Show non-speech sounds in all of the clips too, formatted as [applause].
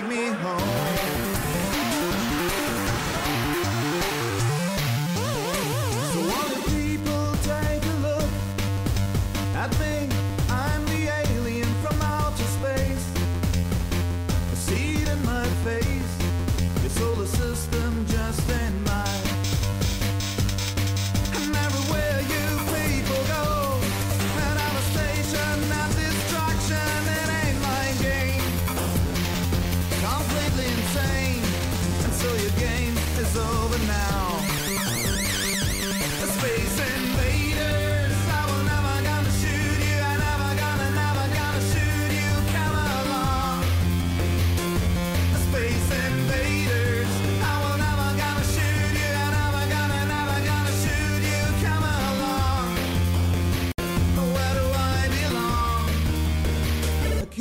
take me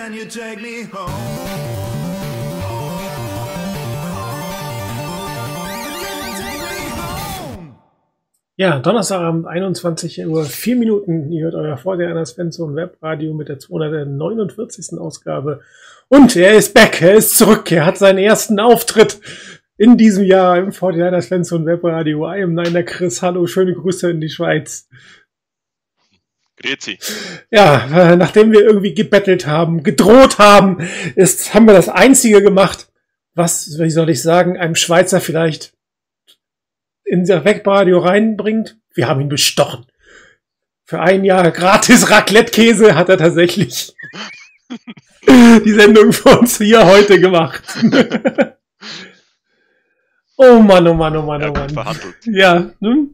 Can you take me home? Ja, Donnerstagabend, 21 Uhr, 4 Minuten. Ihr hört euer Vorderner Svensson Webradio mit der 249. Ausgabe. Und er ist back, er ist zurück. Er hat seinen ersten Auftritt in diesem Jahr im Vorderner Svensson Webradio. I am Niner Chris. Hallo, schöne Grüße in die Schweiz. Grüezi. Ja, äh, nachdem wir irgendwie gebettelt haben, gedroht haben, ist, haben wir das Einzige gemacht, was, wie soll ich sagen, einem Schweizer vielleicht in der Webradio reinbringt. Wir haben ihn bestochen. Für ein Jahr gratis Raclette-Käse hat er tatsächlich [laughs] die Sendung für uns hier heute gemacht. oh [laughs] Mann, oh Mann, oh Mann, oh Mann. Ja, ne?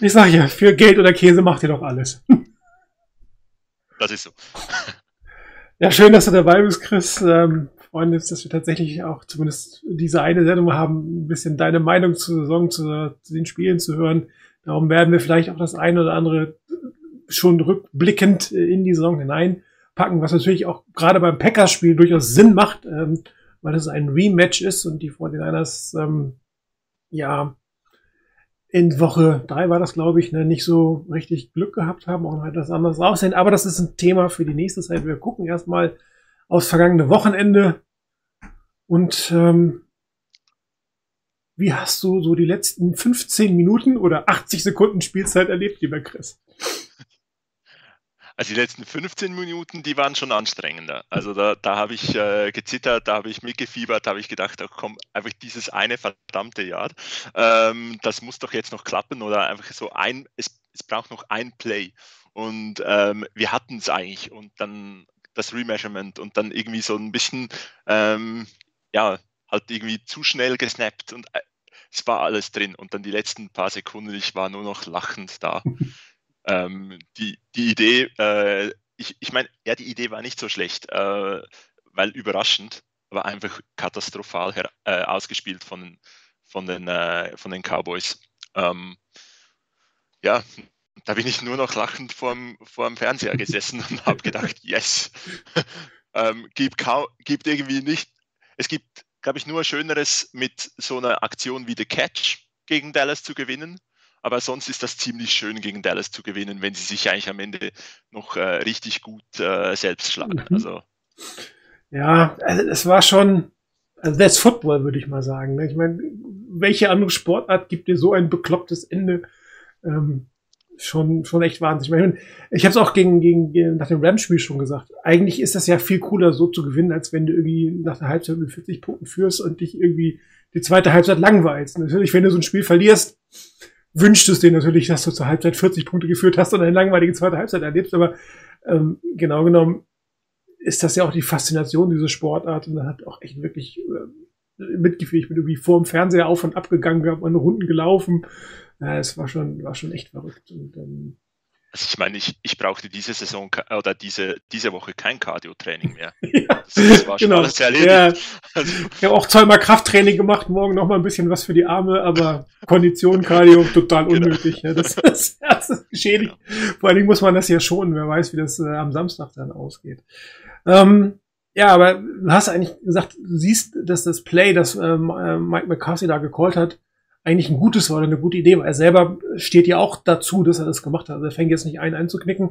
Ich sag ja, für Geld oder Käse macht ihr doch alles. Das ist so. Ja, schön, dass du dabei bist, Chris. Ähm, freuen uns, dass wir tatsächlich auch zumindest diese eine Sendung haben, ein bisschen deine Meinung zur Saison, zu, zu den Spielen zu hören. Darum werden wir vielleicht auch das eine oder andere schon rückblickend in die Saison hineinpacken, was natürlich auch gerade beim Packers-Spiel durchaus Sinn macht, ähm, weil es ein Rematch ist und die 49ers, ähm, ja, in Woche drei war das, glaube ich, ne, nicht so richtig Glück gehabt haben und halt das anders aussehen. Aber das ist ein Thema für die nächste Zeit. Wir gucken erstmal aufs vergangene Wochenende. Und ähm, wie hast du so die letzten 15 Minuten oder 80 Sekunden Spielzeit erlebt, lieber Chris? Also die letzten 15 Minuten, die waren schon anstrengender. Also da, da habe ich äh, gezittert, da habe ich mitgefiebert, da habe ich gedacht, ach komm, einfach dieses eine verdammte Jahr, ähm, das muss doch jetzt noch klappen oder einfach so ein, es, es braucht noch ein Play. Und ähm, wir hatten es eigentlich und dann das Remeasurement und dann irgendwie so ein bisschen, ähm, ja, halt irgendwie zu schnell gesnappt und äh, es war alles drin. Und dann die letzten paar Sekunden, ich war nur noch lachend da. [laughs] ähm, die, die Idee, äh, ich, ich meine, ja, die Idee war nicht so schlecht, äh, weil überraschend, aber einfach katastrophal her, äh, ausgespielt von, von, den, äh, von den Cowboys. Ähm, ja, da bin ich nur noch lachend vorm, vorm Fernseher gesessen und habe gedacht, [laughs] yes, [laughs] ähm, gibt, gibt irgendwie nicht, es gibt, glaube ich, nur Schöneres mit so einer Aktion wie The Catch gegen Dallas zu gewinnen. Aber sonst ist das ziemlich schön gegen Dallas zu gewinnen, wenn sie sich eigentlich am Ende noch äh, richtig gut äh, selbst schlagen. Mhm. Also. Ja, also es war schon, also that's Football, würde ich mal sagen. Ne? Ich meine, welche andere Sportart gibt dir so ein beklopptes Ende? Ähm, schon, schon echt wahnsinnig. Ich, mein, ich habe es auch gegen, gegen, gegen, nach dem Rams-Spiel schon gesagt. Eigentlich ist das ja viel cooler, so zu gewinnen, als wenn du irgendwie nach der Halbzeit mit 40 Punkten führst und dich irgendwie die zweite Halbzeit langweilst. Natürlich, wenn du so ein Spiel verlierst, wünscht es dir natürlich, dass du zur Halbzeit 40 Punkte geführt hast und eine langweilige zweite Halbzeit erlebst. Aber ähm, genau genommen ist das ja auch die Faszination dieser Sportart und da hat auch echt wirklich äh, mitgefühlt. Ich bin irgendwie vor dem Fernseher auf und ab gegangen, wir haben eine Runden gelaufen ja, es war schon, war schon echt verrückt. Und, ähm, also ich meine, ich, ich brauchte diese Saison oder diese, diese Woche kein Cardio-Training mehr. [laughs] ja, das, das, war schon genau. alles erledigt. Ja. [laughs] Also, ich habe auch zweimal Krafttraining gemacht, morgen noch mal ein bisschen was für die Arme, aber Kondition, Cardio, total genau. unnötig. Genau. Ja, das, [laughs] das, das ist geschädigt. Ja. Vor allen Dingen muss man das ja schonen, wer weiß, wie das äh, am Samstag dann ausgeht. Ähm, ja, aber du hast eigentlich gesagt, du siehst, dass das Play, das ähm, äh, Mike McCarthy da gecallt hat, eigentlich ein gutes war oder eine gute Idee, weil er selber steht ja auch dazu, dass er das gemacht hat. Also er fängt jetzt nicht ein einzuknicken,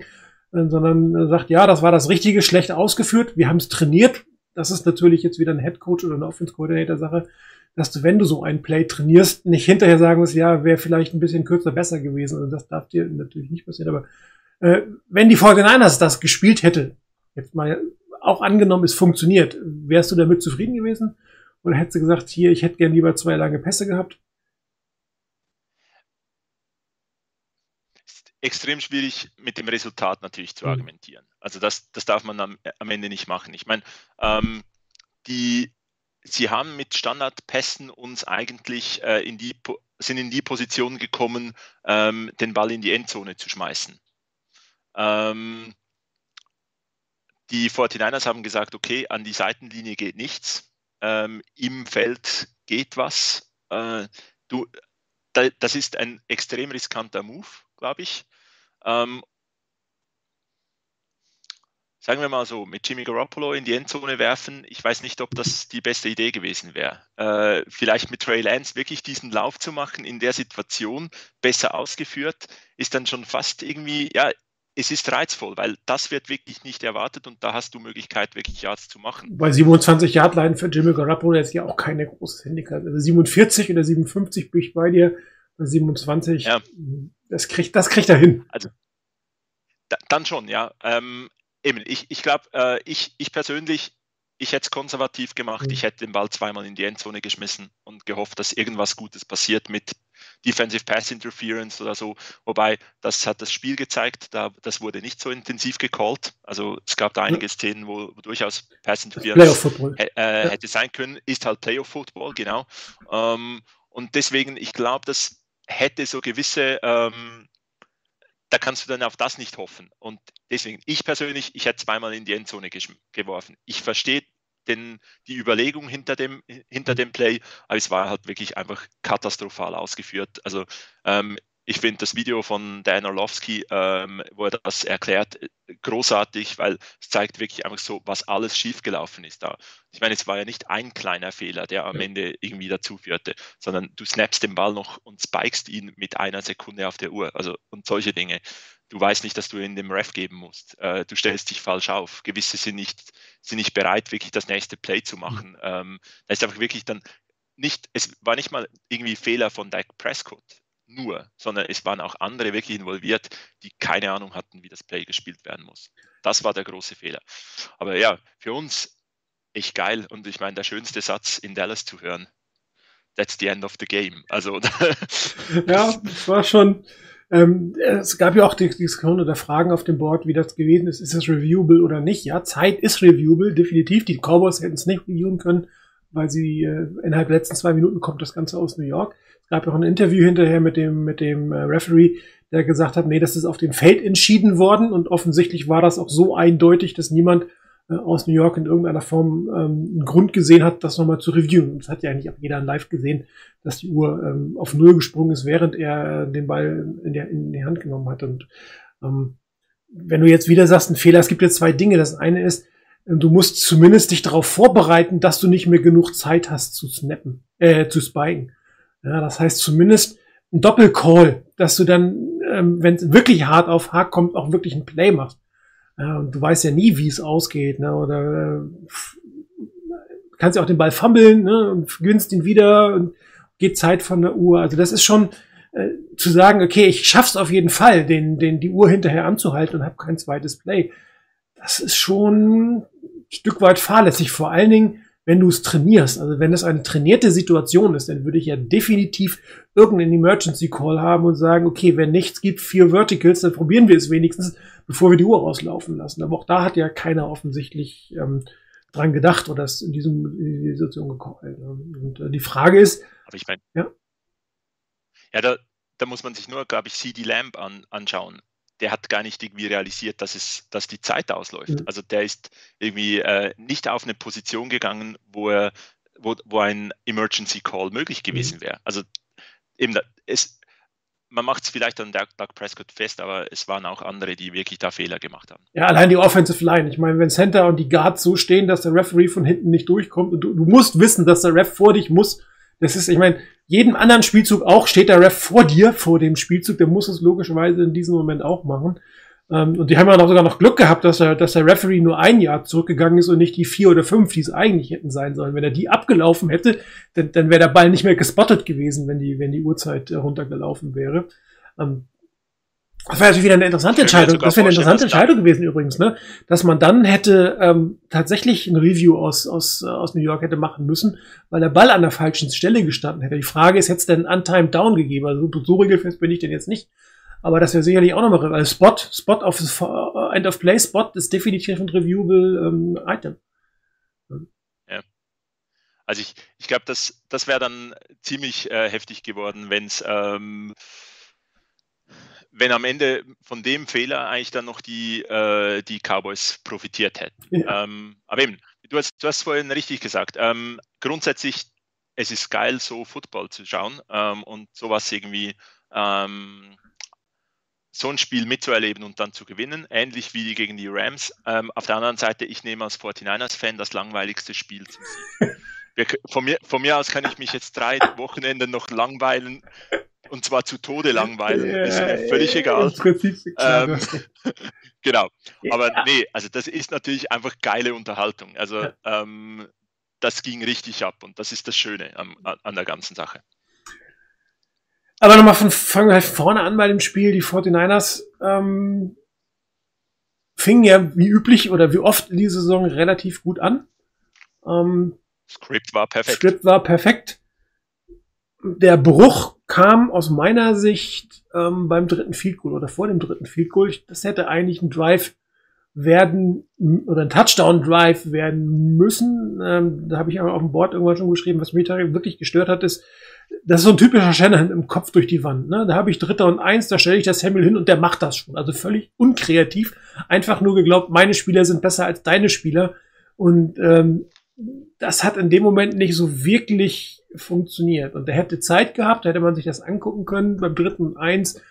äh, sondern sagt, ja, das war das Richtige, schlecht ausgeführt, wir haben es trainiert. Das ist natürlich jetzt wieder ein Head Coach oder eine Offense Coordinator Sache, dass du, wenn du so ein Play trainierst, nicht hinterher sagen musst, ja, wäre vielleicht ein bisschen kürzer besser gewesen. Also das darf dir natürlich nicht passieren. Aber äh, wenn die 49ers das gespielt hätte, jetzt mal auch angenommen, es funktioniert, wärst du damit zufrieden gewesen? Oder hättest du gesagt, hier, ich hätte gern lieber zwei lange Pässe gehabt? Extrem schwierig mit dem Resultat natürlich zu mhm. argumentieren. Also das, das darf man am, am Ende nicht machen. Ich meine, ähm, die, sie haben mit Standardpässen uns eigentlich äh, in die, sind in die Position gekommen, ähm, den Ball in die Endzone zu schmeißen. Ähm, die 49ers haben gesagt, okay, an die Seitenlinie geht nichts, ähm, im Feld geht was. Äh, du, da, das ist ein extrem riskanter Move, glaube ich. Ähm, sagen wir mal so, mit Jimmy Garoppolo in die Endzone werfen, ich weiß nicht, ob das die beste Idee gewesen wäre. Äh, vielleicht mit Trey Lance wirklich diesen Lauf zu machen in der Situation, besser ausgeführt, ist dann schon fast irgendwie, ja, es ist reizvoll, weil das wird wirklich nicht erwartet und da hast du Möglichkeit, wirklich Yards zu machen. Bei 27 Yard Line für Jimmy Garoppolo ist ja auch keine große Handicap. Also 47 oder 57 bin ich bei dir. 27, ja. das, kriegt, das kriegt er hin. Also, da, dann schon, ja. Ähm, eben, ich, ich glaube, äh, ich, ich persönlich, ich hätte es konservativ gemacht. Mhm. Ich hätte den Ball zweimal in die Endzone geschmissen und gehofft, dass irgendwas Gutes passiert mit Defensive Pass Interference oder so. Wobei, das hat das Spiel gezeigt, da, das wurde nicht so intensiv gecallt. Also es gab da einige Szenen, wo, wo durchaus Pass Interference äh, äh, hätte sein können. Ist halt Playoff Football, genau. Ähm, und deswegen, ich glaube, dass hätte so gewisse, ähm, da kannst du dann auf das nicht hoffen. Und deswegen, ich persönlich, ich hätte zweimal in die Endzone geworfen. Ich verstehe den, die Überlegung hinter dem, hinter dem Play, aber es war halt wirklich einfach katastrophal ausgeführt. Also ähm, ich finde das Video von Dan Orlovsky, ähm, wo er das erklärt, großartig, weil es zeigt wirklich einfach so, was alles schiefgelaufen ist da. Ich meine, es war ja nicht ein kleiner Fehler, der am ja. Ende irgendwie dazu führte, sondern du snappst den Ball noch und spikest ihn mit einer Sekunde auf der Uhr. Also und solche Dinge. Du weißt nicht, dass du in dem Ref geben musst. Äh, du stellst dich falsch auf. Gewisse sind nicht, sind nicht bereit, wirklich das nächste Play zu machen. Mhm. Ähm, da ist einfach wirklich dann nicht, es war nicht mal irgendwie Fehler von Dak Prescott nur, sondern es waren auch andere wirklich involviert, die keine Ahnung hatten, wie das Play gespielt werden muss. Das war der große Fehler. Aber ja, für uns echt geil. Und ich meine, der schönste Satz in Dallas zu hören, that's the end of the game. Also [laughs] ja, es war schon. Ähm, es gab ja auch die Diskussion oder Fragen auf dem Board, wie das gewesen ist. Ist das reviewable oder nicht? Ja, Zeit ist reviewable, definitiv. Die Cowboys hätten es nicht reviewen können, weil sie äh, innerhalb der letzten zwei Minuten kommt das Ganze aus New York. Es gab auch ein Interview hinterher mit dem mit dem äh, Referee, der gesagt hat, nee, das ist auf dem Feld entschieden worden und offensichtlich war das auch so eindeutig, dass niemand äh, aus New York in irgendeiner Form ähm, einen Grund gesehen hat, das nochmal zu reviewen. Das hat ja eigentlich auch jeder live gesehen, dass die Uhr ähm, auf Null gesprungen ist, während er den Ball in, der, in die Hand genommen hat. Und ähm, wenn du jetzt wieder sagst, ein Fehler, es gibt jetzt zwei Dinge. Das eine ist, äh, du musst zumindest dich darauf vorbereiten, dass du nicht mehr genug Zeit hast zu snappen, äh, zu spiken. Ja, das heißt zumindest ein Doppelcall, dass du dann, ähm, wenn es wirklich hart auf hart kommt, auch wirklich ein Play machst. Ja, und du weißt ja nie, wie es ausgeht, ne? Oder äh, kannst ja auch den Ball fummeln, ne? Und gewinnst ihn wieder und geht Zeit von der Uhr. Also das ist schon äh, zu sagen, okay, ich schaff's auf jeden Fall, den, den die Uhr hinterher anzuhalten und habe kein zweites Play. Das ist schon Stück weit fahrlässig. Vor allen Dingen, wenn du es trainierst. Also wenn es eine trainierte Situation ist, dann würde ich ja definitiv irgendeinen Emergency Call haben und sagen, okay, wenn nichts gibt, vier Verticals, dann probieren wir es wenigstens, bevor wir die Uhr rauslaufen lassen. Aber auch da hat ja keiner offensichtlich ähm, dran gedacht oder es in, diesem, in die Situation gekommen. Und äh, die Frage ist. Aber ich meine, ja, ja da, da muss man sich nur, glaube ich, CD Lamp an, anschauen der hat gar nicht irgendwie realisiert, dass es, dass die Zeit ausläuft. Mhm. Also der ist irgendwie äh, nicht auf eine Position gegangen, wo er, wo, wo ein Emergency Call möglich mhm. gewesen wäre. Also eben, es, man macht es vielleicht an Doug, Doug Prescott fest, aber es waren auch andere, die wirklich da Fehler gemacht haben. Ja, allein die Offensive Line. Ich meine, wenn Center und die Guards so stehen, dass der Referee von hinten nicht durchkommt und du, du musst wissen, dass der Ref vor dich muss. Das ist, ich meine, jedem anderen Spielzug auch steht der Ref vor dir, vor dem Spielzug, der muss es logischerweise in diesem Moment auch machen. Ähm, und die haben ja auch sogar noch Glück gehabt, dass, er, dass der Referee nur ein Jahr zurückgegangen ist und nicht die vier oder fünf, die es eigentlich hätten sein sollen. Wenn er die abgelaufen hätte, dann, dann wäre der Ball nicht mehr gespottet gewesen, wenn die, wenn die Uhrzeit äh, runtergelaufen wäre. Ähm, das wäre natürlich wieder eine interessante Entscheidung. Das wäre eine interessante Entscheidung gewesen übrigens, ne? Dass man dann hätte ähm, tatsächlich ein Review aus, aus, äh, aus New York hätte machen müssen, weil der Ball an der falschen Stelle gestanden hätte. Die Frage ist, hätte es denn Untimed Down gegeben? Also so regelfest bin ich denn jetzt nicht. Aber das wäre sicherlich auch nochmal, weil Spot, Spot auf äh, End of Play Spot ist definitiv ein reviewable ähm, Item. Ja. Also ich, ich glaube, das, das wäre dann ziemlich äh, heftig geworden, wenn es ähm, wenn am Ende von dem Fehler eigentlich dann noch die, äh, die Cowboys profitiert hätten. Ja. Ähm, aber eben, du hast, du hast vorhin richtig gesagt, ähm, grundsätzlich, es ist geil, so Football zu schauen ähm, und sowas irgendwie, ähm, so ein Spiel mitzuerleben und dann zu gewinnen, ähnlich wie gegen die Rams. Ähm, auf der anderen Seite, ich nehme als 49ers-Fan das langweiligste Spiel zum Sieg. [laughs] Wir, von, mir, von mir aus kann ich mich jetzt drei Wochenenden noch langweilen und zwar zu Tode langweilen. Ja, ist mir völlig egal. Ähm, [laughs] genau. Aber ja. nee, also das ist natürlich einfach geile Unterhaltung. Also ähm, das ging richtig ab und das ist das Schöne an, an der ganzen Sache. Aber nochmal von, fangen wir halt vorne an bei dem Spiel. Die 49ers ähm, fingen ja wie üblich oder wie oft in dieser Saison relativ gut an. Ähm, Script war perfekt. Script war perfekt. Der Bruch kam aus meiner Sicht ähm, beim dritten Field Goal oder vor dem dritten Field Goal. Das hätte eigentlich ein Drive werden oder ein Touchdown Drive werden müssen. Ähm, da habe ich aber auf dem Board irgendwann schon geschrieben, was mich da wirklich gestört hat, ist, das ist so ein typischer Shanahan im Kopf durch die Wand. Ne? Da habe ich Dritter und Eins, da stelle ich das Samuel hin und der macht das schon. Also völlig unkreativ. Einfach nur geglaubt, meine Spieler sind besser als deine Spieler. Und ähm, das hat in dem Moment nicht so wirklich funktioniert. Und er hätte Zeit gehabt, hätte man sich das angucken können. Beim dritten Eins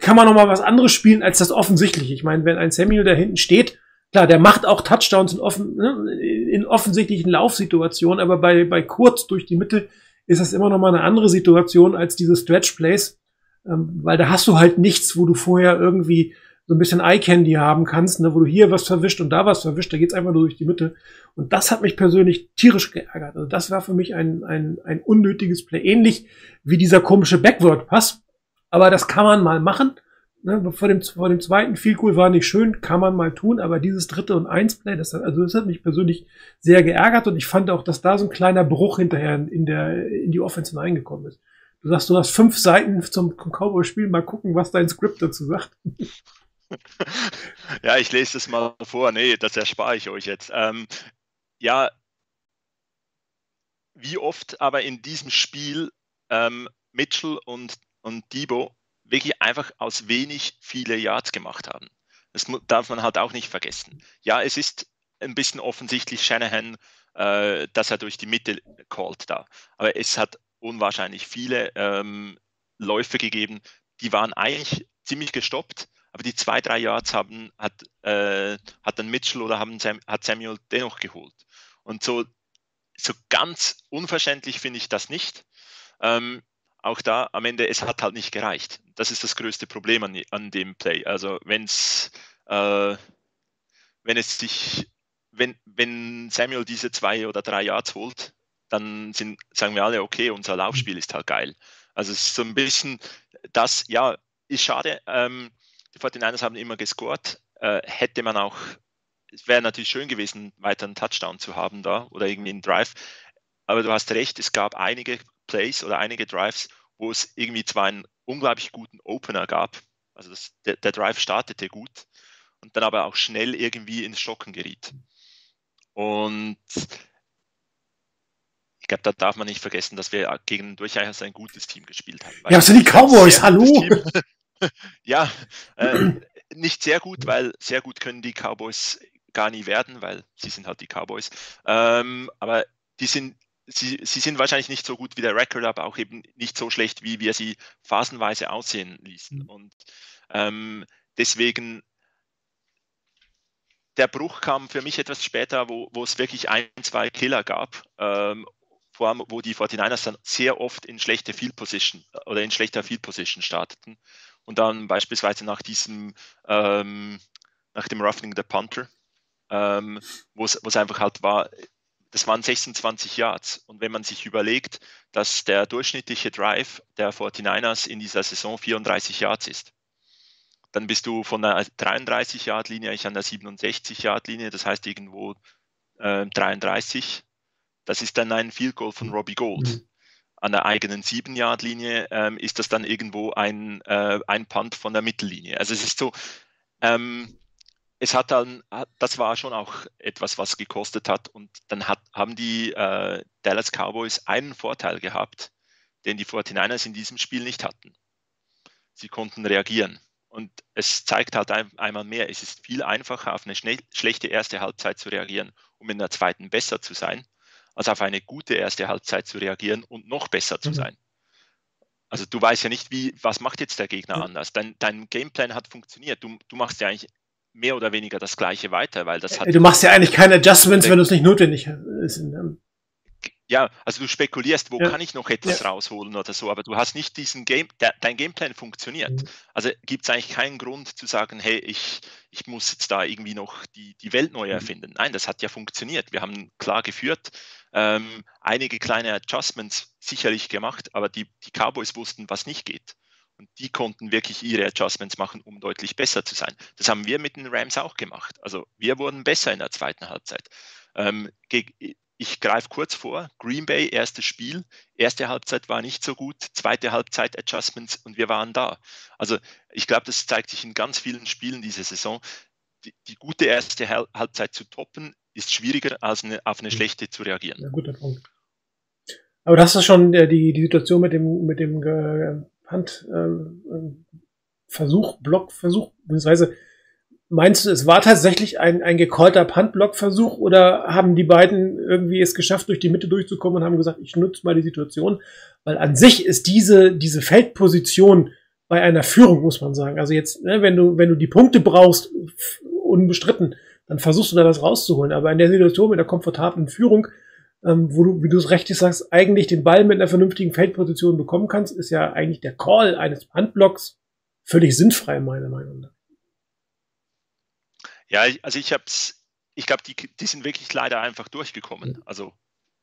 kann man noch mal was anderes spielen als das offensichtliche. Ich meine, wenn ein Samuel da hinten steht, klar, der macht auch Touchdowns in, offen, ne, in offensichtlichen Laufsituationen, aber bei, bei kurz durch die Mitte ist das immer noch mal eine andere Situation als diese Stretch Plays, ähm, weil da hast du halt nichts, wo du vorher irgendwie so ein bisschen Eye-Candy haben kannst, ne, wo du hier was verwischt und da was verwischt, da geht's einfach nur durch die Mitte. Und das hat mich persönlich tierisch geärgert. Also das war für mich ein, ein, ein unnötiges Play. Ähnlich wie dieser komische Backward-Pass. Aber das kann man mal machen. Ne, vor, dem, vor dem zweiten viel cool war nicht schön, kann man mal tun, aber dieses dritte und eins Play, das, hat, also das hat mich persönlich sehr geärgert und ich fand auch, dass da so ein kleiner Bruch hinterher in, der, in die Offense hineingekommen ist. Du sagst, du hast fünf Seiten zum Cowboy-Spiel, mal gucken, was dein Skript dazu sagt. [laughs] [laughs] Ja, ich lese das mal vor. Nee, das erspare ich euch jetzt. Ähm, ja, wie oft aber in diesem Spiel ähm, Mitchell und, und Debo wirklich einfach aus wenig viele Yards gemacht haben. Das darf man halt auch nicht vergessen. Ja, es ist ein bisschen offensichtlich Shanahan, äh, dass er durch die Mitte callt da. Aber es hat unwahrscheinlich viele ähm, Läufe gegeben, die waren eigentlich ziemlich gestoppt, aber die zwei, drei Yards haben, hat, äh, hat dann Mitchell oder haben Sam, hat Samuel dennoch geholt. Und so, so ganz unverständlich finde ich das nicht. Ähm, auch da am Ende, es hat halt nicht gereicht. Das ist das größte Problem an, an dem Play. Also wenn's, äh, wenn es sich, wenn, wenn Samuel diese zwei oder drei Yards holt, dann sind, sagen wir alle, okay, unser Laufspiel ist halt geil. Also es ist so ein bisschen das, ja, ist schade. Ähm, die 49ers haben immer gescored. Äh, hätte man auch, es wäre natürlich schön gewesen, weiter einen Touchdown zu haben da oder irgendwie einen Drive. Aber du hast recht, es gab einige Plays oder einige Drives, wo es irgendwie zwar einen unglaublich guten Opener gab. Also das, der, der Drive startete gut und dann aber auch schnell irgendwie ins Stocken geriet. Und ich glaube, da darf man nicht vergessen, dass wir gegen durchaus ein gutes Team gespielt haben. Ja, das sind die Cowboys, hallo! Ja, äh, nicht sehr gut, weil sehr gut können die Cowboys gar nie werden, weil sie sind halt die Cowboys. Ähm, aber die sind, sie, sie sind wahrscheinlich nicht so gut wie der Record, aber auch eben nicht so schlecht, wie wir sie phasenweise aussehen ließen. Mhm. Und ähm, deswegen der Bruch kam für mich etwas später, wo, wo es wirklich ein, zwei Killer gab, ähm, vor allem, wo die 49ers dann sehr oft in schlechte Field Position oder in schlechter Field Position starteten und dann beispielsweise nach diesem, ähm, nach dem Roughing the Punter, ähm, wo es einfach halt war, das waren 26 Yards. Und wenn man sich überlegt, dass der durchschnittliche Drive der 49ers in dieser Saison 34 Yards ist, dann bist du von der 33-Yard-Linie ich an der 67-Yard-Linie, das heißt irgendwo äh, 33. Das ist dann ein Field Goal von Robbie Gold. An der eigenen 7-Yard-Linie ähm, ist das dann irgendwo ein, äh, ein Punt von der Mittellinie. Also es ist so, ähm, es hat dann, das war schon auch etwas, was gekostet hat und dann hat, haben die äh, Dallas Cowboys einen Vorteil gehabt, den die 49ers in diesem Spiel nicht hatten. Sie konnten reagieren. Und es zeigt halt ein, einmal mehr, es ist viel einfacher, auf eine schlechte erste Halbzeit zu reagieren, um in der zweiten besser zu sein, als auf eine gute erste Halbzeit zu reagieren und noch besser zu mhm. sein. Also du weißt ja nicht, wie, was macht jetzt der Gegner mhm. anders. Dein, dein Gameplan hat funktioniert. Du, du machst ja eigentlich mehr oder weniger das Gleiche weiter, weil das hat. Du machst ja eigentlich keine Adjustments, wenn es nicht notwendig ist ja, also du spekulierst, wo ja. kann ich noch etwas ja. rausholen oder so, aber du hast nicht diesen Game, der, dein Gameplan funktioniert. Mhm. Also gibt es eigentlich keinen Grund zu sagen, hey, ich, ich muss jetzt da irgendwie noch die, die Welt neu mhm. erfinden. Nein, das hat ja funktioniert. Wir haben klar geführt, ähm, einige kleine Adjustments sicherlich gemacht, aber die, die Cowboys wussten, was nicht geht. Und die konnten wirklich ihre Adjustments machen, um deutlich besser zu sein. Das haben wir mit den Rams auch gemacht. Also wir wurden besser in der zweiten Halbzeit. Ähm, ich greife kurz vor, Green Bay, erstes Spiel, erste Halbzeit war nicht so gut, zweite Halbzeit Adjustments und wir waren da. Also ich glaube, das zeigt sich in ganz vielen Spielen diese Saison. Die, die gute erste Halbzeit zu toppen, ist schwieriger, als eine, auf eine mhm. schlechte zu reagieren. Ja, guter Punkt. Aber das ist schon äh, die, die Situation mit dem, mit dem äh, Handversuch, äh, Blockversuch, beziehungsweise Meinst du, es war tatsächlich ein, ein gecallter Punt-Block-Versuch oder haben die beiden irgendwie es geschafft, durch die Mitte durchzukommen und haben gesagt, ich nutze mal die Situation? Weil an sich ist diese, diese Feldposition bei einer Führung, muss man sagen. Also jetzt, ne, wenn du, wenn du die Punkte brauchst, unbestritten, dann versuchst du da was rauszuholen. Aber in der Situation mit einer komfortablen Führung, ähm, wo du, wie du es rechtlich sagst, eigentlich den Ball mit einer vernünftigen Feldposition bekommen kannst, ist ja eigentlich der Call eines Puntblocks völlig sinnfrei, meiner Meinung nach. Ja, also ich habe es, ich glaube, die, die sind wirklich leider einfach durchgekommen. Also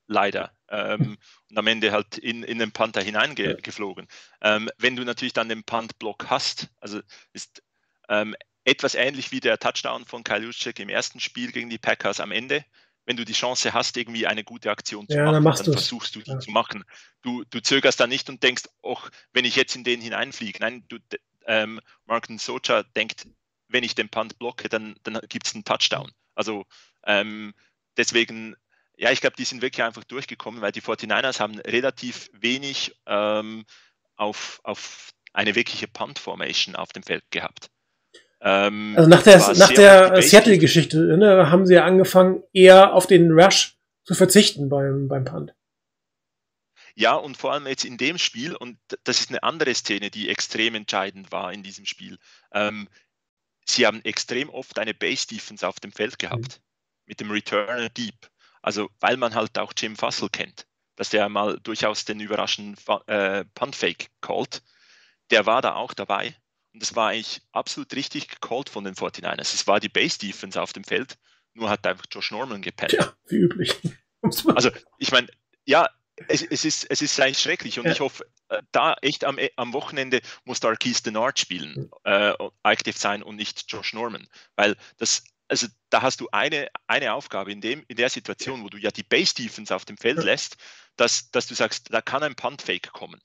leider. Ähm, und am Ende halt in, in den Panther hineingeflogen. Ähm, wenn du natürlich dann den Punt-Block hast, also ist ähm, etwas ähnlich wie der Touchdown von Kyle Juszczyk im ersten Spiel gegen die Packers am Ende. Wenn du die Chance hast, irgendwie eine gute Aktion zu ja, machen, dann, dann versuchst du die ja. zu machen. Du, du zögerst da nicht und denkst, ach, wenn ich jetzt in den hineinfliege. Nein, du, ähm, Martin Socha denkt, wenn ich den Punt blocke, dann, dann gibt es einen Touchdown. Also ähm, deswegen, ja, ich glaube, die sind wirklich einfach durchgekommen, weil die 49ers haben relativ wenig ähm, auf, auf eine wirkliche Punt-Formation auf dem Feld gehabt. Ähm, also nach der, nach der Seattle-Geschichte ne, haben sie ja angefangen, eher auf den Rush zu verzichten beim, beim Punt. Ja, und vor allem jetzt in dem Spiel, und das ist eine andere Szene, die extrem entscheidend war in diesem Spiel. Ähm, sie haben extrem oft eine Base-Defense auf dem Feld gehabt, mhm. mit dem Returner Deep. Also, weil man halt auch Jim Fussell kennt, dass der mal durchaus den überraschenden äh, Punt-Fake callt. Der war da auch dabei. Und das war eigentlich absolut richtig gecallt von den 49ers. Es war die Base-Defense auf dem Feld, nur hat einfach Josh Norman gepennt. Ja, wie üblich. [laughs] also, ich meine, ja, es, es, ist, es ist eigentlich schrecklich und ja. ich hoffe, da echt am, am Wochenende muss Darkis Denard spielen, äh, aktiv sein und nicht Josh Norman, weil das, also da hast du eine, eine Aufgabe in, dem, in der Situation, wo du ja die Base Defense auf dem Feld lässt, dass, dass du sagst, da kann ein Punt-Fake kommen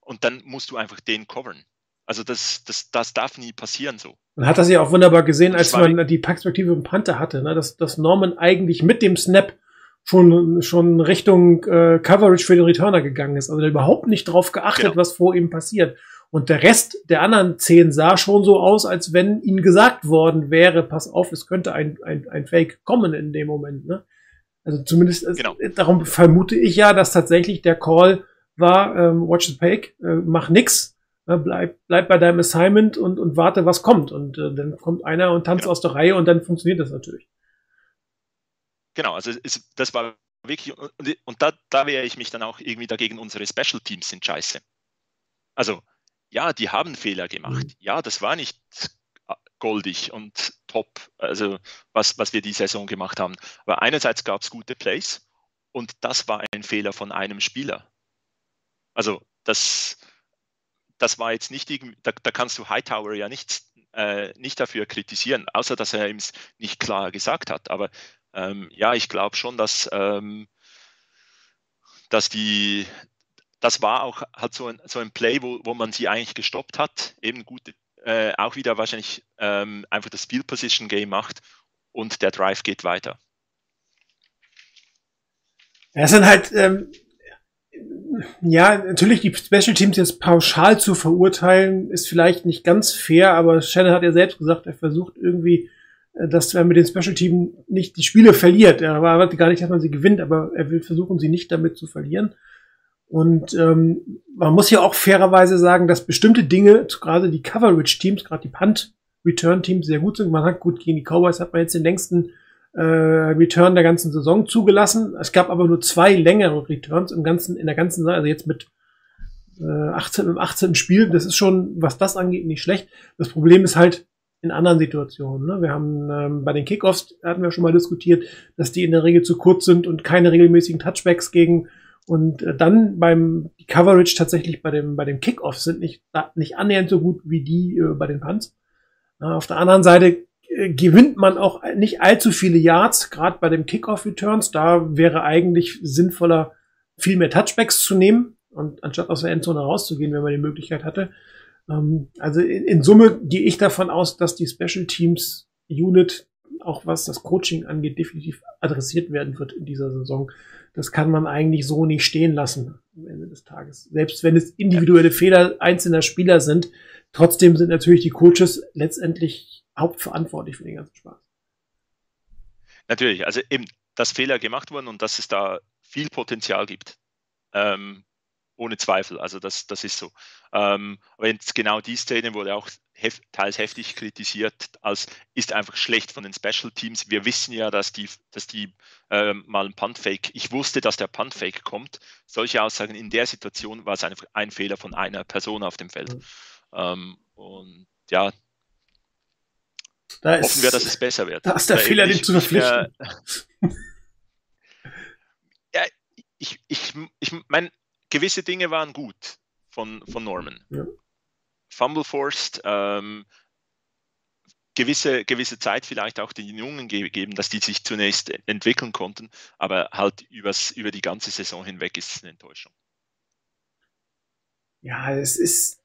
und dann musst du einfach den covern. Also das, das, das darf nie passieren so. Man hat das ja auch wunderbar gesehen, als man die Perspektive im Panther hatte, ne? dass, dass Norman eigentlich mit dem Snap schon, schon Richtung äh, Coverage für den Returner gegangen ist. Also der überhaupt nicht drauf geachtet, genau. was vor ihm passiert. Und der Rest der anderen zehn sah schon so aus, als wenn ihnen gesagt worden wäre, pass auf, es könnte ein, ein, ein Fake kommen in dem Moment. Ne? Also zumindest, genau. äh, darum vermute ich ja, dass tatsächlich der Call war, ähm, watch the fake, äh, mach nix, äh, bleib, bleib bei deinem Assignment und, und warte, was kommt. Und äh, dann kommt einer und tanzt genau. aus der Reihe und dann funktioniert das natürlich. Genau, also es, das war wirklich, und, und da, da wehre ich mich dann auch irgendwie dagegen, unsere Special Teams sind scheiße. Also, ja, die haben Fehler gemacht. Mhm. Ja, das war nicht goldig und top, also was, was wir die Saison gemacht haben. Aber einerseits gab es gute Plays und das war ein Fehler von einem Spieler. Also das, das war jetzt nicht irgendwie, da, da kannst du Hightower ja nicht, äh, nicht dafür kritisieren, außer dass er es nicht klar gesagt hat. Aber ähm, ja, ich glaube schon, dass, ähm, dass die, das war auch halt so ein, so ein Play, wo, wo man sie eigentlich gestoppt hat, eben gut, äh, auch wieder wahrscheinlich ähm, einfach das Field Position Game macht und der Drive geht weiter. Es sind halt, ähm, ja, natürlich die Special Teams jetzt pauschal zu verurteilen, ist vielleicht nicht ganz fair, aber Shannon hat ja selbst gesagt, er versucht irgendwie dass er mit dem Special Team nicht die Spiele verliert. Er erwartet gar nicht, dass man sie gewinnt, aber er will versuchen, sie nicht damit zu verlieren. Und ähm, man muss ja auch fairerweise sagen, dass bestimmte Dinge, gerade die Coverage-Teams, gerade die Punt-Return-Teams sehr gut sind. Man hat gut gegen die Cowboys hat man jetzt den längsten äh, Return der ganzen Saison zugelassen. Es gab aber nur zwei längere Returns im ganzen, in der ganzen Saison, also jetzt mit äh, 18 im 18. Spiel. Das ist schon, was das angeht, nicht schlecht. Das Problem ist halt, in anderen Situationen. Ne? Wir haben ähm, bei den Kickoffs hatten wir schon mal diskutiert, dass die in der Regel zu kurz sind und keine regelmäßigen Touchbacks gegen und äh, dann beim die Coverage tatsächlich bei dem bei dem Kickoff sind nicht nicht annähernd so gut wie die äh, bei den Punts. Äh, auf der anderen Seite äh, gewinnt man auch nicht allzu viele Yards, gerade bei dem Kickoff Returns. Da wäre eigentlich sinnvoller viel mehr Touchbacks zu nehmen und anstatt aus der Endzone rauszugehen, wenn man die Möglichkeit hatte. Ähm, also in, in Summe gehe ich davon aus, dass die Special Teams Unit, auch was das Coaching angeht, definitiv adressiert werden wird in dieser Saison. Das kann man eigentlich so nicht stehen lassen am Ende des Tages. Selbst wenn es individuelle Fehler einzelner Spieler sind, trotzdem sind natürlich die Coaches letztendlich hauptverantwortlich für den ganzen Spaß. Natürlich, also eben, dass Fehler gemacht wurden und dass es da viel Potenzial gibt. Ähm, ohne Zweifel. Also das, das ist so. Ähm, aber jetzt genau die Szene wurde auch hef teils heftig kritisiert, als ist einfach schlecht von den Special Teams. Wir wissen ja, dass die, dass die äh, mal ein Punt-Fake, ich wusste, dass der Punt-Fake kommt. Solche Aussagen in der Situation war es einfach ein Fehler von einer Person auf dem Feld. Mhm. Ähm, und ja, Da Hoffen wir, dass es besser wird. Da ist der Weil Fehler, ich- den zu verpflichten. ich, äh, [laughs] ja, ich, ich, ich meine, gewisse Dinge waren gut von, von Norman. Ja. Fumble Forced, ähm, gewisse, gewisse Zeit vielleicht auch den Jungen ge- geben, dass die sich zunächst entwickeln konnten, aber halt übers, über die ganze Saison hinweg ist es eine Enttäuschung. Ja, es ist.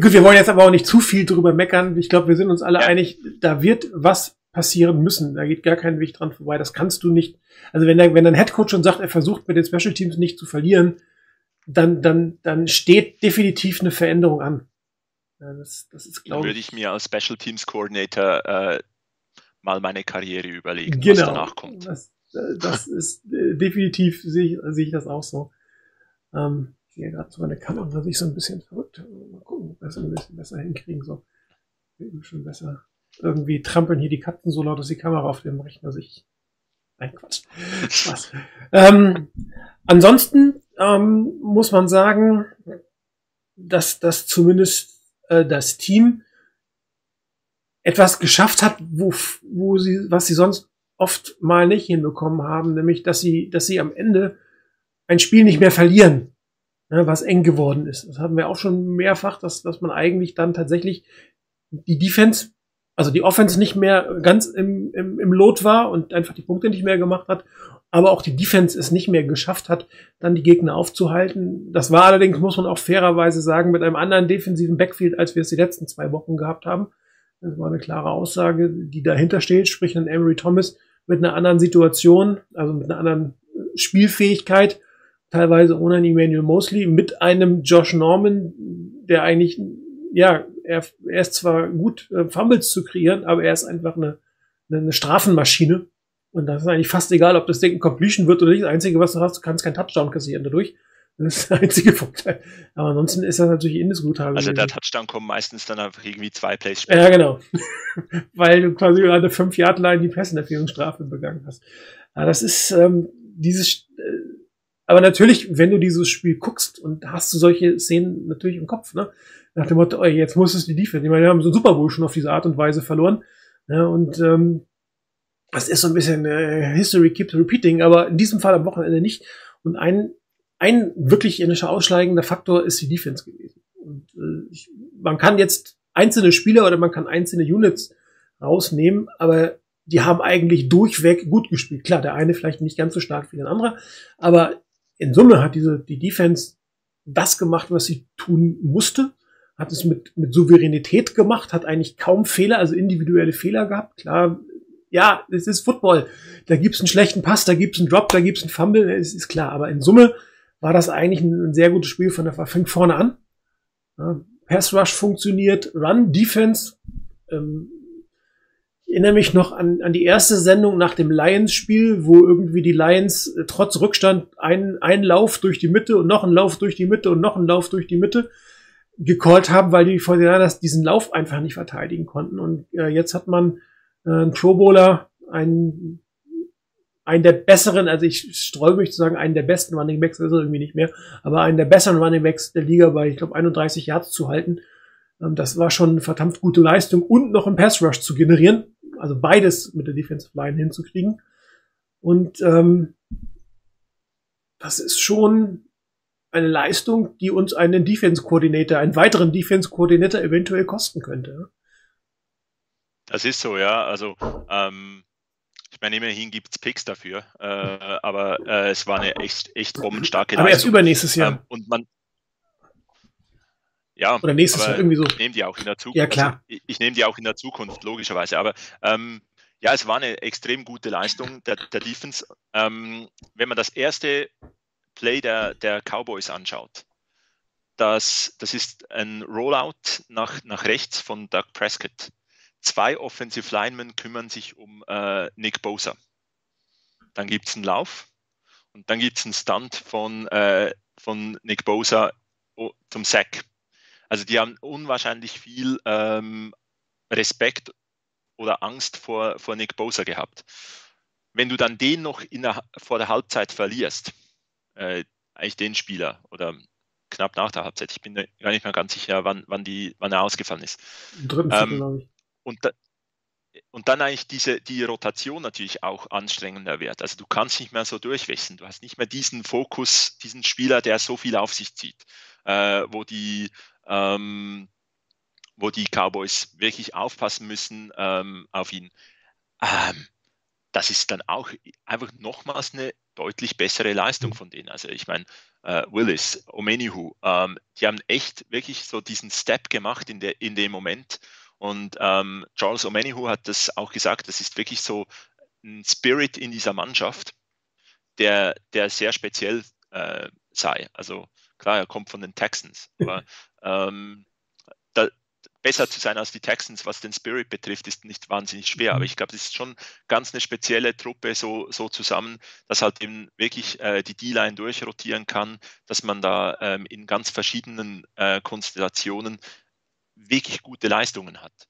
Gut, wir wollen jetzt aber auch nicht zu viel drüber meckern. Ich glaube, wir sind uns alle Ja. einig, da wird was passieren müssen. Da geht gar kein Weg dran vorbei. Das kannst du nicht. Also wenn der, wenn ein Headcoach schon sagt, er versucht mit den Special Teams nicht zu verlieren, dann, dann, dann steht definitiv eine Veränderung an. Ja, das, das ist, glaube würde ich. mir als Special Teams Coordinator äh, mal meine Karriere überlegen, was Genau. danach kommt. Das, das [laughs] ist äh, definitiv, sehe ich, sehe ich das auch so. Ähm, ich sehe gerade so meine Kamera sich so ein bisschen verrückt. Mal gucken, ob wir es ein bisschen besser hinkriegen. So. Schon besser. Irgendwie trampeln hier die Katzen so laut, dass die Kamera auf dem Rechner sich. Nein, Quatsch. Spaß. Ähm, ansonsten ähm, muss man sagen, dass das zumindest äh, das Team etwas geschafft hat, wo, wo sie, was sie sonst oft mal nicht hinbekommen haben, nämlich dass sie, dass sie am Ende ein Spiel nicht mehr verlieren, ne, was eng geworden ist. Das haben wir auch schon mehrfach, dass, dass man eigentlich dann tatsächlich die Defense, also die Offense nicht mehr ganz im, im, im Lot war und einfach die Punkte nicht mehr gemacht hat, aber auch die Defense es nicht mehr geschafft hat, dann die Gegner aufzuhalten. Das war allerdings, muss man auch fairerweise sagen, mit einem anderen defensiven Backfield, als wir es die letzten zwei Wochen gehabt haben. Das war eine klare Aussage, die dahinter steht, sprich ein Emery Thomas mit einer anderen Situation, also mit einer anderen Spielfähigkeit, teilweise ohne einen Emmanuel Mosley, mit einem Josh Norman, der eigentlich, ja, er, er ist zwar gut, äh, Fumbles zu kreieren, aber er ist einfach eine, eine, Strafenmaschine. Und das ist eigentlich fast egal, ob das Ding ein Completion wird oder nicht. Das Einzige, was du hast, du kannst keinen Touchdown kassieren dadurch. Das ist der einzige [laughs] Vorteil. Aber ansonsten ist das natürlich indiskutabel. Also der. Touchdown kommt meistens dann einfach irgendwie zwei Plays später. Ja, genau. [laughs] Weil du quasi gerade fünf Yard Line die Passinterferenzstrafe begangen hast. Aber das ist ähm, dieses. Äh, aber natürlich, wenn du dieses Spiel guckst und hast du solche Szenen natürlich im Kopf, ne? Nach dem Motto, jetzt muss es die Defense. Ich meine, wir haben so einen Super Bowl schon auf diese Art und Weise verloren. Ne? Und ähm, das ist so ein bisschen äh, History keeps repeating, aber in diesem Fall am Wochenende nicht. Und ein, ein wirklich ausschlagender Faktor ist die Defense gewesen. Und äh, ich, man kann jetzt einzelne Spieler oder man kann einzelne Units rausnehmen, aber die haben eigentlich durchweg gut gespielt. Klar, der eine vielleicht nicht ganz so stark wie der andere, aber in Summe hat diese die Defense das gemacht, was sie tun musste, hat es mit mit Souveränität gemacht, hat eigentlich kaum Fehler, also individuelle Fehler gehabt. Klar, ja, es ist Football. Da gibt's einen schlechten Pass, da gibt's einen Drop, da gibt's einen Fumble, es ist klar. Aber in Summe war das eigentlich ein, ein sehr gutes Spiel von der fängt vorne an. Ja, Pass Rush funktioniert, Run Defense. Ähm, ich erinnere mich noch an, an die erste Sendung nach dem Lions-Spiel, wo irgendwie die Lions äh, trotz Rückstand einen, einen Lauf durch die Mitte und noch einen Lauf durch die Mitte und noch einen Lauf durch die Mitte gecallt haben, weil die 49ers diesen Lauf einfach nicht verteidigen konnten. Und äh, jetzt hat man äh, einen Pro Bowler, einen, einen der besseren, also ich sträube mich zu sagen, einen der besten Running Backs ist irgendwie nicht mehr, aber einen der besseren Running Backs der Liga bei, ich glaube, 31 Yards zu halten. Ähm, das war schon eine verdammt gute Leistung und noch einen Pass Rush zu generieren. Also beides mit der Defensive Line hinzukriegen. Und ähm, das ist schon eine Leistung, die uns einen Defense-Koordinator, einen weiteren Defense-Koordinator eventuell kosten könnte. Das ist so, ja. Also ähm, ich meine, immerhin gibt es Picks dafür, äh, aber äh, es war eine echt, echt bombenstarke Aber erst Leistung. übernächstes Jahr. Ähm, und man ja, Oder nächstes Jahr, irgendwie so. Ich nehme die auch in der Zukunft. Ja, klar. Also, ich, ich nehme die auch in der Zukunft, logischerweise. Aber ähm, ja, es war eine extrem gute Leistung der, der Defense. Ähm, wenn man das erste Play der, der Cowboys anschaut, das, das ist ein Rollout nach, nach rechts von Doug Prescott. Zwei Offensive Linemen kümmern sich um äh, Nick Bosa. Dann gibt es einen Lauf und dann gibt es einen Stunt von, äh, von Nick Bosa oh, zum Sack. Also die haben unwahrscheinlich viel ähm, Respekt oder Angst vor, vor Nick Bosa gehabt. Wenn du dann den noch der, vor der Halbzeit verlierst, äh, eigentlich den Spieler oder knapp nach der Halbzeit. Ich bin gar nicht mehr ganz sicher, wann, wann, die, wann er ausgefallen ist. Im dritten Ähm, Viertel, glaube ich. Und, da, und dann eigentlich diese, die Rotation natürlich auch anstrengender wird. Also du kannst nicht mehr so durchwechseln. Du hast nicht mehr diesen Fokus, diesen Spieler, der so viel auf sich zieht, äh, wo die ähm, wo die Cowboys wirklich aufpassen müssen ähm, auf ihn. Ähm, das ist dann auch einfach nochmals eine deutlich bessere Leistung von denen. Also ich meine, äh, Willis, Omenihu, ähm, die haben echt wirklich so diesen Step gemacht in, der, in dem Moment. Und ähm, Charles Omenihu hat das auch gesagt, das ist wirklich so ein Spirit in dieser Mannschaft, der, der sehr speziell äh, sei. Also klar, er kommt von den Texans, aber [laughs] ähm, da, besser zu sein als die Texans, was den Spirit betrifft, ist nicht wahnsinnig schwer. Aber ich glaube, das ist schon ganz eine spezielle Truppe so, so zusammen, dass halt eben wirklich äh, die D-Line durchrotieren kann, dass man da ähm, in ganz verschiedenen äh, Konstellationen wirklich gute Leistungen hat.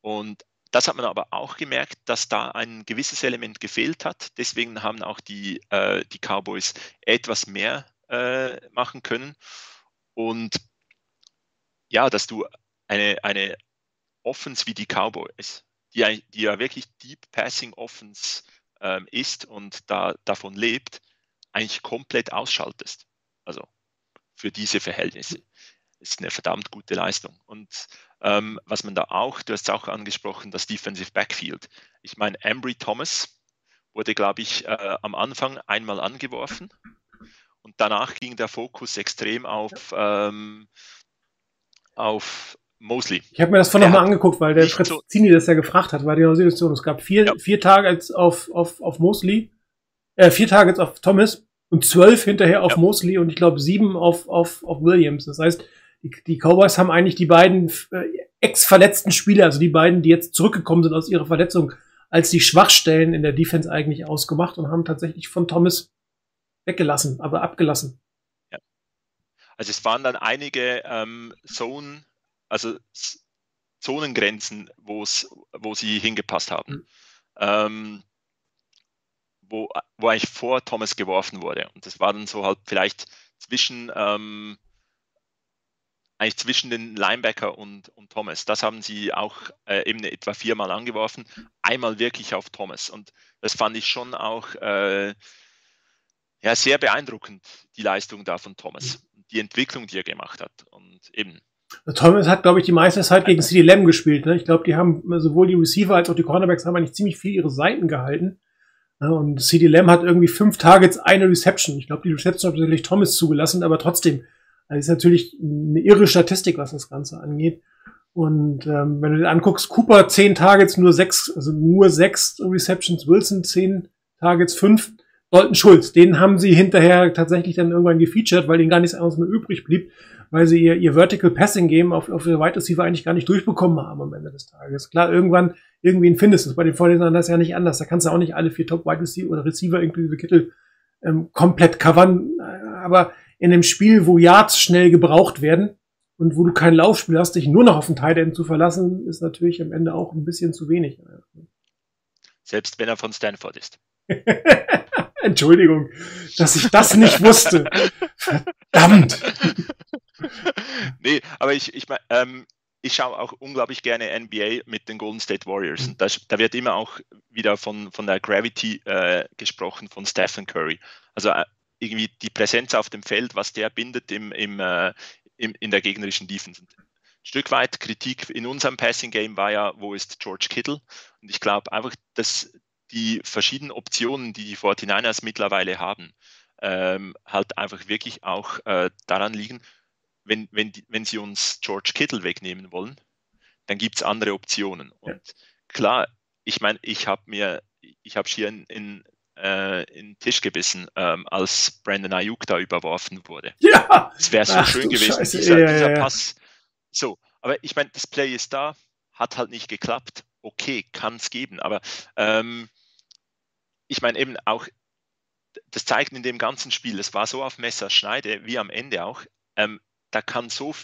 Und das hat man aber auch gemerkt, dass da ein gewisses Element gefehlt hat. Deswegen haben auch die, äh, die Cowboys etwas mehr äh, machen können. Und ja, dass du eine, eine Offense wie die Cowboys, die, die ja wirklich Deep Passing Offense ähm, ist und da, davon lebt, eigentlich komplett ausschaltest. Also für diese Verhältnisse ist eine verdammt gute Leistung. Und ähm, was man da auch, du hast es auch angesprochen, das Defensive Backfield. Ich meine, Ambry Thomas wurde, glaube ich, äh, am Anfang einmal angeworfen und danach ging der Fokus extrem auf, ähm, auf Mosley. Ich habe mir das vorhin nochmal angeguckt, weil der Fritz so- Zini das ja gefragt hat, war die Situation. Es gab vier, Ja. vier Targets auf, auf, auf Mosley, äh, vier Targets auf Thomas und zwölf hinterher auf Ja. Mosley und ich glaube sieben auf, auf, auf Williams. Das heißt, die, die Cowboys haben eigentlich die beiden äh, ex-verletzten Spieler, also die beiden, die jetzt zurückgekommen sind aus ihrer Verletzung, als die Schwachstellen in der Defense eigentlich ausgemacht und haben tatsächlich von Thomas weggelassen, aber abgelassen. Also es waren dann einige ähm, Zone, also Zonengrenzen, wo's, wo sie hingepasst haben. Mhm. Ähm, wo, wo eigentlich vor Thomas geworfen wurde. Und das war dann so halt vielleicht zwischen ähm, eigentlich zwischen den Linebacker und, und Thomas. Das haben sie auch äh, eben etwa viermal angeworfen. Einmal wirklich auf Thomas. Und das fand ich schon auch äh, ja, sehr beeindruckend, die Leistung da von Thomas. Die Entwicklung, die er gemacht hat. Und eben, Thomas hat, glaube ich, die meiste Zeit gegen CD Lamb gespielt. Ne? Ich glaube, die haben sowohl die Receiver als auch die Cornerbacks haben eigentlich ziemlich viel ihre Seiten gehalten. Ja, und CD Lamb hat irgendwie fünf Targets, eine Reception. Ich glaube, die Reception hat natürlich Thomas zugelassen, aber trotzdem, das ist natürlich eine irre Statistik, was das Ganze angeht. Und ähm, wenn du dir anguckst, Cooper zehn Targets, nur sechs, also nur sechs Receptions, Wilson zehn Targets, fünf. Dalton Schulz, den haben sie hinterher tatsächlich dann irgendwann gefeatured, weil ihnen gar nichts anderes mehr übrig blieb, weil sie ihr, ihr Vertical Passing Game auf, auf ihre Wide Receiver eigentlich gar nicht durchbekommen haben am Ende des Tages. Klar, irgendwann, irgendwen findest du es. Bei den Vorlesern das ist ja nicht anders. Da kannst du auch nicht alle vier Top Wide Receiver oder Receiver inklusive Kittel ähm, komplett covern. Aber in einem Spiel, wo Yards schnell gebraucht werden und wo du kein Laufspiel hast, dich nur noch auf den Tight End zu verlassen, ist natürlich am Ende auch ein bisschen zu wenig. selbst wenn er von Stanford ist. [laughs] [laughs] Entschuldigung, dass ich das nicht wusste. Verdammt. [laughs] nee, aber ich, ich, ähm, ich schaue auch unglaublich gerne NBA mit den Golden State Warriors. Und da, da wird immer auch wieder von, von der Gravity äh, gesprochen von Stephen Curry. Also äh, irgendwie die Präsenz auf dem Feld, was der bindet im, im, äh, im, in der gegnerischen Defense. Ein Stück weit Kritik in unserem Passing Game war ja, wo ist George Kittle? Und ich glaube einfach, dass die verschiedenen Optionen, die die 49ers mittlerweile haben, ähm, halt einfach wirklich auch äh, daran liegen, wenn, wenn, die, wenn sie uns George Kittle wegnehmen wollen, dann gibt es andere Optionen. Und Ja. klar, ich meine, ich habe mir, ich habe hier in, in, äh, in den Tisch gebissen, ähm, als Brandon Ayuk da überworfen wurde. Ja, Es wäre so Ach schön gewesen, Scheiße, dieser, ja, ja, dieser ja. Pass. So, aber ich meine, das Play ist da, hat halt nicht geklappt. Okay, kann es geben, aber ähm, ich meine eben auch, das zeigt in dem ganzen Spiel, es war so auf Messerschneide, wie am Ende auch, ähm, da kann so,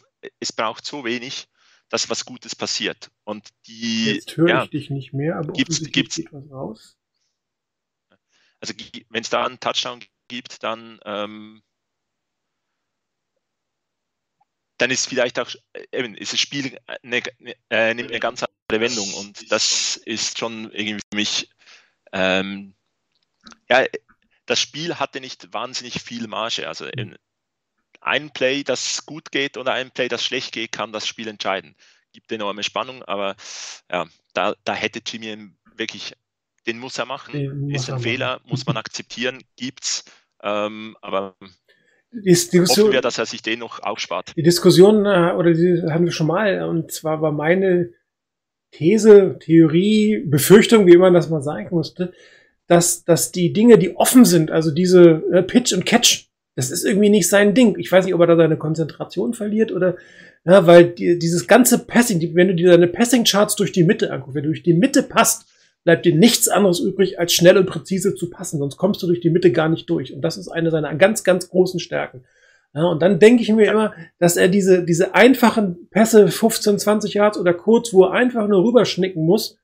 es braucht so wenig, dass was Gutes passiert. Und die, jetzt höre ja, ich dich nicht mehr, aber Gibt's- gibt's- geht was raus. also wenn es da einen Touchdown gibt, dann ähm, dann ist vielleicht auch äh, eben ist das Spiel eine, äh, nimmt eine ganz andere Wendung und das ist schon irgendwie für mich ähm, ja das Spiel hatte nicht wahnsinnig viel Marge. Also ein Play, das gut geht oder ein Play, das schlecht geht, kann das Spiel entscheiden. Gibt enorme Spannung, aber ja, da, da hätte Jimmy wirklich, den muss er machen. Den ist ein Fehler, machen. [laughs] muss man akzeptieren, gibt's. Ähm, aber die hoffen wir, dass er sich den noch aufspart. Die Diskussion, äh, oder die haben wir schon mal, und zwar war meine These, Theorie, Befürchtung, wie man das mal sagen musste, dass, dass die Dinge, die offen sind, also diese äh, Pitch und Catch, das ist irgendwie nicht sein Ding. Ich weiß nicht, ob er da seine Konzentration verliert oder, ja, weil die, dieses ganze Passing, wenn du dir deine Passing-Charts durch die Mitte anguckst, wenn du durch die Mitte passt, bleibt dir nichts anderes übrig, als schnell und präzise zu passen, sonst kommst du durch die Mitte gar nicht durch. Und das ist eine seiner ganz, ganz großen Stärken. Ja, und dann denke ich mir immer, dass er diese, diese einfachen Pässe 15, 20 Yards oder kurz, wo er einfach nur rüberschnicken muss,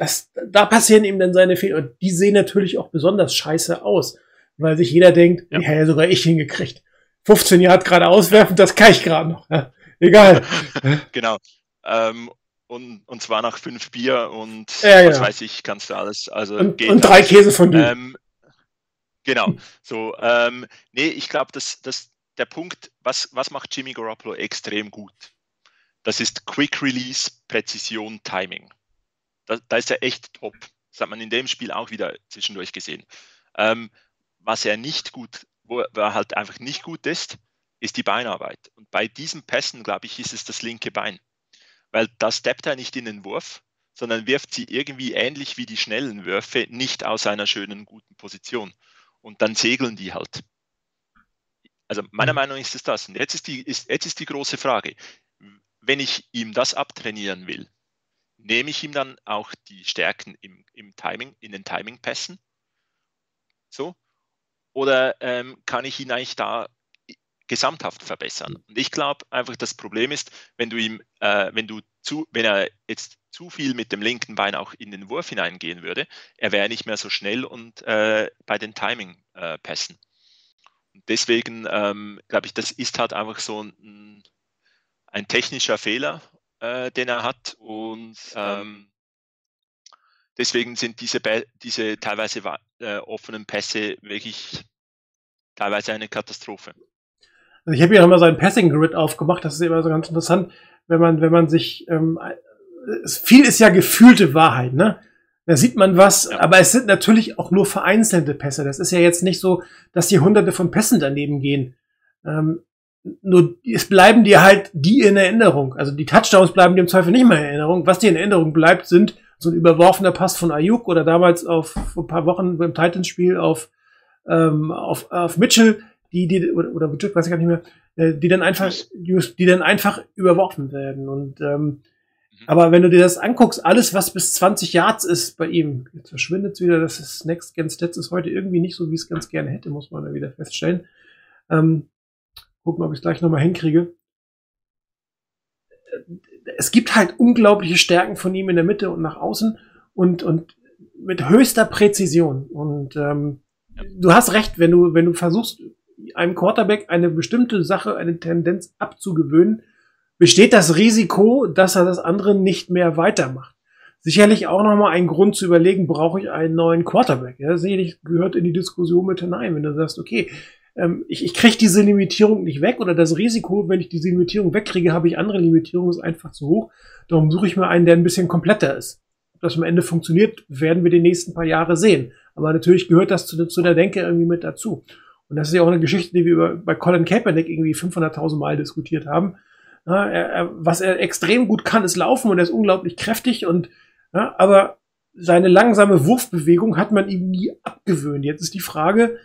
das, da passieren ihm dann seine Fehler. Und die sehen natürlich auch besonders scheiße aus, weil sich jeder denkt, ja, ja sogar ich hingekriegt. 15 Jahre gerade auswerfen, das kann ich gerade noch. Ja, egal. [laughs] genau. Ähm, und, und zwar nach fünf Bier und ja, was weiß ich, kannst du alles. Also und, und drei Käse von dir. Ähm, genau. So, ähm, nee, ich glaube, dass, dass der Punkt, was, was macht Jimmy Garoppolo extrem gut? Das ist Quick Release, Präzision, Timing. Da, da ist er echt top. Das hat man in dem Spiel auch wieder zwischendurch gesehen. Ähm, was er nicht gut, wo er halt einfach nicht gut ist, ist die Beinarbeit. Und bei diesen Pässen, glaube ich, ist es das linke Bein. Weil da steppt er nicht in den Wurf, sondern wirft sie irgendwie ähnlich wie die schnellen Würfe nicht aus einer schönen, guten Position. Und dann segeln die halt. Also meiner mhm. Meinung nach ist es das. Und jetzt ist die, ist, jetzt ist die große Frage. Wenn ich ihm das abtrainieren will, nehme ich ihm dann auch die Stärken im, im Timing, in den Timing-Pässen? So? Oder ähm, kann ich ihn eigentlich da gesamthaft verbessern? Und ich glaube einfach, das Problem ist, wenn du ihm, äh, wenn du zu, wenn er jetzt zu viel mit dem linken Bein auch in den Wurf hineingehen würde, er wäre nicht mehr so schnell und äh, bei den Timing-Pässen. Äh, deswegen ähm, glaube ich, das ist halt einfach so ein, ein technischer Fehler äh, den er hat. Und ähm, deswegen sind diese, diese teilweise äh, offenen Pässe wirklich teilweise eine Katastrophe. Also ich habe ja immer so ein Passing Grid aufgemacht, das ist immer so ganz interessant, wenn man, wenn man sich, ähm, viel ist ja gefühlte Wahrheit, ne? Da sieht man was, ja. aber es sind natürlich auch nur vereinzelte Pässe. Das ist ja jetzt nicht so, dass die hunderte von Pässen daneben gehen. Ähm, nur es bleiben dir halt die in Erinnerung. Also die Touchdowns bleiben dir im Zweifel nicht mehr in Erinnerung. Was dir in Erinnerung bleibt, sind so ein überworfener Pass von Ayuk oder damals auf vor ein paar Wochen beim Titans-Spiel auf, ähm, auf, auf Mitchell, die, die, oder, oder Mitchell, weiß ich gar nicht mehr, äh, die dann einfach, die, dann einfach überworfen werden. Und ähm, mhm. aber wenn du dir das anguckst, alles, was bis 20 Yards ist bei ihm, jetzt verschwindet es wieder, das ist Next Gen Stats ist heute irgendwie nicht so, wie es ganz gerne hätte, muss man da wieder feststellen. Ähm, Gucken, ob ich es gleich nochmal hinkriege. Es gibt halt unglaubliche Stärken von ihm in der Mitte und nach außen und, und mit höchster Präzision. Und ähm, du hast recht, wenn du, wenn du versuchst, einem Quarterback eine bestimmte Sache, eine Tendenz abzugewöhnen, besteht das Risiko, dass er das andere nicht mehr weitermacht. Sicherlich auch nochmal ein Grund zu überlegen, brauche ich einen neuen Quarterback? Ja, sicherlich gehört in die Diskussion mit hinein, wenn du sagst, okay, ähm, ich, ich kriege diese Limitierung nicht weg oder das Risiko, wenn ich diese Limitierung wegkriege, habe ich andere Limitierungen, ist einfach zu hoch. Darum suche ich mir einen, der ein bisschen kompletter ist. Ob das am Ende funktioniert, werden wir die nächsten paar Jahre sehen. Aber natürlich gehört das zu, zu der Denke irgendwie mit dazu. Und das ist ja auch eine Geschichte, die wir über, bei Colin Kaepernick irgendwie 500.000 Mal diskutiert haben. Ja, er, was er extrem gut kann, ist laufen und er ist unglaublich kräftig und ja, aber seine langsame Wurfbewegung hat man ihm nie abgewöhnt. Jetzt ist die Frage,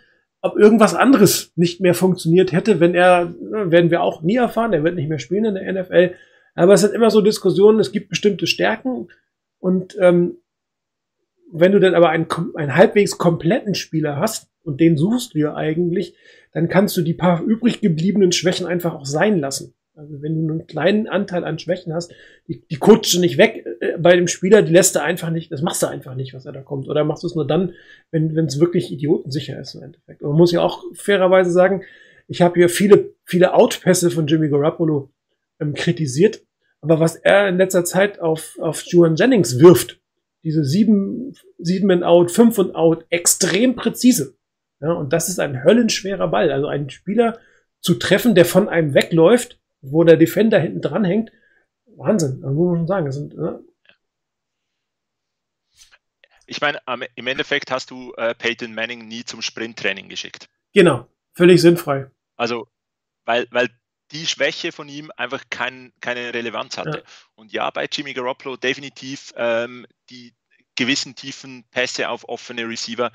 ob irgendwas anderes nicht mehr funktioniert hätte, wenn er, werden wir auch nie erfahren, er wird nicht mehr spielen in der NFL. Aber es sind immer so Diskussionen, es gibt bestimmte Stärken und ähm, wenn du dann aber einen, einen halbwegs kompletten Spieler hast, und den suchst du ja eigentlich, dann kannst du die paar übrig gebliebenen Schwächen einfach auch sein lassen. Also wenn du einen kleinen Anteil an Schwächen hast, die, die coachst du nicht weg äh, bei dem Spieler, die lässt du einfach nicht, das machst du einfach nicht, was er da kommt. Oder machst du es nur dann, wenn es wirklich idiotensicher ist im Endeffekt. Und man muss ja auch fairerweise sagen, ich habe hier viele, viele Outpässe von Jimmy Garoppolo ähm, kritisiert. Aber was er in letzter Zeit auf, auf Juan Jennings wirft, diese sieben, sieben and out, fünf und out, extrem präzise. Ja, und das ist ein höllenschwerer Ball. Also einen Spieler zu treffen, der von einem wegläuft, wo der Defender hinten dran hängt. Wahnsinn, das muss man schon sagen. Das sind, ne? Ich meine, im Endeffekt hast du äh, Peyton Manning nie zum Sprinttraining geschickt. Genau, völlig sinnfrei. Also, weil, weil die Schwäche von ihm einfach kein, keine Relevanz hatte. Ja. Und ja, bei Jimmy Garoppolo definitiv ähm, die gewissen tiefen Pässe auf offene Receiver,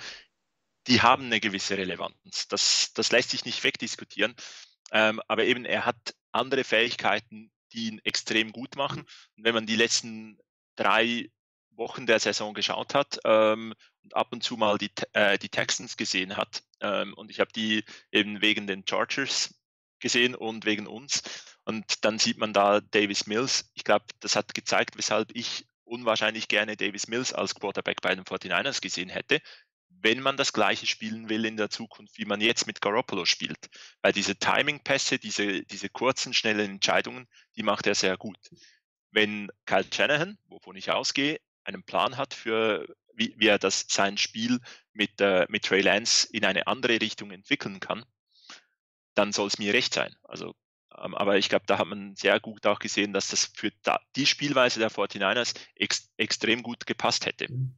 die haben eine gewisse Relevanz. Das, das lässt sich nicht wegdiskutieren. Ähm, aber eben, er hat andere Fähigkeiten, die ihn extrem gut machen. Und wenn man die letzten drei Wochen der Saison geschaut hat ähm, und ab und zu mal die, äh, die Texans gesehen hat, ähm, und ich habe die eben wegen den Chargers gesehen und wegen uns. Und dann sieht man da Davis Mills. Ich glaube, das hat gezeigt, weshalb ich unwahrscheinlich gerne Davis Mills als Quarterback bei den 49ers gesehen hätte, wenn man das gleiche spielen will in der Zukunft, wie man jetzt mit Garoppolo spielt. Weil diese Timing-Pässe, diese, diese kurzen, schnellen Entscheidungen, die macht er sehr gut. Wenn Kyle Shanahan, wovon ich ausgehe, einen Plan hat für, wie, wie er das, sein Spiel mit, äh, mit Trey Lance in eine andere Richtung entwickeln kann, dann soll es mir recht sein. Also, ähm, aber ich glaube, da hat man sehr gut auch gesehen, dass das für da, die Spielweise der 49ers ex, extrem gut gepasst hätte. Mhm.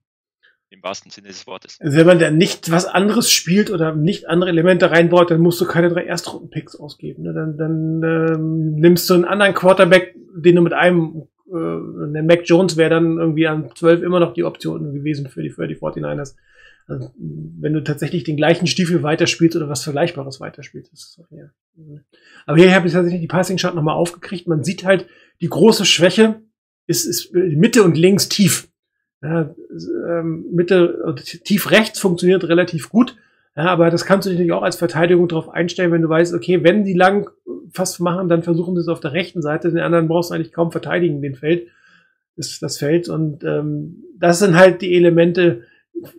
Im wahrsten Sinne des Wortes. Also wenn man da nicht was anderes spielt oder nicht andere Elemente reinbaut, dann musst du keine drei Erstrunden-Picks ausgeben. Ne? Dann, dann ähm, nimmst du einen anderen Quarterback, den du mit einem äh, der Mac Jones wäre dann irgendwie an 12 immer noch die Option gewesen für die, für die 49ers. Also, wenn du tatsächlich den gleichen Stiefel weiterspielst oder was Vergleichbares weiterspielst. Das auch, ja. Aber hier habe ich tatsächlich die Passing Shot nochmal aufgekriegt. Man sieht halt, die große Schwäche ist, ist Mitte und links tief. Ja, ähm, Mitte, tief rechts funktioniert relativ gut. Ja, aber das kannst du natürlich auch als Verteidigung darauf einstellen, wenn du weißt, okay, wenn die lang fast machen, dann versuchen sie es auf der rechten Seite. Den anderen brauchst du eigentlich kaum verteidigen, den Feld, ist das Feld. Und ähm, das sind halt die Elemente,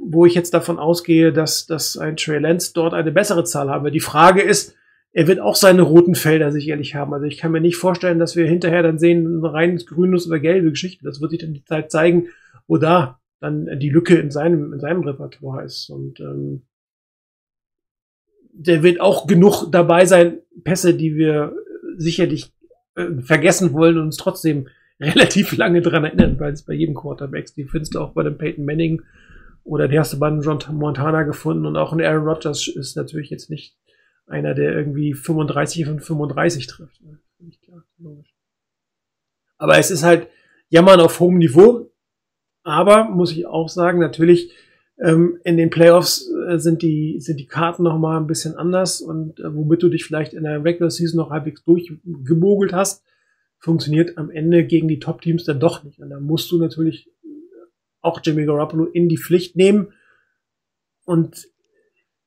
wo ich jetzt davon ausgehe, dass, dass ein Trey Lance dort eine bessere Zahl haben. Die Frage ist, er wird auch seine roten Felder sicherlich haben. Also ich kann mir nicht vorstellen, dass wir hinterher dann sehen, rein grünes oder gelbe Geschichte. Das wird sich dann die Zeit zeigen, wo da dann die Lücke in seinem, in seinem Repertoire ist. Und ähm, der wird auch genug dabei sein, Pässe, die wir sicherlich äh, vergessen wollen und uns trotzdem [laughs] relativ lange dran erinnern, weil es bei jedem Quarterback, die findest du auch bei dem Peyton Manning oder du bei dem John Montana gefunden und auch ein Aaron Rodgers ist natürlich jetzt nicht einer, der irgendwie 35 von 35 trifft. Ne? Aber es ist halt Jammern auf hohem Niveau. Aber muss ich auch sagen, natürlich ähm, in den Playoffs äh, sind die sind die Karten noch mal ein bisschen anders und äh, womit du dich vielleicht in der Regular Season noch halbwegs durchgemogelt hast, funktioniert am Ende gegen die Top Teams dann doch nicht. Und da musst du natürlich auch Jimmy Garoppolo in die Pflicht nehmen und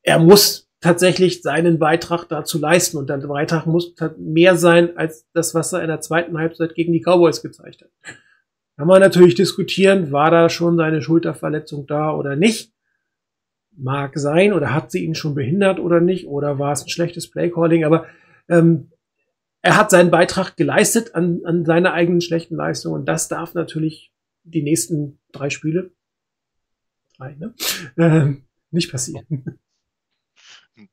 er muss tatsächlich seinen Beitrag dazu leisten und der Beitrag muss mehr sein als das, was er in der zweiten Halbzeit gegen die Cowboys gezeigt hat. Kann man natürlich diskutieren, war da schon seine Schulterverletzung da oder nicht. Mag sein, oder hat sie ihn schon behindert oder nicht, oder war es ein schlechtes Playcalling, aber ähm, er hat seinen Beitrag geleistet an, an seiner eigenen schlechten Leistung und das darf natürlich die nächsten drei Spiele, drei, ne? Ähm, nicht passieren.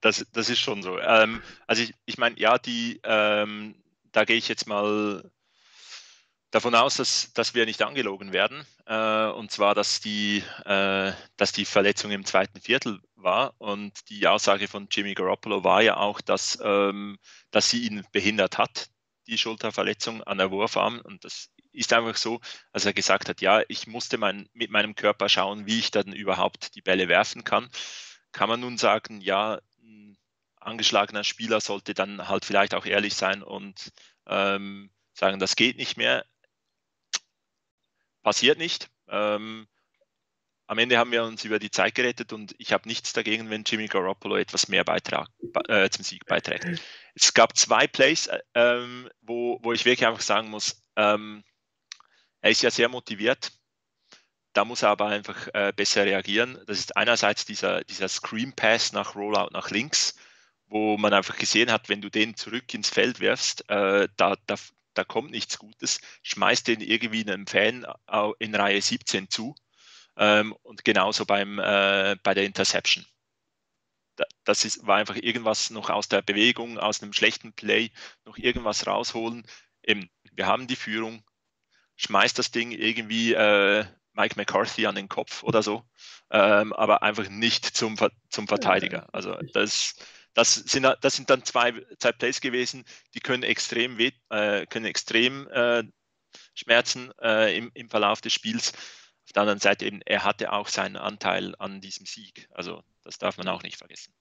Das, das ist schon so. Ähm, also ich, ich meine, ja, die, ähm, da gehe ich jetzt mal davon aus, dass, dass wir nicht angelogen werden. Äh, und zwar, dass die, äh, dass die Verletzung im zweiten Viertel war. Und die Aussage von Jimmy Garoppolo war ja auch, dass, ähm, dass sie ihn behindert hat, die Schulterverletzung an der Wurfarm. Und das ist einfach so, als er gesagt hat, ja, ich musste mein, mit meinem Körper schauen, wie ich dann überhaupt die Bälle werfen kann. Kann man nun sagen, ja, ein angeschlagener Spieler sollte dann halt vielleicht auch ehrlich sein und ähm, sagen, das geht nicht mehr passiert nicht. Ähm, am Ende haben wir uns über die Zeit gerettet und ich habe nichts dagegen, wenn Jimmy Garoppolo etwas mehr Beitrag, äh, zum Sieg beiträgt. Es gab zwei Plays, äh, ähm, wo, wo ich wirklich einfach sagen muss, ähm, er ist ja sehr motiviert. Da muss er aber einfach äh, besser reagieren. Das ist einerseits dieser, dieser Screen Pass nach Rollout nach links, wo man einfach gesehen hat, wenn du den zurück ins Feld wirfst, äh, da, da, da kommt nichts Gutes, schmeißt den irgendwie einem Fan in Reihe 17 zu. Ähm, und genauso beim, äh, bei der Interception. das ist, war einfach irgendwas noch aus der Bewegung, aus einem schlechten Play, noch irgendwas rausholen. Eben, wir haben die Führung, schmeißt das Ding irgendwie äh, Mike McCarthy an den Kopf oder so, ähm, aber einfach nicht zum, zum Verteidiger. Also das, das, sind, das sind dann zwei, zwei Plays gewesen, die können extrem, weh, äh, können extrem äh, schmerzen äh, im, im Verlauf des Spiels. Auf der anderen Seite eben, er hatte auch seinen Anteil an diesem Sieg. Also das darf man auch nicht vergessen.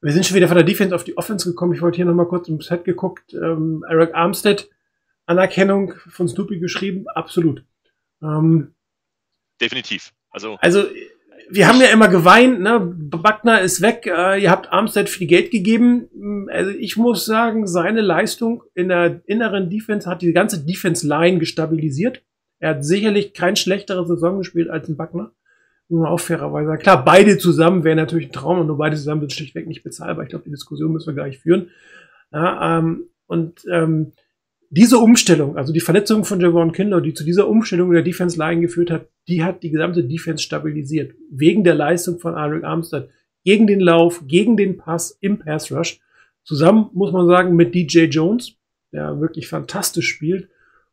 Wir sind schon wieder von der Defense auf die Offense gekommen. Ich wollte hier nochmal kurz im Set geguckt. Ähm, Eric Armstead, Anerkennung von Snoopy geschrieben, absolut. Ähm, Definitiv. Also, also wir haben ja immer geweint, ne? Buckner ist weg, äh, ihr habt Armstead viel Geld gegeben. Also ich muss sagen, seine Leistung in der inneren Defense hat die ganze Defense-Line gestabilisiert. Er hat sicherlich kein schlechteres Saison gespielt als ein Buckner. Muss man auch fairerweise. Klar, beide zusammen wären natürlich ein Traum und nur beide zusammen sind schlichtweg nicht bezahlbar. Ich glaube, die Diskussion müssen wir gleich führen. Ja, ähm, und ähm, diese Umstellung, also die Verletzung von Javon Kindler, die zu dieser Umstellung der Defense Line geführt hat, die hat die gesamte Defense stabilisiert. Wegen der Leistung von Eric Armstead. Gegen den Lauf, gegen den Pass im Pass Rush. Zusammen, muss man sagen, mit DJ Jones, der wirklich fantastisch spielt.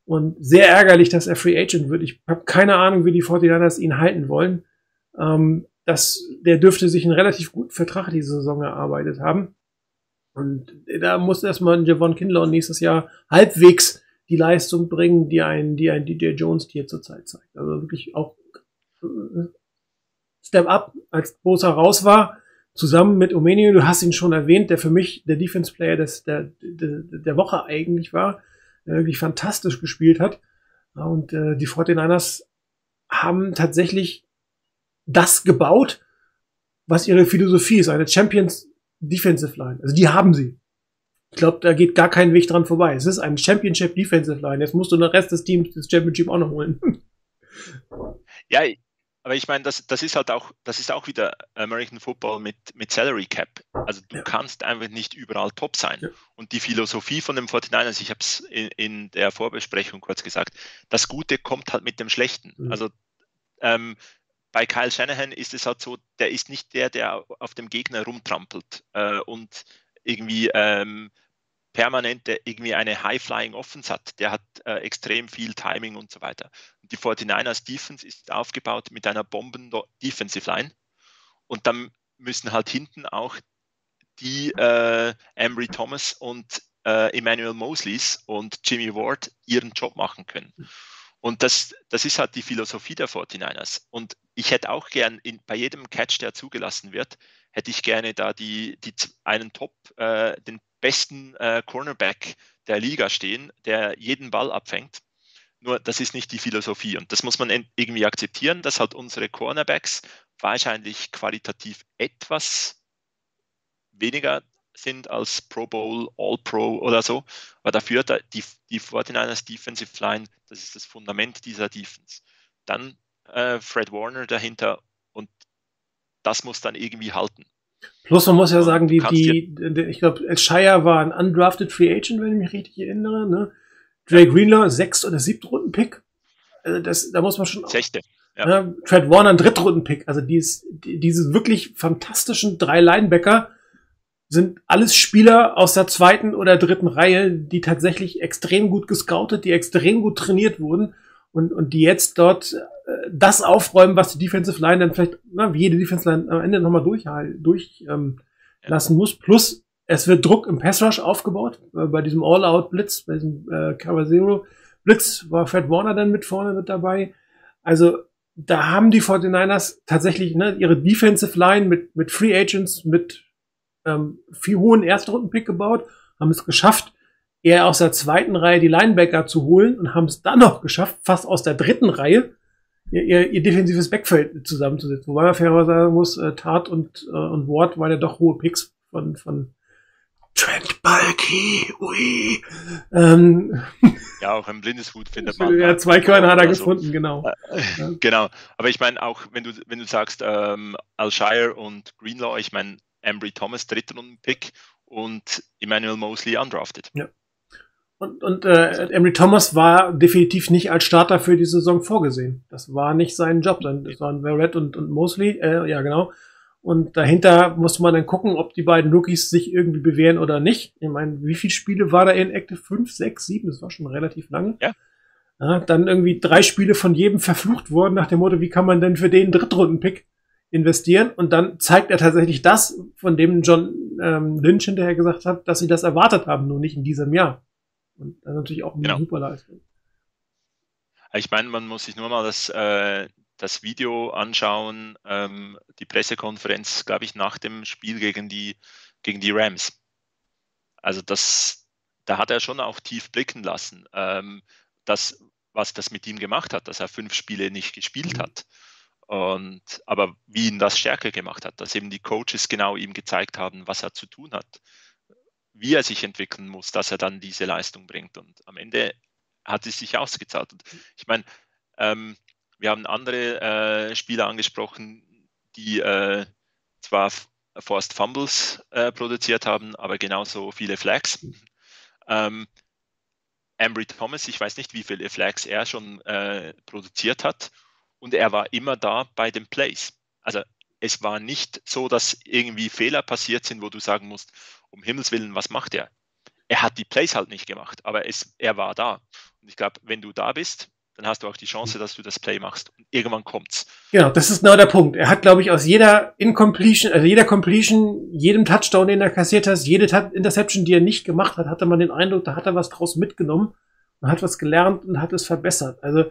Und sehr ärgerlich, dass er Free Agent wird. Ich habe keine Ahnung, wie die 49ers ihn halten wollen. Ähm, das, der dürfte sich einen relativ guten Vertrag diese Saison erarbeitet haben. Und da muss erstmal ein Javon Kindler nächstes Jahr halbwegs die Leistung bringen, die ein, die ein DJ Jones hier zurzeit zeigt. Also wirklich auch äh, Step Up, als Bosa raus war, zusammen mit Omenio, du hast ihn schon erwähnt, der für mich der Defense Player des, der, der, der Woche eigentlich war, der wirklich fantastisch gespielt hat. Und äh, die 49ers haben tatsächlich das gebaut, was ihre Philosophie ist, eine Champions Defensive Line. Also die haben sie. Ich glaube, da geht gar kein Weg dran vorbei. Es ist ein Championship Defensive Line. Jetzt musst du den Rest des Teams das Championship auch noch holen. Ja, aber ich meine, das, das ist halt auch, das ist auch wieder American Football mit, mit Salary Cap. Also du ja. kannst einfach nicht überall top sein. Ja. Und die Philosophie von dem 49ers, ich habe es in, in, der Vorbesprechung kurz gesagt, das Gute kommt halt mit dem Schlechten. Mhm. Also ähm, bei Kyle Shanahan ist es halt so, der ist nicht der, der auf dem Gegner rumtrampelt äh, und irgendwie ähm, permanent irgendwie eine High-Flying Offense hat. Der hat äh, extrem viel Timing und so weiter. Und die 49ers Defense ist aufgebaut mit einer Bomben-Defensive Line. Und dann müssen halt hinten auch die äh, Emery Thomas und äh, Emmanuel Mosleys und Jimmy Ward ihren Job machen können. Und das, das ist halt die Philosophie der 49ers. Und ich hätte auch gern in, bei jedem Catch, der zugelassen wird, hätte ich gerne da die, die einen Top, äh, den besten äh, Cornerback der Liga stehen, der jeden Ball abfängt. Nur das ist nicht die Philosophie und das muss man irgendwie akzeptieren, dass halt unsere Cornerbacks wahrscheinlich qualitativ etwas weniger sind als Pro Bowl, All Pro oder so. Aber dafür die, die 49ers Defensive Line, das ist das Fundament dieser Defense. Dann äh, Fred Warner dahinter und das muss dann irgendwie halten. Plus man muss ja sagen, die, die, die ich glaube, Shire war ein undrafted Free Agent, wenn ich mich richtig erinnere. Ne? Dre Greenlaw, sechst oder siebten Runden Pick. Also das, da muss man schon. Sechste. Ja. Ne? Fred Warner, ein drittrunden Pick. Also dies, die, diese wirklich fantastischen drei Linebacker, sind alles Spieler aus der zweiten oder dritten Reihe, die tatsächlich extrem gut gescoutet, die extrem gut trainiert wurden und, und die jetzt dort äh, das aufräumen, was die Defensive Line dann vielleicht, na, wie jede Defensive Line am Ende nochmal durch, durch ähm, lassen muss. Plus, es wird Druck im Pass Rush aufgebaut. Äh, bei diesem All-Out-Blitz, bei diesem äh, Cover Zero Blitz war Fred Warner dann mit vorne mit dabei. Also da haben die 49ers tatsächlich ne, ihre Defensive Line mit, mit Free Agents, mit ähm, viel hohen Erstrunden-Pick gebaut, haben es geschafft, eher aus der zweiten Reihe die Linebacker zu holen und haben es dann noch geschafft, fast aus der dritten Reihe ihr, ihr, ihr defensives Backfeld zusammenzusetzen. Wobei man fairerweise sagen muss, äh, Tat und, äh, und Ward waren ja doch hohe Picks von, von Trent Balky, ui. Ähm, ja, auch im Blindeshut findet man. [laughs] Ja, zwei Körner hat er gefunden, so. genau. Äh, genau. Aber ich meine, auch wenn du, wenn du sagst, ähm, Alshire und Greenlaw, ich meine, Embry Thomas, dritter Pick und Emmanuel Mosley undrafted. Und, und äh, Emery Thomas war definitiv nicht als Starter für die Saison vorgesehen. Das war nicht sein Job. Das waren Verrett und, und Mosley, äh, ja genau. Und dahinter muss man dann gucken, ob die beiden Rookies sich irgendwie bewähren oder nicht. Ich meine, wie viele Spiele war da in Active? Fünf, sechs, sieben? Das war schon relativ lang. Ja. ja. Dann irgendwie drei Spiele von jedem verflucht worden nach dem Motto, wie kann man denn für den Drittrunden-Pick investieren? Und dann zeigt er tatsächlich das, von dem John ähm, Lynch hinterher gesagt hat, dass sie das erwartet haben, nur nicht in diesem Jahr. Und das ist natürlich auch eine Genau. super Leistung. Ich meine, man muss sich nur mal das, äh, das Video anschauen, ähm, die Pressekonferenz, glaube ich, nach dem Spiel gegen die, gegen die Rams. Also das, da hat er schon auch tief blicken lassen, ähm, das, was das mit ihm gemacht hat, dass er fünf Spiele nicht gespielt Mhm. hat. Und, aber wie ihn das stärker gemacht hat, dass eben die Coaches genau ihm gezeigt haben, was er zu tun hat, wie er sich entwickeln muss, dass er dann diese Leistung bringt. Und am Ende hat es sich ausgezahlt. Und ich meine, ähm, wir haben andere äh, Spieler angesprochen, die äh, zwar Forced Fumbles äh, produziert haben, aber genauso viele Flags. Ähm, Ambry Thomas, ich weiß nicht, wie viele Flags er schon äh, produziert hat. Und er war immer da bei den Plays. Also es war nicht so, dass irgendwie Fehler passiert sind, wo du sagen musst, um Himmels Willen, was macht er? Er hat die Plays halt nicht gemacht, aber es, er war da. Und ich glaube, wenn du da bist, dann hast du auch die Chance, dass du das Play machst. Und irgendwann kommt's. Genau, das ist genau der Punkt. Er hat, glaube ich, aus jeder Incompletion, also jeder Completion, jedem Touchdown, den er kassiert hat, jede Interception, die er nicht gemacht hat, hatte man den Eindruck, da hat er was draus mitgenommen und hat was gelernt und hat es verbessert. Also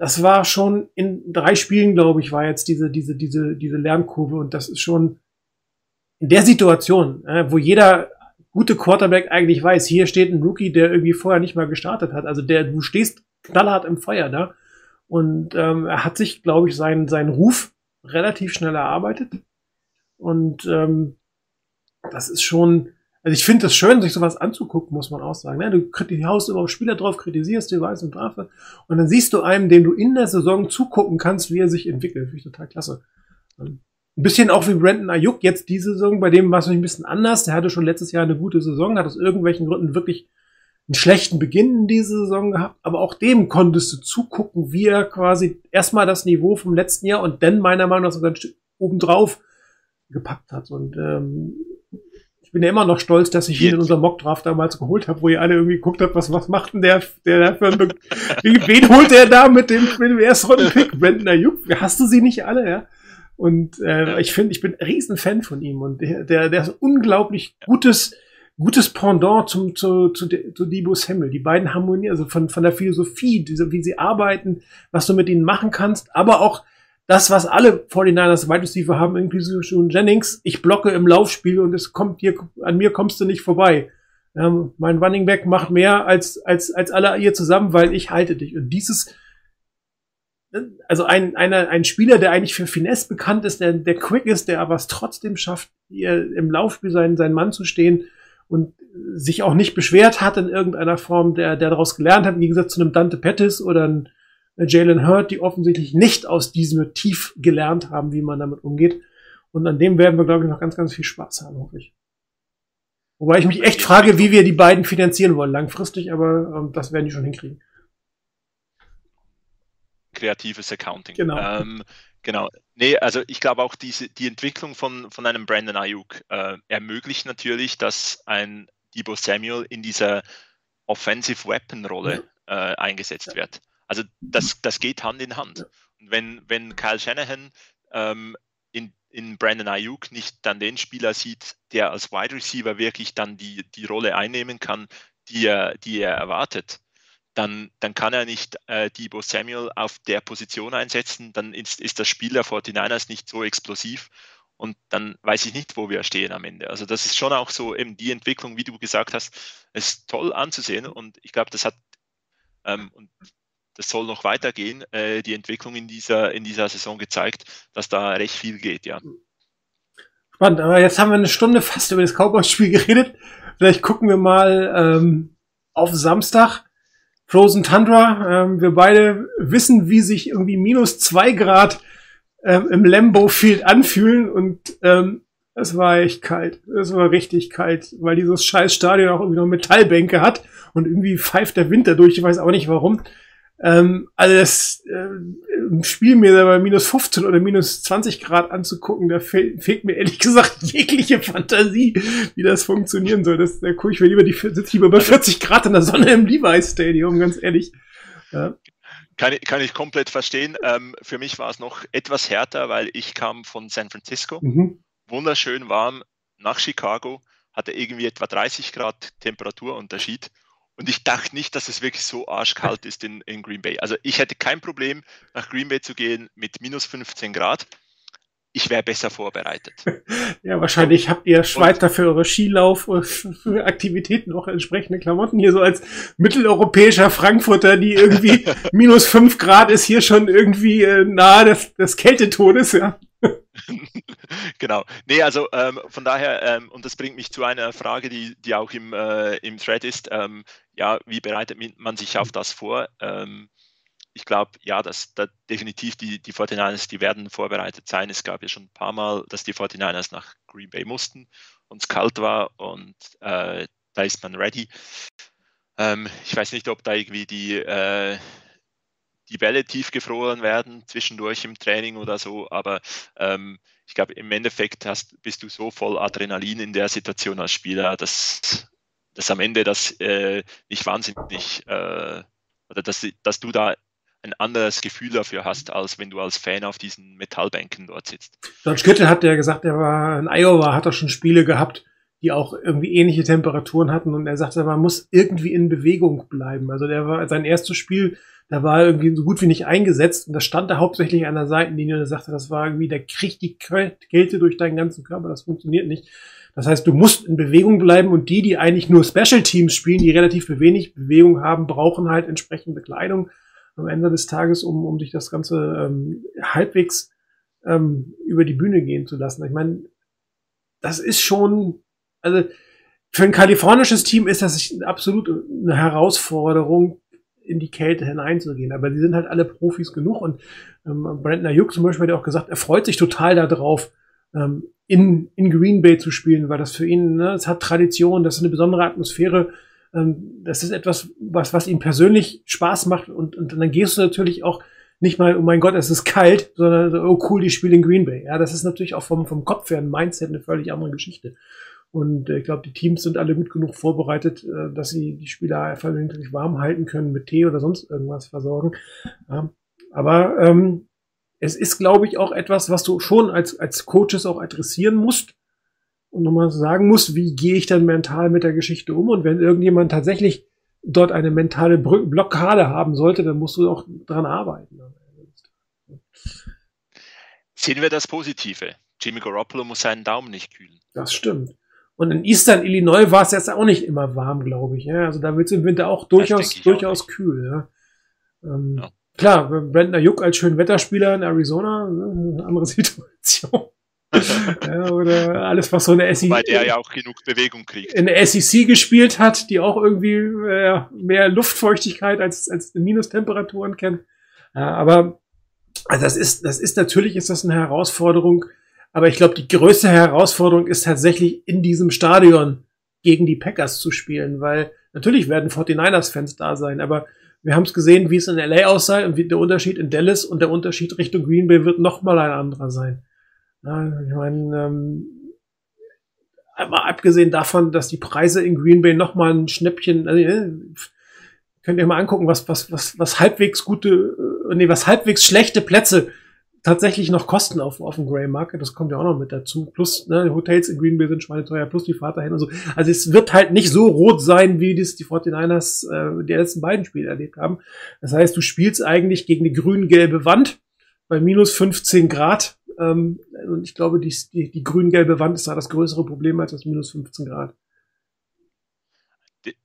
das war schon in drei Spielen, glaube ich, war jetzt diese, diese, diese, diese Lernkurve und das ist schon in der Situation, äh, wo jeder gute Quarterback eigentlich weiß, hier steht ein Rookie, der irgendwie vorher nicht mal gestartet hat. Also der, du stehst knallhart im Feuer da. Und ähm, er hat sich, glaube ich, seinen, seinen Ruf relativ schnell erarbeitet. Und ähm, das ist schon, also ich finde es schön, sich sowas anzugucken, muss man auch sagen. Ne? Du haust immer auf Spieler drauf, kritisierst die Weiß und Strafe. Und dann siehst du einem, dem du in der Saison zugucken kannst, wie er sich entwickelt. Finde ich total klasse. Ähm, Ein bisschen auch wie Brandon Ayuk jetzt diese Saison, bei dem war es ein bisschen anders. Der hatte schon letztes Jahr eine gute Saison, hat aus irgendwelchen Gründen wirklich einen schlechten Beginn in diese Saison gehabt, aber auch dem konntest du zugucken, wie er quasi erstmal das Niveau vom letzten Jahr und dann meiner Meinung nach sogar ein Stück obendrauf gepackt hat. Und ähm, ich bin ja immer noch stolz, dass ich ihn in unserem Mockdraft damals geholt habe, wo ihr alle irgendwie geguckt habt, was, was macht denn der, der, der für ein Be [laughs] Wie- wen holt der da mit dem, mit dem ersten Runden-Pick? Brandon Ayuk? Hast du sie nicht alle, ja? Und äh, ich finde, ich bin ein riesen Fan von ihm und der, der, der ist ein unglaublich gutes, gutes Pendant zum, zu, zu, zu Debo Samuel. Die beiden harmonieren, also von, von der Philosophie, diese, wie sie arbeiten, was du mit ihnen machen kannst, aber auch das, was alle 49ers Wide Receiver haben, inklusive schon Jennings, ich blocke im Laufspiel und es kommt dir, an mir kommst du nicht vorbei. Ähm, mein Running Back macht mehr als, als, als alle ihr zusammen, weil ich halte dich. Und dieses, also ein, einer, ein Spieler, der eigentlich für Finesse bekannt ist, der, der quick ist, der aber es trotzdem schafft, hier im Laufspiel seinen, seinen Mann zu stehen und sich auch nicht beschwert hat in irgendeiner Form, der, der daraus gelernt hat, im Gegensatz zu einem Dante Pettis oder einem Jalen Hurt, die offensichtlich nicht aus diesem Tief gelernt haben, wie man damit umgeht. Und an dem werden wir, glaube ich, noch ganz, ganz viel Spaß haben, hoffe ich. Wobei ich mich echt frage, wie wir die beiden finanzieren wollen, langfristig, aber ähm, das werden die schon hinkriegen. kreatives Accounting. Genau. Ähm, genau. Nee, also ich glaube auch diese, die Entwicklung von, von einem Brandon Ayuk äh, ermöglicht natürlich, dass ein Debo Samuel in dieser Offensive Weapon Rolle äh, eingesetzt wird. Also das, das geht Hand in Hand. Und wenn, wenn Kyle Shanahan ähm, in, in Brandon Ayuk nicht dann den Spieler sieht, der als Wide Receiver wirklich dann die, die Rolle einnehmen kann, die er, die er erwartet, dann, dann kann er nicht äh, Debo Samuel auf der Position einsetzen, dann ist, ist das Spiel der 49ers nicht so explosiv. Und dann weiß ich nicht, wo wir stehen am Ende. Also das ist schon auch so eben die Entwicklung, wie du gesagt hast, ist toll anzusehen. Und ich glaube, das hat ähm, und das soll noch weitergehen, äh, die Entwicklung in dieser, in dieser Saison gezeigt, dass da recht viel geht, ja. Spannend, aber jetzt haben wir eine Stunde fast über das Cowboys-Spiel [laughs] geredet. Vielleicht gucken wir mal ähm, auf Samstag. Frozen Tundra. Ähm, wir beide wissen, wie sich irgendwie minus zwei Grad ähm, im Lambeau Field anfühlen und ähm, Es war echt kalt. Es war richtig kalt, weil dieses scheiß Stadion auch irgendwie noch Metallbänke hat und irgendwie pfeift der Winter durch. Ich weiß auch nicht warum. Ähm, also das äh, Spiel mir bei minus 15 oder minus 20 Grad anzugucken, da fehl, fehlt mir ehrlich gesagt [laughs] jegliche Fantasie, wie das funktionieren soll. Das, da gucke ich mir lieber die sitze lieber bei 40 Grad in der Sonne im Levi's Stadium, ganz ehrlich. Ja. Kann, ich- kann ich komplett verstehen. Ähm, für mich war es noch etwas härter, weil ich kam von San Francisco, Mhm. wunderschön warm, nach Chicago, hatte irgendwie etwa 30 Grad Temperaturunterschied. Und ich dachte nicht, dass es wirklich so arschkalt ist in, in Green Bay. Also ich hätte kein Problem, nach Green Bay zu gehen mit minus 15 Grad. Ich wäre besser vorbereitet. [laughs] Ja, wahrscheinlich habt ihr Schweizer für eure Skilauf äh, [laughs] für Aktivitäten auch entsprechende Klamotten. Hier so als mitteleuropäischer Frankfurter, die irgendwie [laughs] minus fünf Grad ist hier schon irgendwie äh, nahe des, des Kältetodes, ja. genau. Nee, also ähm, von daher, ähm, und das bringt mich zu einer Frage, die, die auch im, äh, im Thread ist, ähm, ja, wie bereitet man sich auf das vor? Ähm, ich glaube, ja, dass da definitiv die, die 49ers, die werden vorbereitet sein. Es gab ja schon ein paar Mal, dass die 49ers nach Green Bay mussten und es kalt war und äh, da ist man ready. Ähm, ich weiß nicht, ob da irgendwie die, äh, die Bälle tiefgefroren werden zwischendurch im Training oder so, aber ähm, ich glaube, im Endeffekt hast, bist du so voll Adrenalin in der Situation als Spieler, dass, dass am Ende das äh, nicht wahnsinnig äh, oder dass, dass du da ein anderes Gefühl dafür hast, als wenn du als Fan auf diesen Metallbänken dort sitzt. George Kittle hat ja gesagt, er war in Iowa, hat er schon Spiele gehabt, die auch irgendwie ähnliche Temperaturen hatten und er sagte, man muss irgendwie in Bewegung bleiben. Also der war sein erstes Spiel, da war er irgendwie so gut wie nicht eingesetzt und da stand er hauptsächlich an der Seitenlinie und er sagte, das war irgendwie, der kriegt die Käl- Kälte durch deinen ganzen Körper, das funktioniert nicht. Das heißt, du musst in Bewegung bleiben und die, die eigentlich nur Special Teams spielen, die relativ wenig Bewegung haben, brauchen halt entsprechende Kleidung am Ende des Tages, um, um sich das Ganze ähm, halbwegs ähm, über die Bühne gehen zu lassen. Ich meine, das ist schon, also für ein kalifornisches Team ist das absolut eine Herausforderung, in die Kälte hineinzugehen. Aber die sind halt alle Profis genug und ähm, Brandon Ayuk zum Beispiel hat ja auch gesagt, er freut sich total darauf, ähm, in, in Green Bay zu spielen, weil das für ihn, ne, es hat Tradition, das ist eine besondere Atmosphäre, ähm, das ist etwas, was, was ihm persönlich Spaß macht und, und dann gehst du natürlich auch nicht mal, oh mein Gott, es ist kalt, sondern so, oh cool, die spielen in Green Bay. Ja, das ist natürlich auch vom, vom Kopf her ein Mindset eine völlig andere Geschichte. Und äh, ich glaube, die Teams sind alle gut genug vorbereitet, äh, dass sie die Spieler vernünftig warm halten können, mit Tee oder sonst irgendwas versorgen. Aber ähm, es ist, glaube ich, auch etwas, was du schon als, als Coaches auch adressieren musst und nochmal sagen musst, wie gehe ich dann mental mit der Geschichte um? Und wenn irgendjemand tatsächlich dort eine mentale Blockade haben sollte, dann musst du auch dran arbeiten. Sehen wir das Positive. Jimmy Garoppolo muss seinen Daumen nicht kühlen. Das stimmt. Und in Eastern Illinois war es jetzt auch nicht immer warm, glaube ich. Ja? Also da wird es im Winter auch durchaus, ich auch durchaus kühl. Ja? Ähm, Ja. Klar, Brandon Ayuk als Schönwetterspieler in Arizona, ne, eine andere [laughs] Situation. Ja, oder alles, was so eine SEC, Weil der ja auch genug Bewegung kriegt. in der SEC gespielt hat, die auch irgendwie äh, mehr Luftfeuchtigkeit als, als Minustemperaturen kennt. Ja, aber also das ist, das ist natürlich ist das eine Herausforderung. Aber ich glaube, die größte Herausforderung ist tatsächlich in diesem Stadion gegen die Packers zu spielen, weil natürlich werden 49ers-Fans da sein, aber wir haben es gesehen, wie es in LA aussah und wie der Unterschied in Dallas und der Unterschied Richtung Green Bay wird nochmal ein anderer sein. Ja, ich meine, ähm, mal abgesehen davon, dass die Preise in Green Bay nochmal ein Schnäppchen, also, könnt ihr mal angucken, was, was, was, was halbwegs gute, äh, nee, was halbwegs schlechte Plätze tatsächlich noch kosten auf, auf dem Grey Market. Das kommt ja auch noch mit dazu. Plus, ne, Hotels in Green Bay sind schweineteuer, plus die Fahrt dahin und so. Also es wird halt nicht so rot sein, wie das die 49ers äh, die letzten beiden Spiele erlebt haben. Das heißt, du spielst eigentlich gegen die grün-gelbe Wand bei minus 15 Grad. Ähm, und ich glaube, die, die, die grün-gelbe Wand ist da das größere Problem als das minus 15 Grad.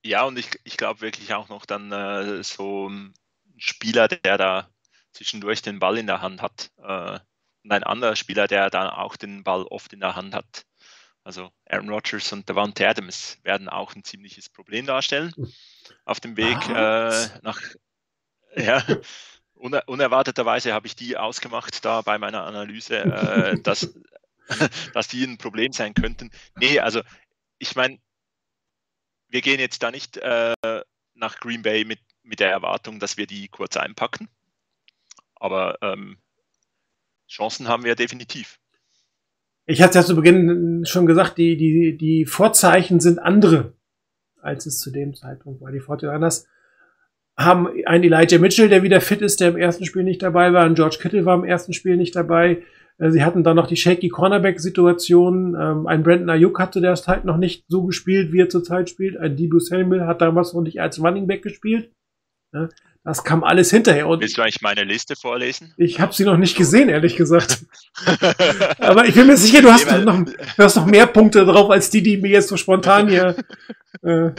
Ja, und ich, ich glaube wirklich auch noch dann äh, so ein Spieler, der da zwischendurch den Ball in der Hand hat äh, und ein anderer Spieler, der dann auch den Ball oft in der Hand hat. Also Aaron Rodgers und Davante Adams werden auch ein ziemliches Problem darstellen auf dem Weg äh, nach [laughs] ja, uner unerwarteterweise habe ich die ausgemacht da bei meiner Analyse, äh, [laughs] dass [laughs] dass die ein Problem sein könnten. Nee, also ich meine, wir gehen jetzt da nicht äh, nach Green Bay mit, mit der Erwartung, dass wir die kurz einpacken. Aber ähm, Chancen haben wir definitiv. Ich hatte ja zu Beginn schon gesagt, die, die, die Vorzeichen sind andere, als es zu dem Zeitpunkt war. Die 49ers haben einen Elijah Mitchell, der wieder fit ist, der im ersten Spiel nicht dabei war. Ein George Kittle war im ersten Spiel nicht dabei. Äh, sie hatten dann noch die shaky Cornerback-Situation. Ähm, ein Brandon Ayuk hatte derzeit noch nicht so gespielt, wie er zurzeit spielt. Ein Debo Samuel hat damals noch nicht als Running Back gespielt. Das kam alles hinterher. Und Willst du eigentlich meine Liste vorlesen? Ich habe sie noch nicht gesehen, ehrlich gesagt. [laughs] Aber ich bin mir sicher, du hast, nee, noch, du hast noch mehr Punkte drauf, als die, die mir jetzt so spontan hier. [laughs] Äh,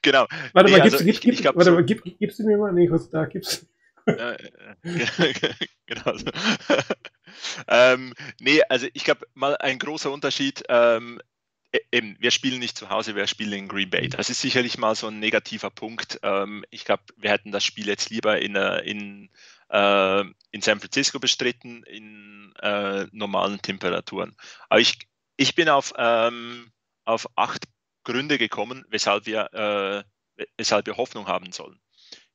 genau. Warte nee, mal, gibst, also gib, ich, ich warte so mal, gib, gibst du mir mal? Nee, da gibst [laughs] genau. ähm, nee, also ich glaube mal ein großer Unterschied. Ähm, eben, wir spielen nicht zu Hause, wir spielen in Green Bay. Das ist sicherlich mal so ein negativer Punkt. Ähm, ich glaube, wir hätten das Spiel jetzt lieber in, äh, in, äh, in San Francisco bestritten, in äh, normalen Temperaturen. Aber ich, ich bin auf, ähm, auf acht Gründe gekommen, weshalb wir, äh, weshalb wir Hoffnung haben sollen.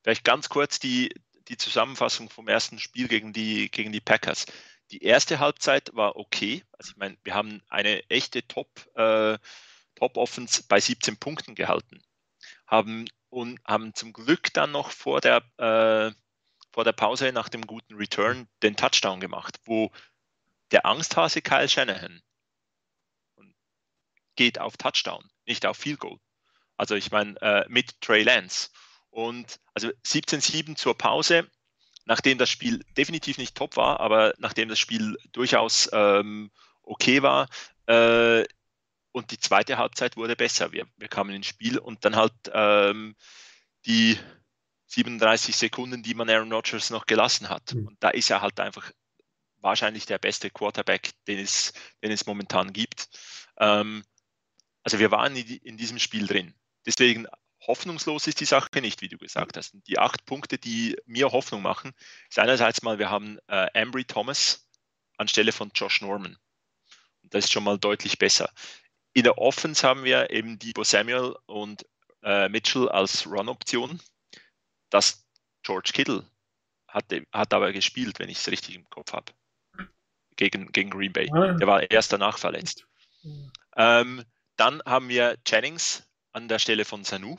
Vielleicht ganz kurz die, die Zusammenfassung vom ersten Spiel gegen die, gegen die Packers die erste Halbzeit war okay. Also ich meine, wir haben eine echte Top, äh, Top Offense bei 17 Punkten gehalten. Haben und haben zum Glück dann noch vor der, äh, vor der Pause nach dem guten Return den Touchdown gemacht, wo der Angsthase Kyle Shanahan geht auf Touchdown, nicht auf Field Goal. Also ich meine äh, mit Trey Lance. Und also 17-7 zur Pause nachdem das Spiel definitiv nicht top war, aber nachdem das Spiel durchaus ähm, okay war, äh, und die zweite Halbzeit wurde besser. Wir, wir kamen ins Spiel und dann halt ähm, die 37 Sekunden, die man Aaron Rodgers noch gelassen hat. Mhm. Und da ist er halt einfach wahrscheinlich der beste Quarterback, den es, den es momentan gibt. Ähm, also wir waren in, in diesem Spiel drin. Deswegen hoffnungslos ist die Sache nicht, wie du gesagt hast. Die acht Punkte, die mir Hoffnung machen, ist einerseits mal, wir haben äh, Ambry Thomas anstelle von Josh Norman. Das ist schon mal deutlich besser. In der Offense haben wir eben Debo Samuel und äh, Mitchell als Run-Option. Das George Kittle hat, hat aber gespielt, wenn ich es richtig im Kopf habe. Gegen, gegen Green Bay. Der war erst danach verletzt. Ähm, dann haben wir Jennings an der Stelle von Sanu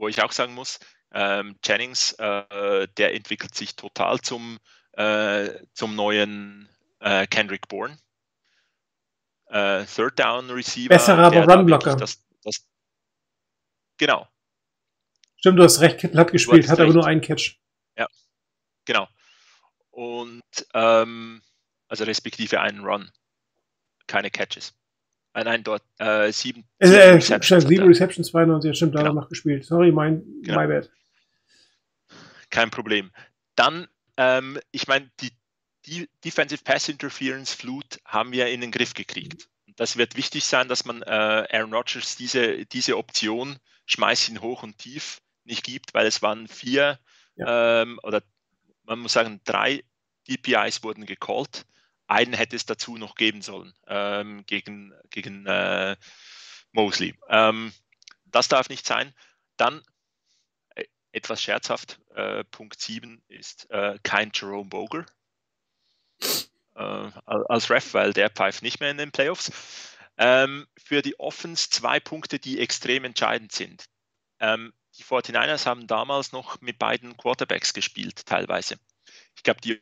wo ich auch sagen muss, ähm, Jennings, äh, der entwickelt sich total zum, äh, zum neuen äh, Kendrick Bourne. Äh, Third Down Receiver. Besserer Runblocker. Das, das, genau. Stimmt, du hast recht, Kittel hat gespielt, hat recht. aber nur einen Catch. Ja, genau. Und ähm, also respektive einen Run. Keine Catches. Äh, nein, dort äh, sieben, äh, sieben äh, Receptions. Sieben Receptions, 92, stimmt, da genau. noch gespielt. Sorry, mein, genau. my bad. Kein Problem. Dann, ähm, ich meine, die, die Defensive Pass Interference Flut haben wir in den Griff gekriegt. Das wird wichtig sein, dass man äh, Aaron Rodgers diese, diese Option, schmeiß ihn hoch und tief, nicht gibt, weil es waren vier ja. ähm, oder man muss sagen, drei DPIs wurden gecallt einen hätte es dazu noch geben sollen ähm, gegen, gegen äh, Mosley. Ähm, das darf nicht sein. Dann äh, etwas scherzhaft, äh, Punkt 7 ist äh, kein Jerome Boger äh, als Ref, weil der pfeift nicht mehr in den Playoffs. Ähm, für die Offens zwei Punkte, die extrem entscheidend sind. Ähm, die 49ers haben damals noch mit beiden Quarterbacks gespielt, teilweise. Ich glaube, die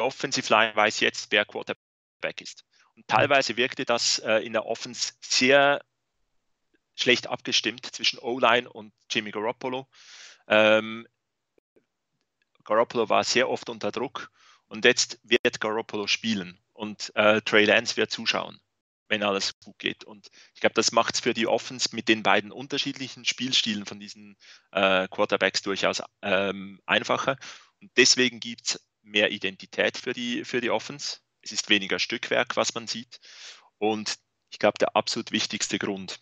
Offensive Line weiß jetzt, wer Quarterback ist. Und teilweise wirkte das äh, in der Offense sehr schlecht abgestimmt zwischen O-Line und Jimmy Garoppolo. Ähm, Garoppolo war sehr oft unter Druck und jetzt wird Garoppolo spielen und äh, Trey Lance wird zuschauen, wenn alles gut geht. Und ich glaube, das macht es für die Offense mit den beiden unterschiedlichen Spielstilen von diesen äh, Quarterbacks durchaus ähm, einfacher. Und deswegen gibt es mehr Identität für die, für die Offense. Es ist weniger Stückwerk, was man sieht. Und ich glaube, der absolut wichtigste Grund,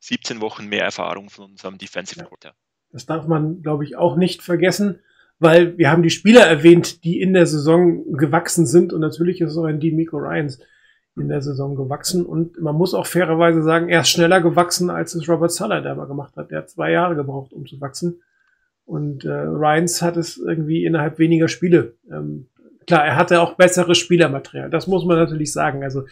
17 Wochen mehr Erfahrung von unserem Defensive ja. Quarter. Das darf man, glaube ich, auch nicht vergessen, weil wir haben die Spieler erwähnt, die in der Saison gewachsen sind und natürlich ist auch ein Dean Miko Ryans. in der Saison gewachsen und man muss auch fairerweise sagen, er ist schneller gewachsen, als es Robert Sala mal gemacht hat. Der hat zwei Jahre gebraucht, um zu wachsen. Und äh, Ryans hat es irgendwie innerhalb weniger Spiele. Ähm, klar, er hatte auch besseres Spielermaterial. Das muss man natürlich sagen. Also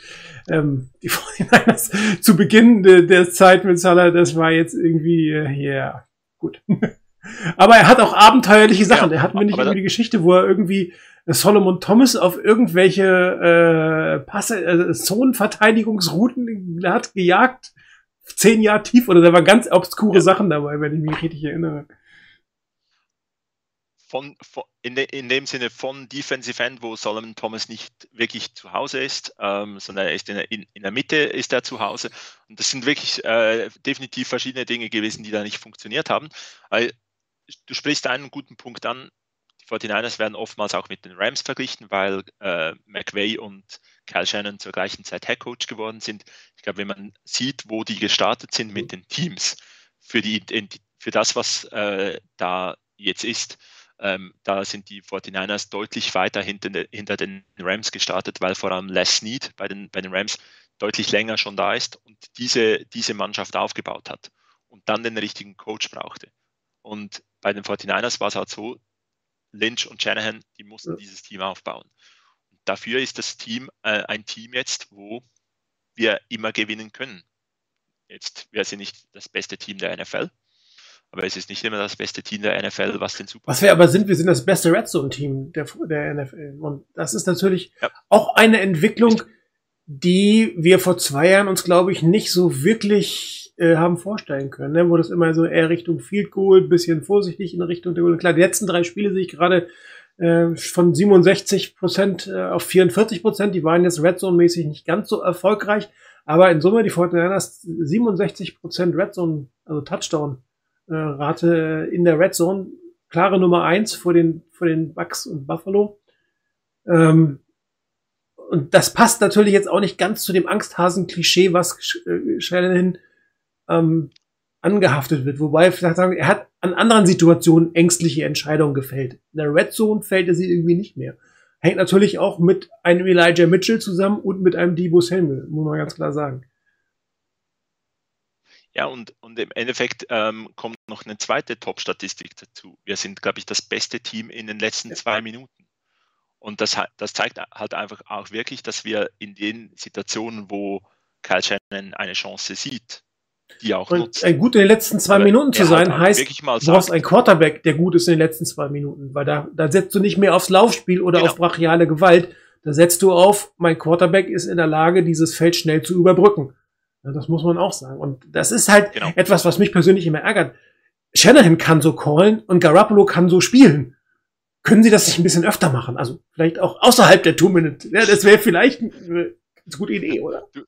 ähm, die [laughs] 49 zu Beginn de, der Zeit mit Salah, das war jetzt irgendwie, ja, äh, yeah, gut. [laughs] aber er hat auch abenteuerliche Sachen. Ja, er hat mir nicht irgendwie die Geschichte, wo er irgendwie Solomon Thomas auf irgendwelche äh, Passe, äh, Zonenverteidigungsrouten hat gejagt, zehn Jahre tief oder da waren ganz obskure Sachen dabei, wenn ich mich richtig erinnere von, von in, de, in, dem Sinne von Defensive End, wo Solomon Thomas nicht wirklich zu Hause ist, ähm, sondern er ist in, in, in, der Mitte ist er zu Hause. Und das sind wirklich äh, definitiv verschiedene Dinge gewesen, die da nicht funktioniert haben. Weil du sprichst einen guten Punkt an. Die 49ers werden oftmals auch mit den Rams verglichen, weil äh, McVay und Kyle Shannon zur gleichen Zeit Head Coach geworden sind. Ich glaube, wenn man sieht, wo die gestartet sind mit den Teams für, die, für das, was äh, da jetzt ist, ähm, da sind die 49ers deutlich weiter hinter, hinter, den Rams gestartet, weil vor allem Les Snead bei den, bei den Rams deutlich länger schon da ist und diese, diese Mannschaft aufgebaut hat und dann den richtigen Coach brauchte. Und bei den 49ers war es halt so, Lynch und Shanahan, die mussten ja. dieses Team aufbauen. Und dafür ist das Team äh, ein Team jetzt, wo wir immer gewinnen können. Jetzt, wir sind nicht das beste Team der NFL, aber es ist nicht immer das beste Team der NFL, was den Super. Was wir aber sind, wir sind das beste Red Zone Team der, der NFL. Und das ist natürlich ja. auch eine Entwicklung, die wir vor zwei Jahren uns, glaube ich, nicht so wirklich äh, haben vorstellen können, ne? wo das immer so eher Richtung Field Goal, bisschen vorsichtig in Richtung der Goal. Klar, die letzten drei Spiele sehe ich gerade äh, von 67 Prozent äh, auf 44 Prozent. Die waren jetzt Red Zone mäßig nicht ganz so erfolgreich, aber in Summe die 49ers 67 Prozent Red Zone, also Touchdown äh, Rate in der Red Zone. Klare Nummer eins vor den, vor den Bucks und Buffalo. Ähm, und das passt natürlich jetzt auch nicht ganz zu dem Angsthasen-Klischee, was äh, Shanahan ähm, angehaftet wird. Wobei, vielleicht sagen, er hat an anderen Situationen ängstliche Entscheidungen gefällt. In der Red Zone fällt er sie irgendwie nicht mehr. Hängt natürlich auch mit einem Elijah Mitchell zusammen und mit einem Debo Samuel, muss man ganz klar sagen. Ja, und, und im Endeffekt ähm, kommt noch eine zweite Top-Statistik dazu. Wir sind, glaube ich, das beste Team in den letzten zwei Minuten. Und das, das zeigt halt einfach auch wirklich, dass wir in den Situationen, wo Kyle Shannon eine Chance sieht, die auch und nutzt. Äh, gut in den letzten zwei Aber Minuten zu sein, heißt, du brauchst einen Quarterback, der gut ist in den letzten zwei Minuten, weil da, da setzt du nicht mehr aufs Laufspiel oder genau. auf brachiale Gewalt, da setzt du auf, mein Quarterback ist in der Lage, dieses Feld schnell zu überbrücken. Das muss man auch sagen. Und das ist halt genau. etwas, was mich persönlich immer ärgert. Shanahan kann so callen und Garoppolo kann so spielen. Können Sie das nicht ein bisschen öfter machen? Also vielleicht auch außerhalb der Two-Minute. Ja, das wäre vielleicht eine gute Idee, oder? Du,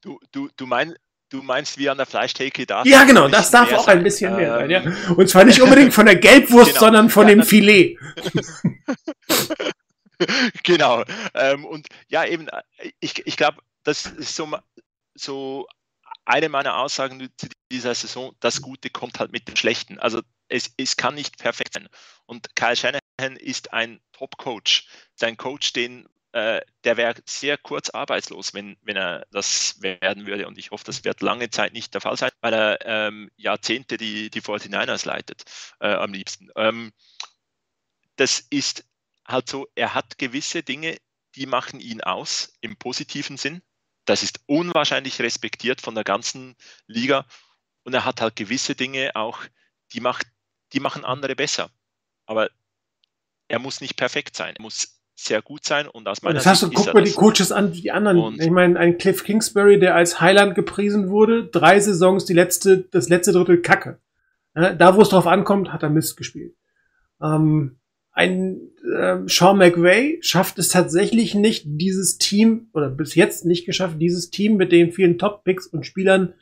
du, du, du, mein, du meinst wie an der Fleischtheke da? Ja, genau, das darf auch sein. ein bisschen mehr sein, ja. Ähm. Und zwar nicht unbedingt von der Gelbwurst, [laughs] genau. sondern von ja, dem Filet. [laughs] genau. Ähm, und ja, eben, ich, ich glaube, das ist so so eine meiner Aussagen zu dieser Saison, das Gute kommt halt mit dem Schlechten. Also es, es kann nicht perfekt sein. Und Kyle Shanahan ist ein Top-Coach. Sein Coach, den, äh, der wäre sehr kurz arbeitslos, wenn, wenn er das werden würde. Und ich hoffe, das wird lange Zeit nicht der Fall sein, weil er ähm, Jahrzehnte die, die 49ers leitet, äh, am liebsten. Ähm, das ist halt so, er hat gewisse Dinge, die machen ihn aus im positiven Sinn. Das ist unwahrscheinlich respektiert von der ganzen Liga. Und er hat halt gewisse Dinge auch, die, macht, die machen andere besser. Aber er muss nicht perfekt sein. Er muss sehr gut sein und aus meiner das hast du, guck mal die Coaches an, die anderen. Und ich meine, ein Cliff Kingsbury, der als Highland gepriesen wurde, drei Saisons, die letzte, das letzte Drittel Kacke. Da, wo es drauf ankommt, hat er Mist gespielt. Ähm, ein äh, Sean McVay schafft es tatsächlich nicht, dieses Team, oder bis jetzt nicht geschafft, dieses Team mit den vielen Top-Picks und Spielern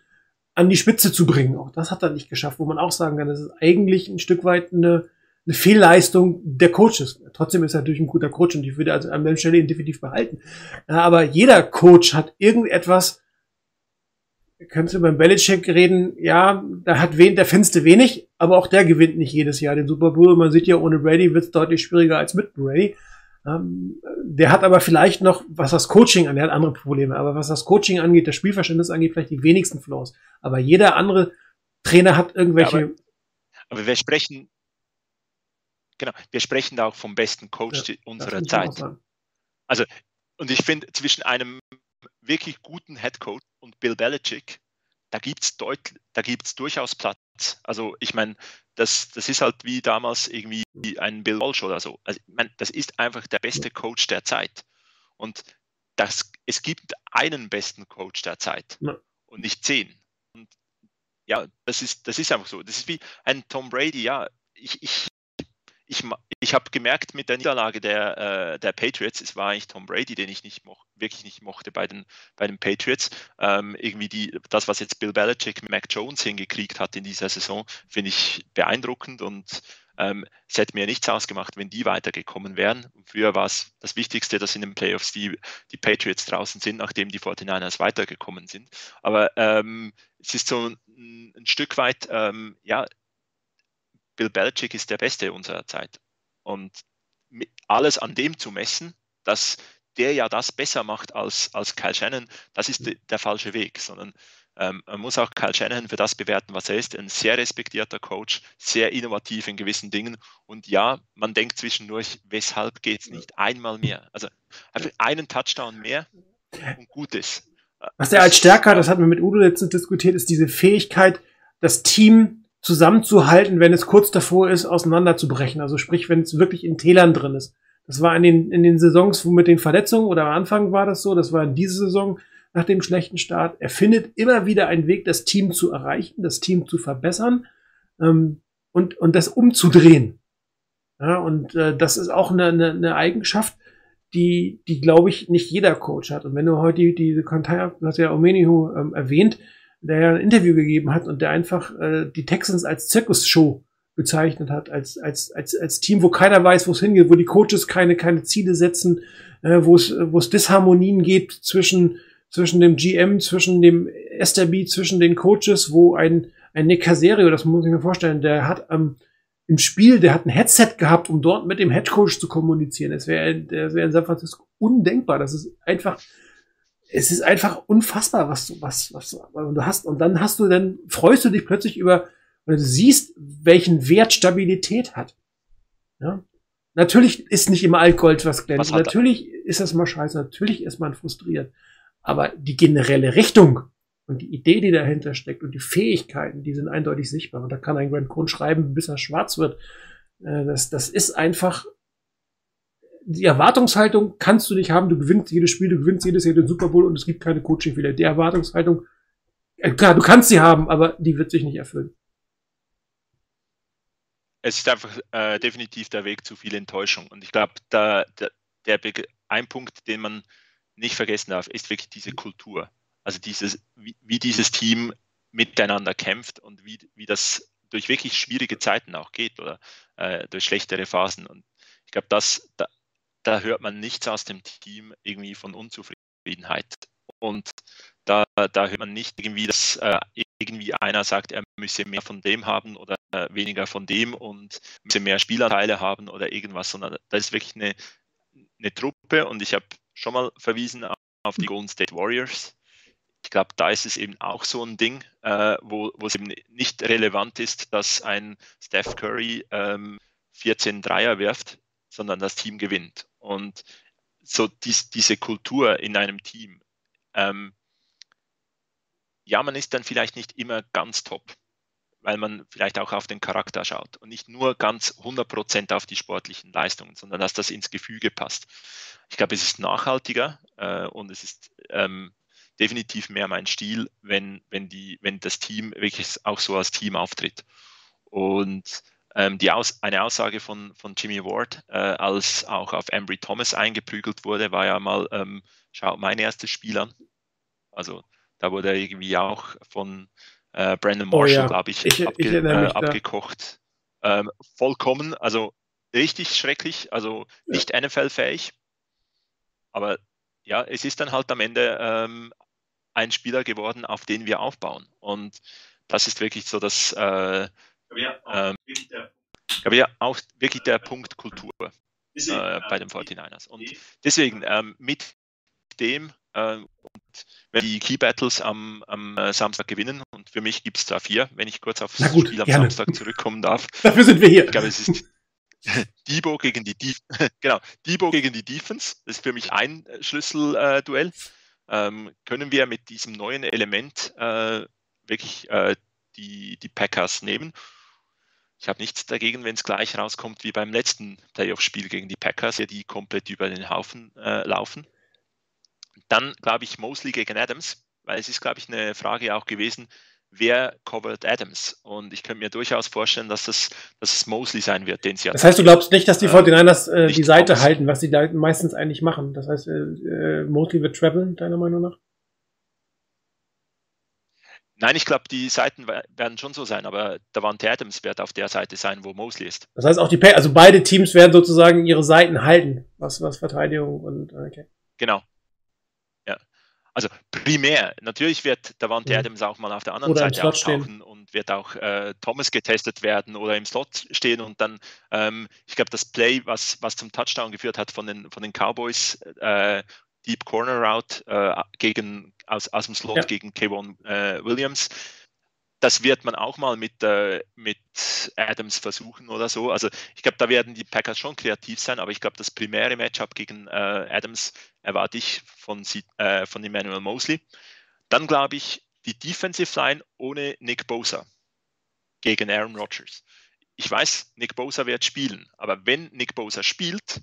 an die Spitze zu bringen. Auch das hat er nicht geschafft, wo man auch sagen kann, das ist eigentlich ein Stück weit eine, eine Fehlleistung der Coaches. Trotzdem ist er natürlich ein guter Coach und ich würde also an der Stelle ihn definitiv behalten. Aber jeder Coach hat irgendetwas, kannst du beim Belichick reden, ja, da hat wen, der findest wenig, aber auch der gewinnt nicht jedes Jahr den Super Bowl. Man sieht ja, ohne Brady wird es deutlich schwieriger als mit Brady. Ähm, der hat aber vielleicht noch, was das Coaching angeht, der hat andere Probleme, aber was das Coaching angeht, das Spielverständnis angeht, vielleicht die wenigsten Flaws. Aber jeder andere Trainer hat irgendwelche. Ja, aber, aber, wir sprechen, genau, wir sprechen da auch vom besten Coach ja, unserer Zeit. Also, und ich finde, zwischen einem wirklich guten Head Coach und Bill Belichick, da gibt es da gibt's durchaus Platz. Also ich meine, das, das ist halt wie damals irgendwie ein Bill Walsh oder so. Also ich mein, das ist einfach der beste Coach der Zeit. Und das, es gibt einen besten Coach der Zeit ja. und nicht zehn. Und ja, das ist, das ist einfach so. Das ist wie ein Tom Brady, ja. Ich, ich ich, ich habe gemerkt mit der Niederlage der, äh, der Patriots, es war eigentlich Tom Brady, den ich nicht moch, wirklich nicht mochte bei den, bei den Patriots. Ähm, irgendwie die, das, was jetzt Bill Belichick mit Mac Jones hingekriegt hat in dieser Saison, finde ich beeindruckend und ähm, es hätte mir nichts ausgemacht, wenn die weitergekommen wären. Früher war es das Wichtigste, dass in den Playoffs die, die Patriots draußen sind, nachdem die 49ers weitergekommen sind. Aber ähm, es ist so ein, ein Stück weit, ähm, ja, Bill Belichick ist der Beste unserer Zeit. Und alles an dem zu messen, dass der ja das besser macht als, als Kyle Shannon, das ist de, der falsche Weg, sondern ähm, man muss auch Kyle Shanahan für das bewerten, was er ist. Ein sehr respektierter Coach, sehr innovativ in gewissen Dingen. Und ja, man denkt zwischendurch, weshalb geht es nicht einmal mehr? Also einfach einen Touchdown mehr und gut ist. Was er als Stärke hat, das hatten wir mit Udo letztens diskutiert, ist diese Fähigkeit, das Team zusammenzuhalten, wenn es kurz davor ist, auseinanderzubrechen. Also sprich, wenn es wirklich in Tälern drin ist. Das war in den, in den Saisons mit den Verletzungen oder am Anfang war das so, das war in dieser Saison nach dem schlechten Start. Er findet immer wieder einen Weg, das Team zu erreichen, das Team zu verbessern ähm, und, und das umzudrehen. Ja, und äh, das ist auch eine, eine, eine Eigenschaft, die, die glaube ich, nicht jeder Coach hat. Und wenn du heute die, diese Kontakt, hast ja Omenihu ähm, erwähnt, der ja ein Interview gegeben hat und der einfach äh, die Texans als Zirkusshow bezeichnet hat, als, als, als, als Team, wo keiner weiß, wo es hingeht, wo die Coaches keine, keine Ziele setzen, äh, wo es, wo es Disharmonien geht zwischen, zwischen dem GM, zwischen dem SRB, zwischen den Coaches, wo ein, ein Nick Caserio, das muss ich mir vorstellen, der hat ähm, im Spiel, der hat ein Headset gehabt, um dort mit dem Headcoach zu kommunizieren. Das wäre wäre in San Francisco undenkbar. Das ist einfach es ist einfach unfassbar, was du, was, was du hast. Und dann hast du, dann freust du dich plötzlich über, wenn du siehst, welchen Wert Stabilität hat. Ja? Natürlich ist nicht immer Altgold, was glänzt. Was natürlich ist das mal scheiße. Natürlich ist man frustriert. Aber die generelle Richtung und die Idee, die dahinter steckt und die Fähigkeiten, die sind eindeutig sichtbar. Und da kann ein Grant Cohn schreiben, bis er schwarz wird. Äh, das, das ist einfach die Erwartungshaltung kannst du nicht haben, du gewinnst jedes Spiel, du gewinnst jedes Jahr den Super Bowl und es gibt keine Coaching-Fehler. Die Erwartungshaltung, äh, klar, du kannst sie haben, aber die wird sich nicht erfüllen. Es ist einfach äh, definitiv der Weg zu viel Enttäuschung. Und ich glaube, da, der, der, ein Punkt, den man nicht vergessen darf, ist wirklich diese Kultur. Also dieses, wie, wie dieses Team miteinander kämpft und wie, wie das durch wirklich schwierige Zeiten auch geht oder äh, durch schlechtere Phasen. Und ich glaube, das, da, da hört man nichts aus dem Team irgendwie von Unzufriedenheit. Und da, da hört man nicht irgendwie, dass äh, irgendwie einer sagt, er müsse mehr von dem haben oder äh, weniger von dem und müsse mehr Spielanteile haben oder irgendwas, sondern da ist wirklich eine, eine Truppe und ich habe schon mal verwiesen auf die Golden State Warriors. Ich glaube, da ist es eben auch so ein Ding, äh, wo, wo es eben nicht relevant ist, dass ein Steph Curry ähm, 14 Dreier wirft, sondern das Team gewinnt. Und so dies, diese Kultur in einem Team, ähm, ja, man ist dann vielleicht nicht immer ganz top, weil man vielleicht auch auf den Charakter schaut und nicht nur ganz 100% auf die sportlichen Leistungen, sondern dass das ins Gefüge passt. Ich glaube, es ist nachhaltiger äh, und es ist ähm, definitiv mehr mein Stil, wenn, wenn, die, wenn das Team wirklich auch so als Team auftritt. Und ähm, die Aus eine Aussage von, von Jimmy Ward, äh, als auch auf Embry Thomas eingeprügelt wurde, war ja mal, ähm, schau mein erstes Spiel an. Also da wurde er irgendwie auch von äh, Brandon Marshall, oh ja. glaube ich, ich, abge ich äh, abgekocht. Ähm, vollkommen, also richtig schrecklich, also nicht ja. NFL-fähig. Aber ja, es ist dann halt am Ende ähm, ein Spieler geworden, auf den wir aufbauen. Und das ist wirklich so das, äh, ähm, ich glaube ja auch wirklich der Punkt Kultur. äh, bei den 49ers. Und deswegen ähm, mit dem äh, und wenn die Key Battles am, am äh, Samstag gewinnen, und für mich gibt es da vier, wenn ich kurz aufs gut, Spiel am gerne. Samstag zurückkommen darf. [laughs] Dafür sind wir hier. Ich glaube, es ist [laughs] Debo gegen die Def [laughs] genau, Debo gegen die Defense. Das ist für mich ein äh, Schlüsselduell. ähm, können wir mit diesem neuen Element äh, wirklich äh, die, die Packers nehmen? Ich habe nichts dagegen, wenn es gleich rauskommt wie beim letzten Playoff-Spiel gegen die Packers, ja, die komplett über den Haufen äh, laufen. Dann glaube ich Mosley gegen Adams, weil es ist, glaube ich, eine Frage auch gewesen, wer covert Adams? Und ich könnte mir durchaus vorstellen, dass, das, dass es Mosley sein wird, den sie Das heißt, du glaubst nicht, dass die Äh, 49ers äh, die nicht Seite Thomas. halten, was sie da meistens eigentlich machen. Das heißt, äh, äh, Mosley wird traveln, deiner Meinung nach? Nein, ich glaube, die Seiten we- werden schon so sein, aber Davante Adams wird auf der Seite sein, wo Mosley ist. Das heißt, auch die, also beide Teams werden sozusagen ihre Seiten halten, was, was Verteidigung und, äh, okay. Genau. Ja. Also primär, natürlich wird Davante Mhm. Adams auch mal auf der anderen Oder Seite Slot stehen. auftauchen und wird auch äh, Thomas getestet werden oder im Slot stehen und dann, ähm, ich glaube, das Play, was, was zum Touchdown geführt hat von den, von den Cowboys, äh, Deep Corner Route äh, gegen, aus, aus dem Slot Ja. gegen Kayvon äh, Williams, das wird man auch mal mit, äh, mit Adams versuchen oder so. Also ich glaube, da werden die Packers schon kreativ sein, aber ich glaube, das primäre Matchup gegen äh, Adams erwarte ich von, äh, von Emmanuel Mosley. Dann glaube ich, die Defensive Line ohne Nick Bosa gegen Aaron Rodgers. Ich weiß, Nick Bosa wird spielen, aber wenn Nick Bosa spielt,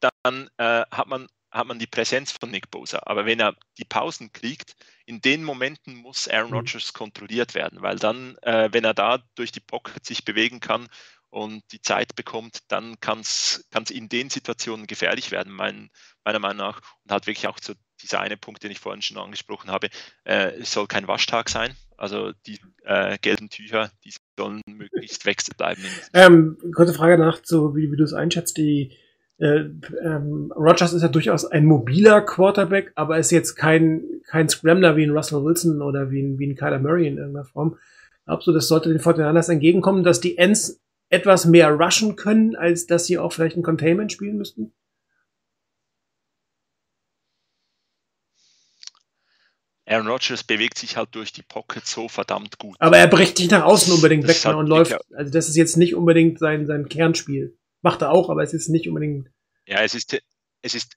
dann äh, hat, man, hat man die Präsenz von Nick Bosa. Aber wenn er die Pausen kriegt, in den Momenten muss Aaron Mhm. Rodgers kontrolliert werden, weil dann, äh, wenn er da durch die Pocket sich bewegen kann und die Zeit bekommt, dann kann es in den Situationen gefährlich werden, mein, meiner Meinung nach. Und halt wirklich auch so dieser eine Punkt, den ich vorhin schon angesprochen habe, äh, es soll kein Waschtag sein. Also die äh, gelben Tücher, die sollen möglichst wechseln bleiben. Ähm, kurze Frage danach, so wie, wie du es einschätzt. Die äh, ähm, Rogers ist ja durchaus ein mobiler Quarterback, aber ist jetzt kein, kein Scrambler wie ein Russell Wilson oder wie ein, wie ein Kyler Murray in irgendeiner Form. Glaubst du, das sollte den 49ers entgegenkommen, dass die Ends etwas mehr rushen können, als dass sie auch vielleicht ein Containment spielen müssten? Aaron Rodgers bewegt sich halt durch die Pocket so verdammt gut. Aber er bricht nicht nach außen unbedingt weg und läuft. Also das ist jetzt nicht unbedingt sein, sein Kernspiel. Macht er auch, aber es ist nicht unbedingt. Ja, es ist, es ist,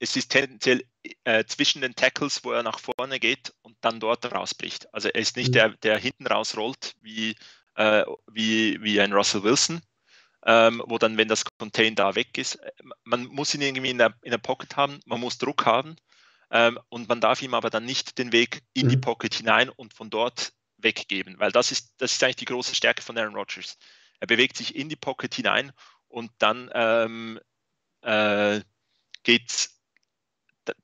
es ist tendenziell äh, zwischen den Tackles, wo er nach vorne geht und dann dort rausbricht. Also er ist nicht Mhm. der, der hinten rausrollt wie, äh, wie, wie ein Russell Wilson, ähm, wo dann, wenn das Contain da weg ist, äh, man muss ihn irgendwie in der, in der Pocket haben, man muss Druck haben ähm, und man darf ihm aber dann nicht den Weg in die Mhm. Pocket hinein und von dort weggeben, weil das ist, das ist eigentlich die große Stärke von Aaron Rodgers. Er bewegt sich in die Pocket hinein und dann ähm, äh, geht's,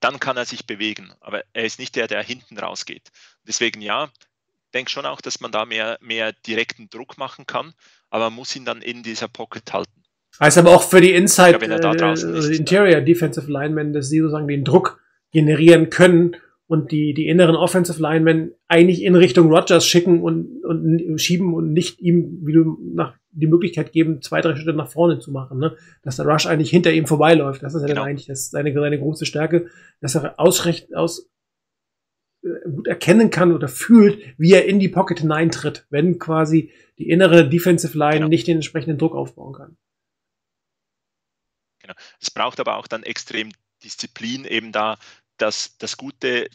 dann kann er sich bewegen. Aber er ist nicht der, der hinten rausgeht. Deswegen ja, denke schon auch, dass man da mehr, mehr direkten Druck machen kann, aber man muss ihn dann in dieser Pocket halten. Heißt aber auch für die Inside, da äh, also Interior Defensive Linemen, dass sie sozusagen den Druck generieren können und die, die inneren Offensive Linemen eigentlich in Richtung Rogers schicken und, und schieben und nicht ihm, wie du nach, die Möglichkeit geben, zwei, drei Schritte nach vorne zu machen, ne? Dass der Rush eigentlich hinter ihm vorbeiläuft. Das ist ja Genau. dann eigentlich das, seine, seine große Stärke, dass er ausrecht, aus, äh, gut erkennen kann oder fühlt, wie er in die Pocket hineintritt, wenn quasi die innere Defensive Line Genau. nicht den entsprechenden Druck aufbauen kann. Es braucht aber auch dann extrem Disziplin, eben da das, das gute,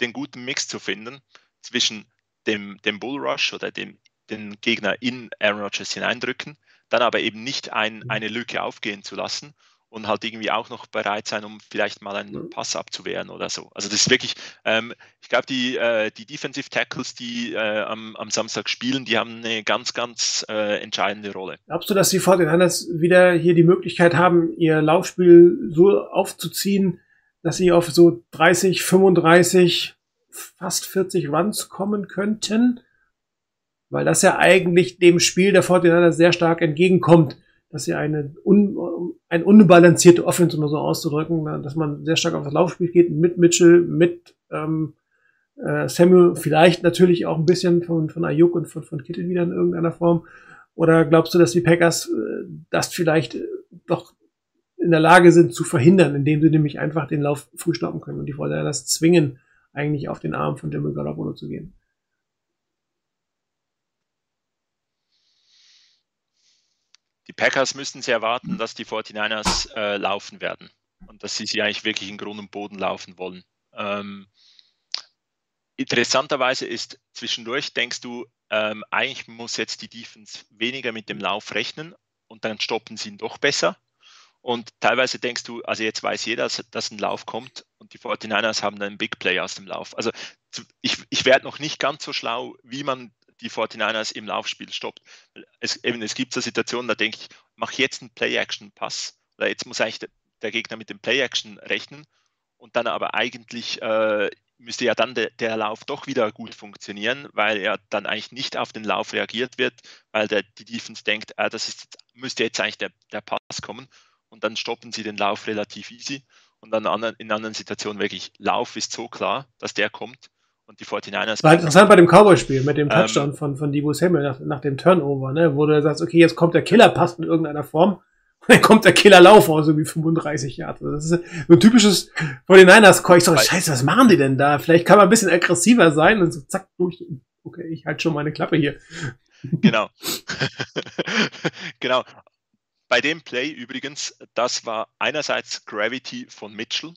den guten Mix zu finden zwischen dem, dem Bullrush oder dem, den Gegner in Aaron Rodgers hineindrücken, dann aber eben nicht ein, eine Lücke aufgehen zu lassen und halt irgendwie auch noch bereit sein, um vielleicht mal einen Mhm. Pass abzuwehren oder so. Also das ist wirklich, ähm, ich glaube, die, äh, die Defensive Tackles, die äh, am, am Samstag spielen, die haben eine ganz, ganz äh, entscheidende Rolle. Glaubst du, dass die 49ers wieder hier die Möglichkeit haben, ihr Laufspiel so aufzuziehen, dass sie auf so 30, 35, fast 40 Runs kommen könnten? Weil das ja eigentlich dem Spiel der 49ers sehr stark entgegenkommt, dass sie eine un, ein unbalancierte Offense, um so auszudrücken, dass man sehr stark auf das Laufspiel geht, mit Mitchell, mit ähm, äh, Samuel, vielleicht natürlich auch ein bisschen von, von Ayuk und von, von Kittel wieder in irgendeiner Form. Oder glaubst du, dass die Packers äh, das vielleicht äh, doch in der Lage sind zu verhindern, indem sie nämlich einfach den Lauf früh stoppen können und die Fortinanders zwingen, eigentlich auf den Arm von Jimmy Garoppolo zu gehen. Packers müssten sie erwarten, dass die 49ers äh, laufen werden und dass sie sie eigentlich wirklich in Grund und Boden laufen wollen. Ähm, interessanterweise ist zwischendurch, denkst du, ähm, eigentlich muss jetzt die Defense weniger mit dem Lauf rechnen und dann stoppen sie ihn doch besser. Und teilweise denkst du, also jetzt weiß jeder, dass, dass ein Lauf kommt und die 49ers haben dann einen Big Play aus dem Lauf. Also ich, ich werde noch nicht ganz so schlau, wie man die 49ers im Laufspiel stoppt. Es, eben, es gibt so Situationen, da denke ich, mach jetzt einen Play-Action-Pass. Oder jetzt muss eigentlich der, Gegner mit dem Play-Action rechnen und dann aber eigentlich äh, müsste ja dann de, der Lauf doch wieder gut funktionieren, weil er dann eigentlich nicht auf den Lauf reagiert wird, weil der, die Defense denkt, äh, das ist, müsste jetzt eigentlich der, der Pass kommen und dann stoppen sie den Lauf relativ easy und dann in anderen Situationen wirklich, Lauf ist so klar, dass der kommt und die 49ers. War interessant bei dem Cowboy-Spiel mit dem ähm, Touchdown ähm, von, von Debo Samuel nach, nach dem Turnover, ne, wo du sagst, okay, jetzt kommt der Killer-Pass in irgendeiner Form [laughs] dann kommt der Killerlauf aus, irgendwie 35 Jahre. Das ist so ein typisches von den Niners Call. Ich so, scheiße, was machen die denn da? Vielleicht kann man ein bisschen aggressiver sein und so zack, durch. Okay, ich halte schon meine Klappe hier. Genau. [laughs] [laughs] genau. Bei dem Play übrigens, das war einerseits Gravity von Mitchell,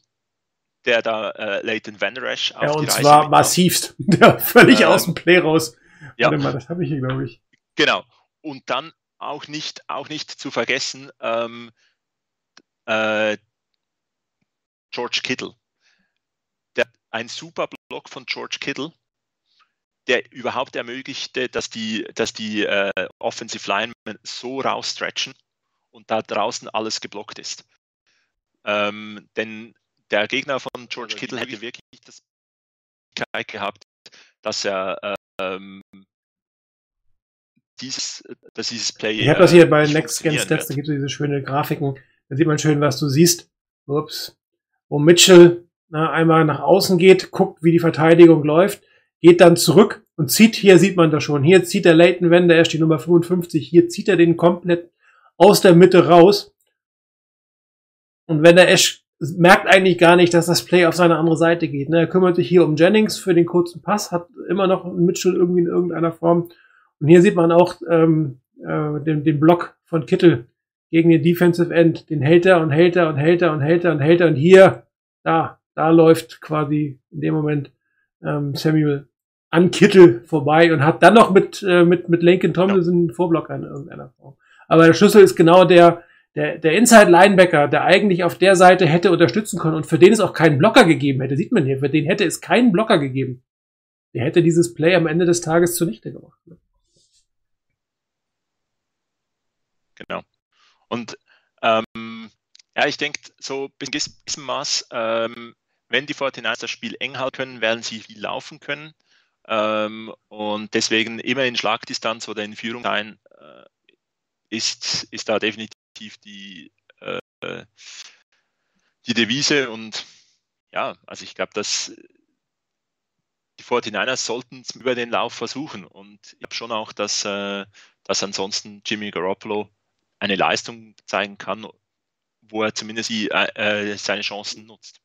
der da äh, Leighton Van Rash auf ja, und die Reise zwar massivst. [laughs] Der völlig ähm, aus dem Play raus. Ja. Warte mal, das habe ich hier, glaube ich. Genau. Und dann auch nicht, auch nicht zu vergessen, ähm, äh, George Kittle. Der, ein super Block von George Kittle, der überhaupt ermöglichte, dass die, dass die äh, Offensive Linemen so rausstretchen und da draußen alles geblockt ist. Ähm, denn der Gegner von George Kittle hätte wirklich das gehabt, dass er ähm, dieses, dass dieses Play. Ich habe das hier bei Next Gen Stats, da gibt es diese schönen Grafiken. Da sieht man schön, was du siehst. Ups. Wo Mitchell na, einmal nach außen geht, guckt, wie die Verteidigung läuft, geht dann zurück und zieht, hier sieht man das schon, hier zieht der Leighton Wender, er steht Nummer 55, hier zieht er den komplett aus der Mitte raus. Und wenn der Ash merkt eigentlich gar nicht, dass das Play auf seine andere Seite geht. Ne? Er kümmert sich hier um Jennings für den kurzen Pass, hat immer noch Mitchell irgendwie in irgendeiner Form und hier sieht man auch ähm, äh, den, den Block von Kittel gegen den Defensive End. Den hält er und hält er und hält er und hält er und hält er. Und hier, da, da läuft quasi in dem Moment ähm, Samuel an Kittel vorbei und hat dann noch mit, äh, mit, mit Lincoln Tomlinson einen Vorblocker in irgendeiner Form. Aber der Schlüssel ist genau der, der, der Inside Linebacker, der eigentlich auf der Seite hätte unterstützen können und für den es auch keinen Blocker gegeben hätte, sieht man hier, für den hätte es keinen Blocker gegeben. Der hätte dieses Play am Ende des Tages zunichte gemacht. Ne? Genau. Und ähm, ja, ich denke, so bis zu diesem Maß, ähm, wenn die 49ers das Spiel eng halten können, werden sie viel laufen können. Ähm, und deswegen immer in Schlagdistanz oder in Führung sein, äh, ist, ist da definitiv die, äh, die Devise. Und ja, also ich glaube, dass die 49ers sollten es über den Lauf versuchen. Und ich habe schon auch, dass, äh, dass ansonsten Jimmy Garoppolo eine Leistung zeigen kann, wo er zumindest die, äh, äh seine Chancen nutzt.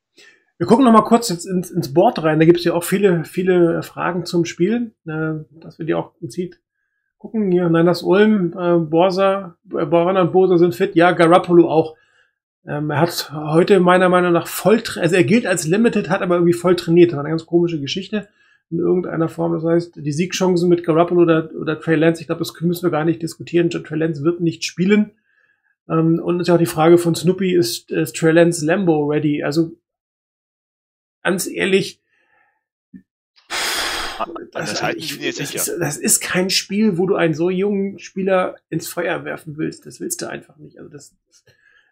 Wir gucken noch mal kurz ins, ins, Board rein. Da gibt es ja auch viele, viele Fragen zum Spiel, äh, dass wir die auch gezielt gucken. Hier, nein, das Ulm, äh, Borsa, äh, Borana und Bosa sind fit. Ja, Garoppolo auch. Ähm, er hat heute meiner Meinung nach voll, also er gilt als Limited, hat aber irgendwie voll trainiert. Das war eine ganz komische Geschichte in irgendeiner Form. Das heißt, die Siegchancen mit Garoppolo oder, oder Trey Lance, ich glaube, das müssen wir gar nicht diskutieren. Trey Lance wird nicht spielen. Ähm, und ist ja auch die Frage von Snoopy, ist, ist Trey Lance Lambo ready? Also, ganz ehrlich, das, ich, das, ist, das, ist, kein Spiel, wo du einen so jungen Spieler ins Feuer werfen willst. Das willst du einfach nicht. Also das,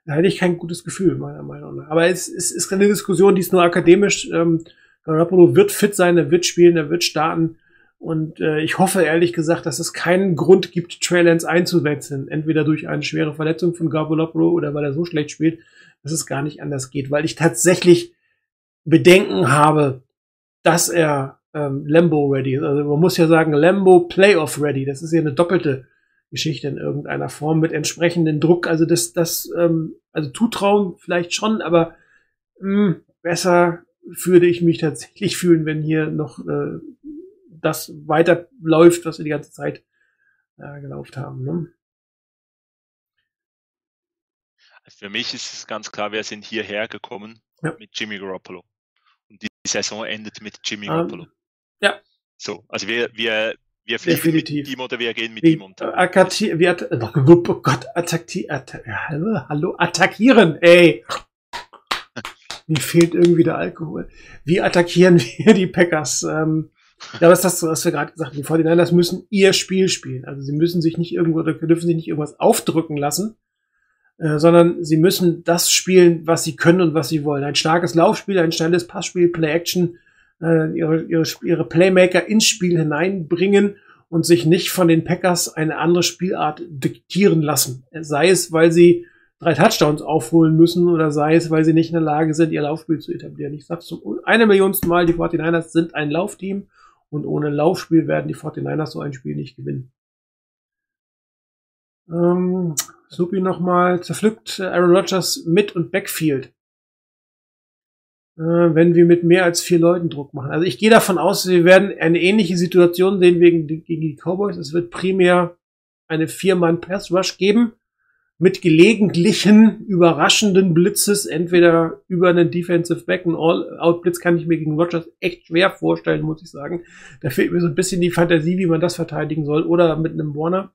da hätte ich kein gutes Gefühl, meiner Meinung nach. Aber es, es ist eine Diskussion, die ist nur akademisch. Ähm, Garoppolo wird fit sein, er wird spielen, er wird starten. Und äh, ich hoffe ehrlich gesagt, dass es keinen Grund gibt, Trey Lance einzuwechseln. Entweder durch eine schwere Verletzung von Garoppolo oder weil er so schlecht spielt, dass es gar nicht anders geht. Weil ich tatsächlich Bedenken habe, dass er ähm, Lambo ready ist. Also man muss ja sagen, Lambo Playoff ready. Das ist ja eine doppelte Geschichte in irgendeiner Form mit entsprechendem Druck. Also das, das, ähm, also Zutrauen vielleicht schon, aber mh, besser würde ich mich tatsächlich fühlen, wenn hier noch äh, das weiterläuft, was wir die ganze Zeit äh, gelaufen haben. Ne? Für mich ist es ganz klar, wir sind hierher gekommen Ja. mit Jimmy Garoppolo. Und die Saison endet mit Jimmy Ähm, Garoppolo. Ja. So, also wir, wir, wir fliegen Definitiv. mit ihm oder wir gehen mit Wie, ihm unter. wie att oh Gott, attacki atta ja, hallo, attackieren, ey. Mir fehlt irgendwie der Alkohol. Wie attackieren [laughs] wir die Packers? Ähm, ja, was das, was wir gerade gesagt haben, die 49ers müssen ihr Spiel spielen. Also sie müssen sich nicht irgendwo, oder dürfen sich nicht irgendwas aufdrücken lassen, äh, sondern sie müssen das spielen, was sie können und was sie wollen. Ein starkes Laufspiel, ein schnelles Passspiel, Play-Action, äh, ihre, ihre, ihre Playmaker ins Spiel hineinbringen und sich nicht von den Packers eine andere Spielart diktieren lassen. Sei es, weil sie drei Touchdowns aufholen müssen oder sei es, weil sie nicht in der Lage sind, ihr Laufspiel zu etablieren. Ich sage zum eine Millionsten Mal, die 49ers sind ein Laufteam und ohne Laufspiel werden die 49ers so ein Spiel nicht gewinnen. Ähm, Supi nochmal zerpflückt Aaron Rodgers mit und Backfield. Äh, wenn wir mit mehr als vier Leuten Druck machen. Also ich gehe davon aus, wir werden eine ähnliche Situation sehen wegen, gegen die Cowboys. Es wird primär eine Vier-Mann-Pass-Rush geben mit gelegentlichen überraschenden Blitzes, entweder über einen Defensive Back, einen All-Out-Blitz kann ich mir gegen Rodgers echt schwer vorstellen, muss ich sagen. Da fehlt mir so ein bisschen die Fantasie, wie man das verteidigen soll, oder mit einem Warner.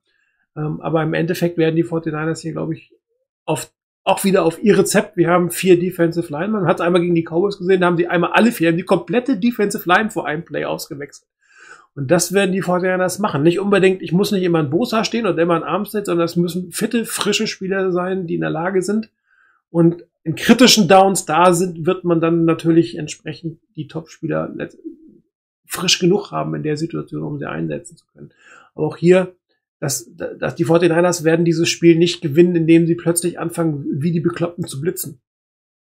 Ähm, aber im Endeffekt werden die 49ers hier, glaube ich, auf, auch wieder auf ihr Rezept. Wir haben vier Defensive Linemen. Man hat es einmal gegen die Cowboys gesehen, da haben sie einmal alle vier, haben die komplette Defensive Line vor einem Play ausgewechselt. Und das werden die 49ers machen. Nicht unbedingt, ich muss nicht immer ein Bosa stehen oder immer ein Armstead, sondern es müssen fitte, frische Spieler sein, die in der Lage sind. Und in kritischen Downs da sind, wird man dann natürlich entsprechend die Top-Spieler frisch genug haben in der Situation, um sie einsetzen zu können. Aber auch hier, dass, dass die 49ers werden dieses Spiel nicht gewinnen, indem sie plötzlich anfangen, wie die Bekloppten zu blitzen.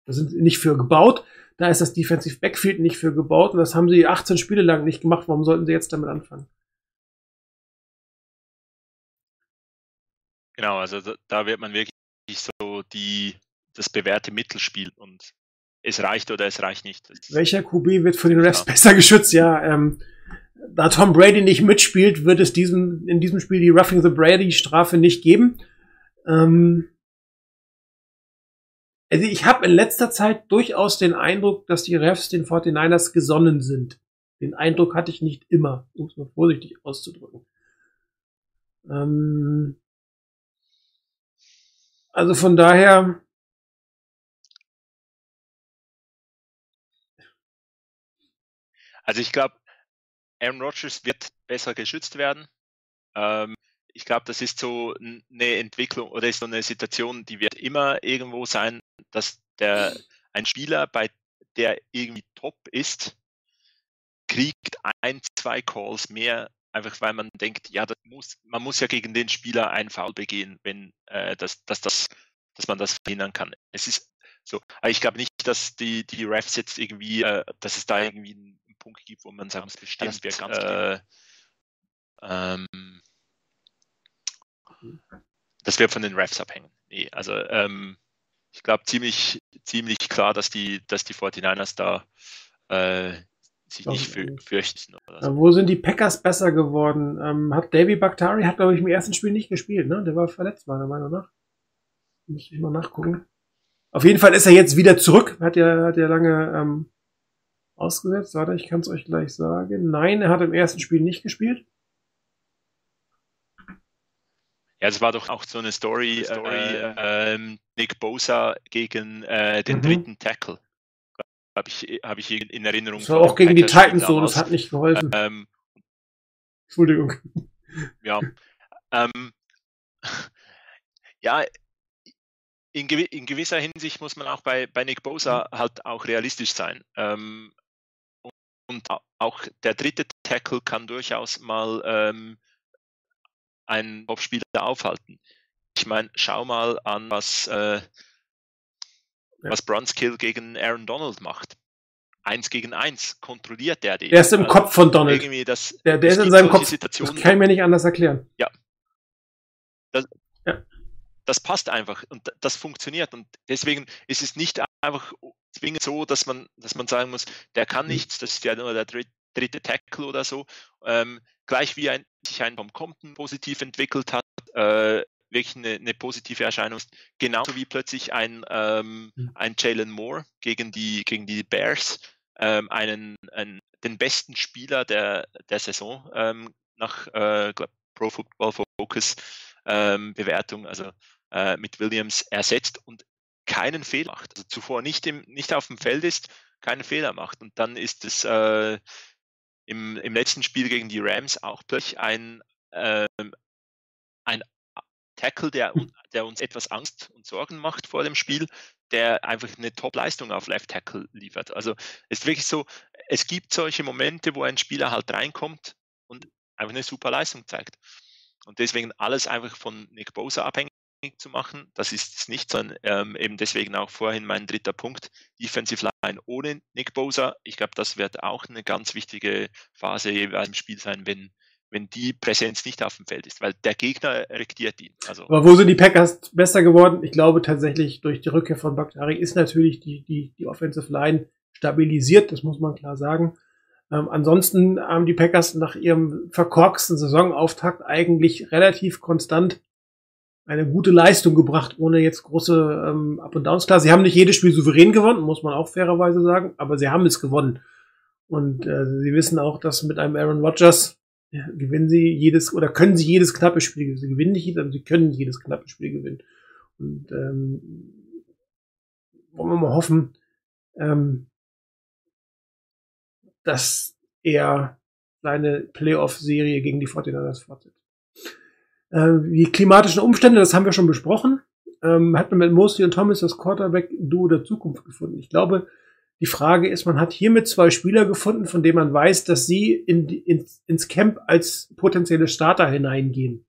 Da sind sie nicht für gebaut. Da ist das Defensive Backfield nicht für gebaut. Und das haben sie 18 Spiele lang nicht gemacht. Warum sollten sie jetzt damit anfangen? Genau, also da, wird man wirklich so die, das bewährte Mittelspiel und es reicht oder es reicht nicht. Welcher QB wird von den Refs Ja. besser geschützt? Ja, ähm, da Tom Brady nicht mitspielt, wird es diesem, in diesem Spiel die Roughing the Brady Strafe nicht geben. Ähm, also ich habe in letzter Zeit durchaus den Eindruck, dass die Refs den 49ers gesonnen sind. Den Eindruck hatte ich nicht immer, um es mal vorsichtig auszudrücken. Ähm, also von daher, Also ich glaube, Aaron Rodgers wird besser geschützt werden. Ähm, ich glaube, das ist so eine Entwicklung oder ist so eine Situation, die wird immer irgendwo sein, dass der ein Spieler, bei der irgendwie top ist, kriegt ein, zwei Calls mehr, einfach weil man denkt, ja, das muss, man muss ja gegen den Spieler einen Foul begehen, wenn äh, das, dass das, dass man das verhindern kann. Es ist so, aber ich glaube nicht, dass die, die Refs jetzt irgendwie, äh, dass es da irgendwie Punkt gibt, wo man sagen muss, bestimmt, Das wird ganz äh, ähm, das wird von den Refs abhängen. Nee, also ähm, ich glaube ziemlich, ziemlich klar, dass die, dass die 49ers da äh, sich Doch, nicht für, ähm, fürchten. Oder Äh, so. Wo sind die Packers besser geworden? Ähm, hat Davy Bakhtari, hat glaube ich im ersten Spiel nicht gespielt, ne? Der war verletzt, meiner Meinung nach. Muss ich mal nachgucken. Auf jeden Fall ist er jetzt wieder zurück. Hat ja, hat ja lange ähm, ausgesetzt. Warte, ich kann es euch gleich sagen. Nein, er hat im ersten Spiel nicht gespielt. Ja, es war doch auch so eine Story, Story, äh, ähm, Nick Bosa gegen äh, den Mhm. dritten Tackle. Habe ich, hab ich in Erinnerung. Das war auch gegen die Titans so, das hat nicht geholfen. Ähm, Entschuldigung. ja. Ähm, ja, in, gewi in gewisser Hinsicht muss man auch bei, bei Nick Bosa halt auch realistisch sein. Ähm, und, und au- auch der dritte Tackle kann durchaus mal ähm, einen Topspieler aufhalten. Ich meine, schau mal an, was, äh, was Brunskill gegen Aaron Donald macht. Eins gegen eins kontrolliert der den. Der ist im Also Kopf von Donald. Irgendwie das, Der, der ist in seinem Kopf. Das Situationen, kann ich mir nicht anders erklären. das, Ja. das passt einfach und das funktioniert. Und deswegen ist es nicht einfach zwingend so, dass man, dass man sagen muss, der kann Mhm. nichts, das ist ja nur der dritte, Tackle oder so. Ähm, gleich wie ein, sich ein Tom Compton positiv entwickelt hat, äh, wirklich eine, eine positive Erscheinung ist, genauso wie plötzlich ein, ähm, Mhm. ein Jalen Moore gegen die, gegen die Bears ähm, einen, einen, den besten Spieler der, der Saison ähm, nach äh, glaub, Pro Football Focus ähm, Bewertung, also äh, mit Williams ersetzt und keinen Fehler macht. Also zuvor nicht, im, nicht auf dem Feld ist, keinen Fehler macht. Und dann ist es äh, im, im letzten Spiel gegen die Rams auch plötzlich ein, ähm, ein Tackle, der, der uns etwas Angst und Sorgen macht vor dem Spiel, der einfach eine Top-Leistung auf Left Tackle liefert. Also es ist wirklich so, es gibt solche Momente, wo ein Spieler halt reinkommt und einfach eine super Leistung zeigt. Und deswegen alles einfach von Nick Bosa abhängig zu machen, das ist es nicht, sondern ähm, eben deswegen auch vorhin mein dritter Punkt, Defensive Line ohne Nick Bosa. Ich glaube, das wird auch eine ganz wichtige Phase im Spiel sein, wenn, wenn die Präsenz nicht auf dem Feld ist, weil der Gegner regiert ihn. Also Aber wo sind die Packers besser geworden? Ich glaube tatsächlich durch die Rückkehr von Bakhtari ist natürlich die, die, die Offensive Line stabilisiert, das muss man klar sagen. Ähm, ansonsten haben die Packers nach ihrem verkorksten Saisonauftakt eigentlich relativ konstant eine gute Leistung gebracht, ohne jetzt große ähm, Up und Downs. Klar, sie haben nicht jedes Spiel souverän gewonnen, muss man auch fairerweise sagen, aber sie haben es gewonnen. Und äh, sie wissen auch, dass mit einem Aaron Rodgers ja, gewinnen sie jedes oder können sie jedes knappe Spiel gewinnen. Sie gewinnen nicht jedes, aber sie können jedes knappe Spiel gewinnen. Und ähm, wollen wir mal hoffen, ähm, dass er seine Playoff-Serie gegen die 49ers fortsetzt. Äh, die klimatischen Umstände, das haben wir schon besprochen, ähm, hat man mit Mosley und Thomas das Quarterback-Duo der Zukunft gefunden. Ich glaube, die Frage ist, man hat hiermit zwei Spieler gefunden, von denen man weiß, dass sie in, ins, ins Camp als potenzielle Starter hineingehen.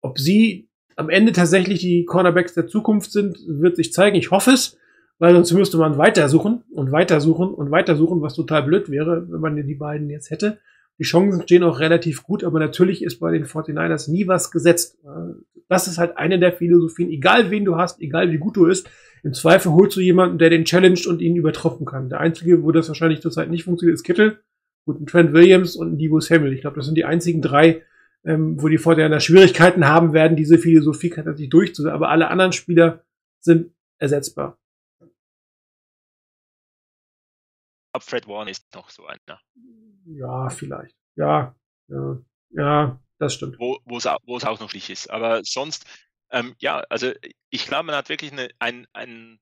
Ob sie am Ende tatsächlich die Cornerbacks der Zukunft sind, wird sich zeigen. Ich hoffe es, weil sonst müsste man weitersuchen und weitersuchen und weitersuchen, was total blöd wäre, wenn man die beiden jetzt hätte. Die Chancen stehen auch relativ gut, aber natürlich ist bei den 49ers nie was gesetzt. Das ist halt eine der Philosophien, egal wen du hast, egal wie gut du bist, im Zweifel holst du jemanden, der den challenged und ihn übertrumpfen kann. Der einzige, wo das wahrscheinlich zurzeit nicht funktioniert, ist Kittel, gut, ein Trent Williams und ein Samuel. Ich glaube, das sind die einzigen drei, ähm, wo die Fortinanders Schwierigkeiten haben werden, diese Philosophie tatsächlich durchzusetzen. Aber alle anderen Spieler sind ersetzbar. Fred Warner ist noch so einer, Ja, vielleicht. Ja, ja, ja, das stimmt. wo es auch, noch nicht ist. Aber sonst, ähm, ja, also ich glaube, man hat wirklich eine, ein, ein,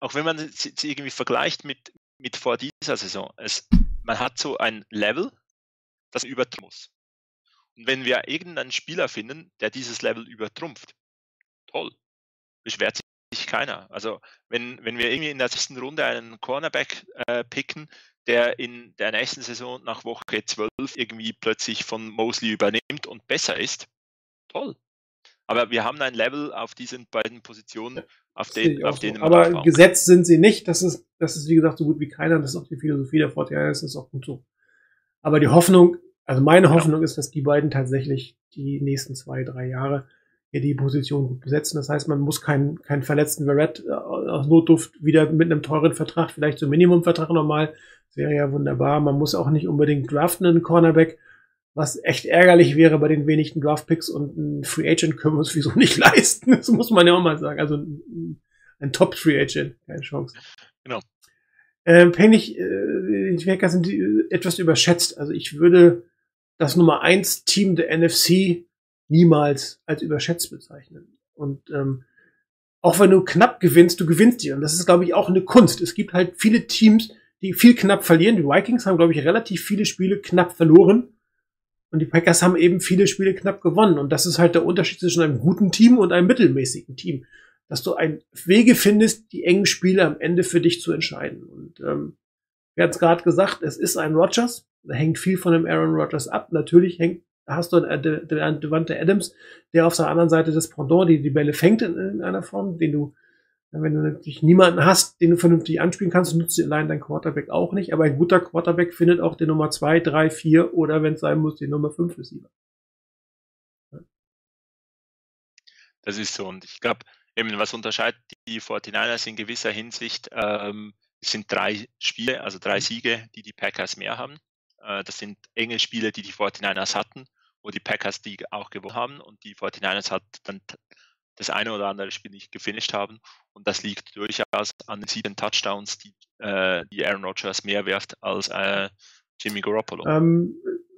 auch wenn man es irgendwie vergleicht mit, mit vor dieser Saison, es, man hat so ein Level, das man muss. Und wenn wir irgendeinen Spieler finden, der dieses Level übertrumpft, toll, beschwert sich keiner. Also wenn, wenn wir irgendwie in der sechsten Runde einen Cornerback äh, picken, der in der nächsten Saison nach Woche 12 irgendwie plötzlich von Mosley übernimmt und besser ist, toll. Aber wir haben ein Level auf diesen beiden Positionen, auf, den, auf so. denen man Aber gesetzt sind sie nicht. Das ist, das ist wie gesagt so gut wie keiner. Das ist auch die Philosophie der Fortinanders. Das ist auch gut so. Aber die Hoffnung, also meine Hoffnung ist, dass die beiden tatsächlich die nächsten zwei, drei Jahre die Position gut besetzen. Das heißt, man muss keinen, keinen verletzten Verrett äh, aus Notduft wieder mit einem teuren Vertrag, vielleicht so Minimumvertrag nochmal. Das wäre ja wunderbar. Man muss auch nicht unbedingt draften einen Cornerback, was echt ärgerlich wäre bei den wenigen Draftpicks und ein Free Agent können wir uns wieso nicht [laughs] leisten. Das muss man ja auch mal sagen. Also ein, ein Top Free Agent, keine Chance. Genau. Ähm, Pennig, äh, die Packers sind äh, etwas überschätzt. Also ich würde das Nummer eins Team der NFC niemals als überschätzt bezeichnen. Und ähm, auch wenn du knapp gewinnst, du gewinnst die. Und das ist, glaube ich, auch eine Kunst. Es gibt halt viele Teams, die viel knapp verlieren. Die Vikings haben, glaube ich, relativ viele Spiele knapp verloren. Und die Packers haben eben viele Spiele knapp gewonnen. Und das ist halt der Unterschied zwischen einem guten Team und einem mittelmäßigen Team. Dass du ein Wege findest, die engen Spiele am Ende für dich zu entscheiden. Und ähm, wir hatten es gerade gesagt, es ist ein Rodgers. Da hängt viel von dem Aaron Rodgers ab. Natürlich hängt, hast du einen De- Devante Adams, der auf der anderen Seite des Pendant die, die Bälle fängt in, in einer Form, den du, wenn du natürlich niemanden hast, den du vernünftig anspielen kannst, nutzt dir allein dein Quarterback auch nicht. Aber ein guter Quarterback findet auch den Nummer zwei, drei, vier oder wenn es sein muss, den Nummer fünf Receiver. Das ist so. Und ich glaube, eben was unterscheidet die 49ers in gewisser Hinsicht, ähm, sind drei Spiele, also drei Siege, die die Packers mehr haben. Äh, das sind enge Spiele, die die 49ers hatten, wo die Packers die auch gewonnen haben und die 49ers hat dann das eine oder andere Spiel nicht gefinisht haben. Und das liegt durchaus an den sieben Touchdowns, die, äh, die Aaron Rodgers mehr werft als äh, Jimmy Garoppolo. Ähm,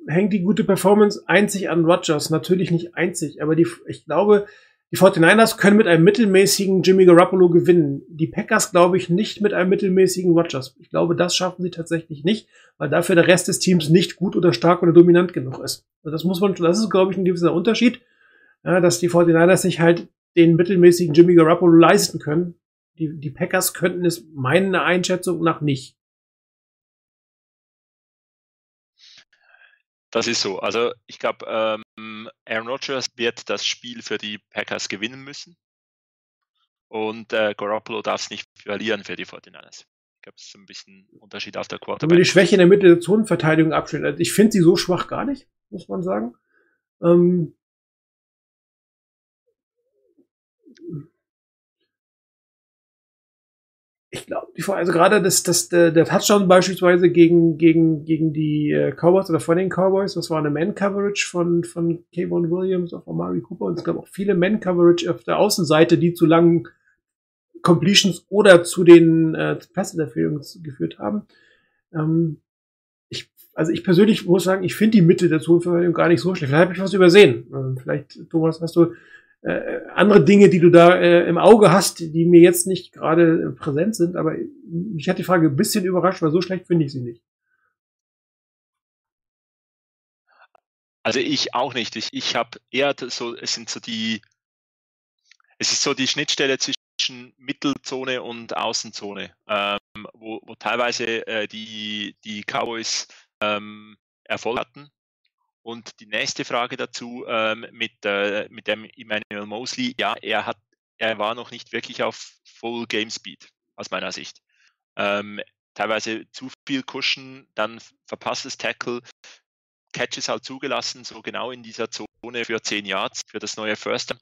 hängt die gute Performance einzig an Rodgers? Natürlich nicht einzig, aber die, ich glaube, die 49ers können mit einem mittelmäßigen Jimmy Garoppolo gewinnen. Die Packers glaube ich nicht mit einem mittelmäßigen Rodgers. Ich glaube, das schaffen sie tatsächlich nicht, weil dafür der Rest des Teams nicht gut oder stark oder dominant genug ist. Also das muss man, das ist glaube ich ein gewisser Unterschied, ja, dass die 49ers sich halt den mittelmäßigen Jimmy Garoppolo leisten können. Die, die Packers könnten es meiner Einschätzung nach nicht. Das ist so. Also ich glaube, ähm, Aaron Rodgers wird das Spiel für die Packers gewinnen müssen. Und äh, Garoppolo darf es nicht verlieren für die 49ers. Ich glaube, es ist ein bisschen Unterschied auf der Quarterback. Wenn die Schwäche in der Mitte der Zonenverteidigung abstellen, also ich finde sie so schwach gar nicht, muss man sagen. Ähm, ich glaube, also gerade das, das, der, der Touchdown beispielsweise gegen, gegen, gegen die äh, Cowboys oder von den Cowboys, das war eine Man-Coverage von, von Kayvon Williams auf Amari Cooper und es gab auch viele Man-Coverage auf der Außenseite, die zu langen Completions oder zu den äh, Passinterferungen geführt haben. Ähm, ich, also ich persönlich muss sagen, ich finde die Mitte der Zonenverteidigung gar nicht so schlecht. Vielleicht habe ich was übersehen. Ähm, vielleicht, Thomas, hast du äh, andere Dinge, die du da äh, im Auge hast, die mir jetzt nicht gerade präsent sind, aber mich hat die Frage ein bisschen überrascht, weil so schlecht finde ich sie nicht. Also ich auch nicht. Ich, ich habe eher so, es sind so die, es ist so die Schnittstelle zwischen Mittelzone und Außenzone, ähm, wo, wo teilweise äh, die, die Cowboys ähm, Erfolg hatten und die nächste Frage dazu ähm, mit, äh, mit dem Emmanuel Mosley, ja, er hat, er war noch nicht wirklich auf Full Game Speed, aus meiner Sicht. Ähm, teilweise zu viel Cushion, dann verpasstes Tackle, Catches halt zugelassen, so genau in dieser Zone für 10 Yards, für das neue First.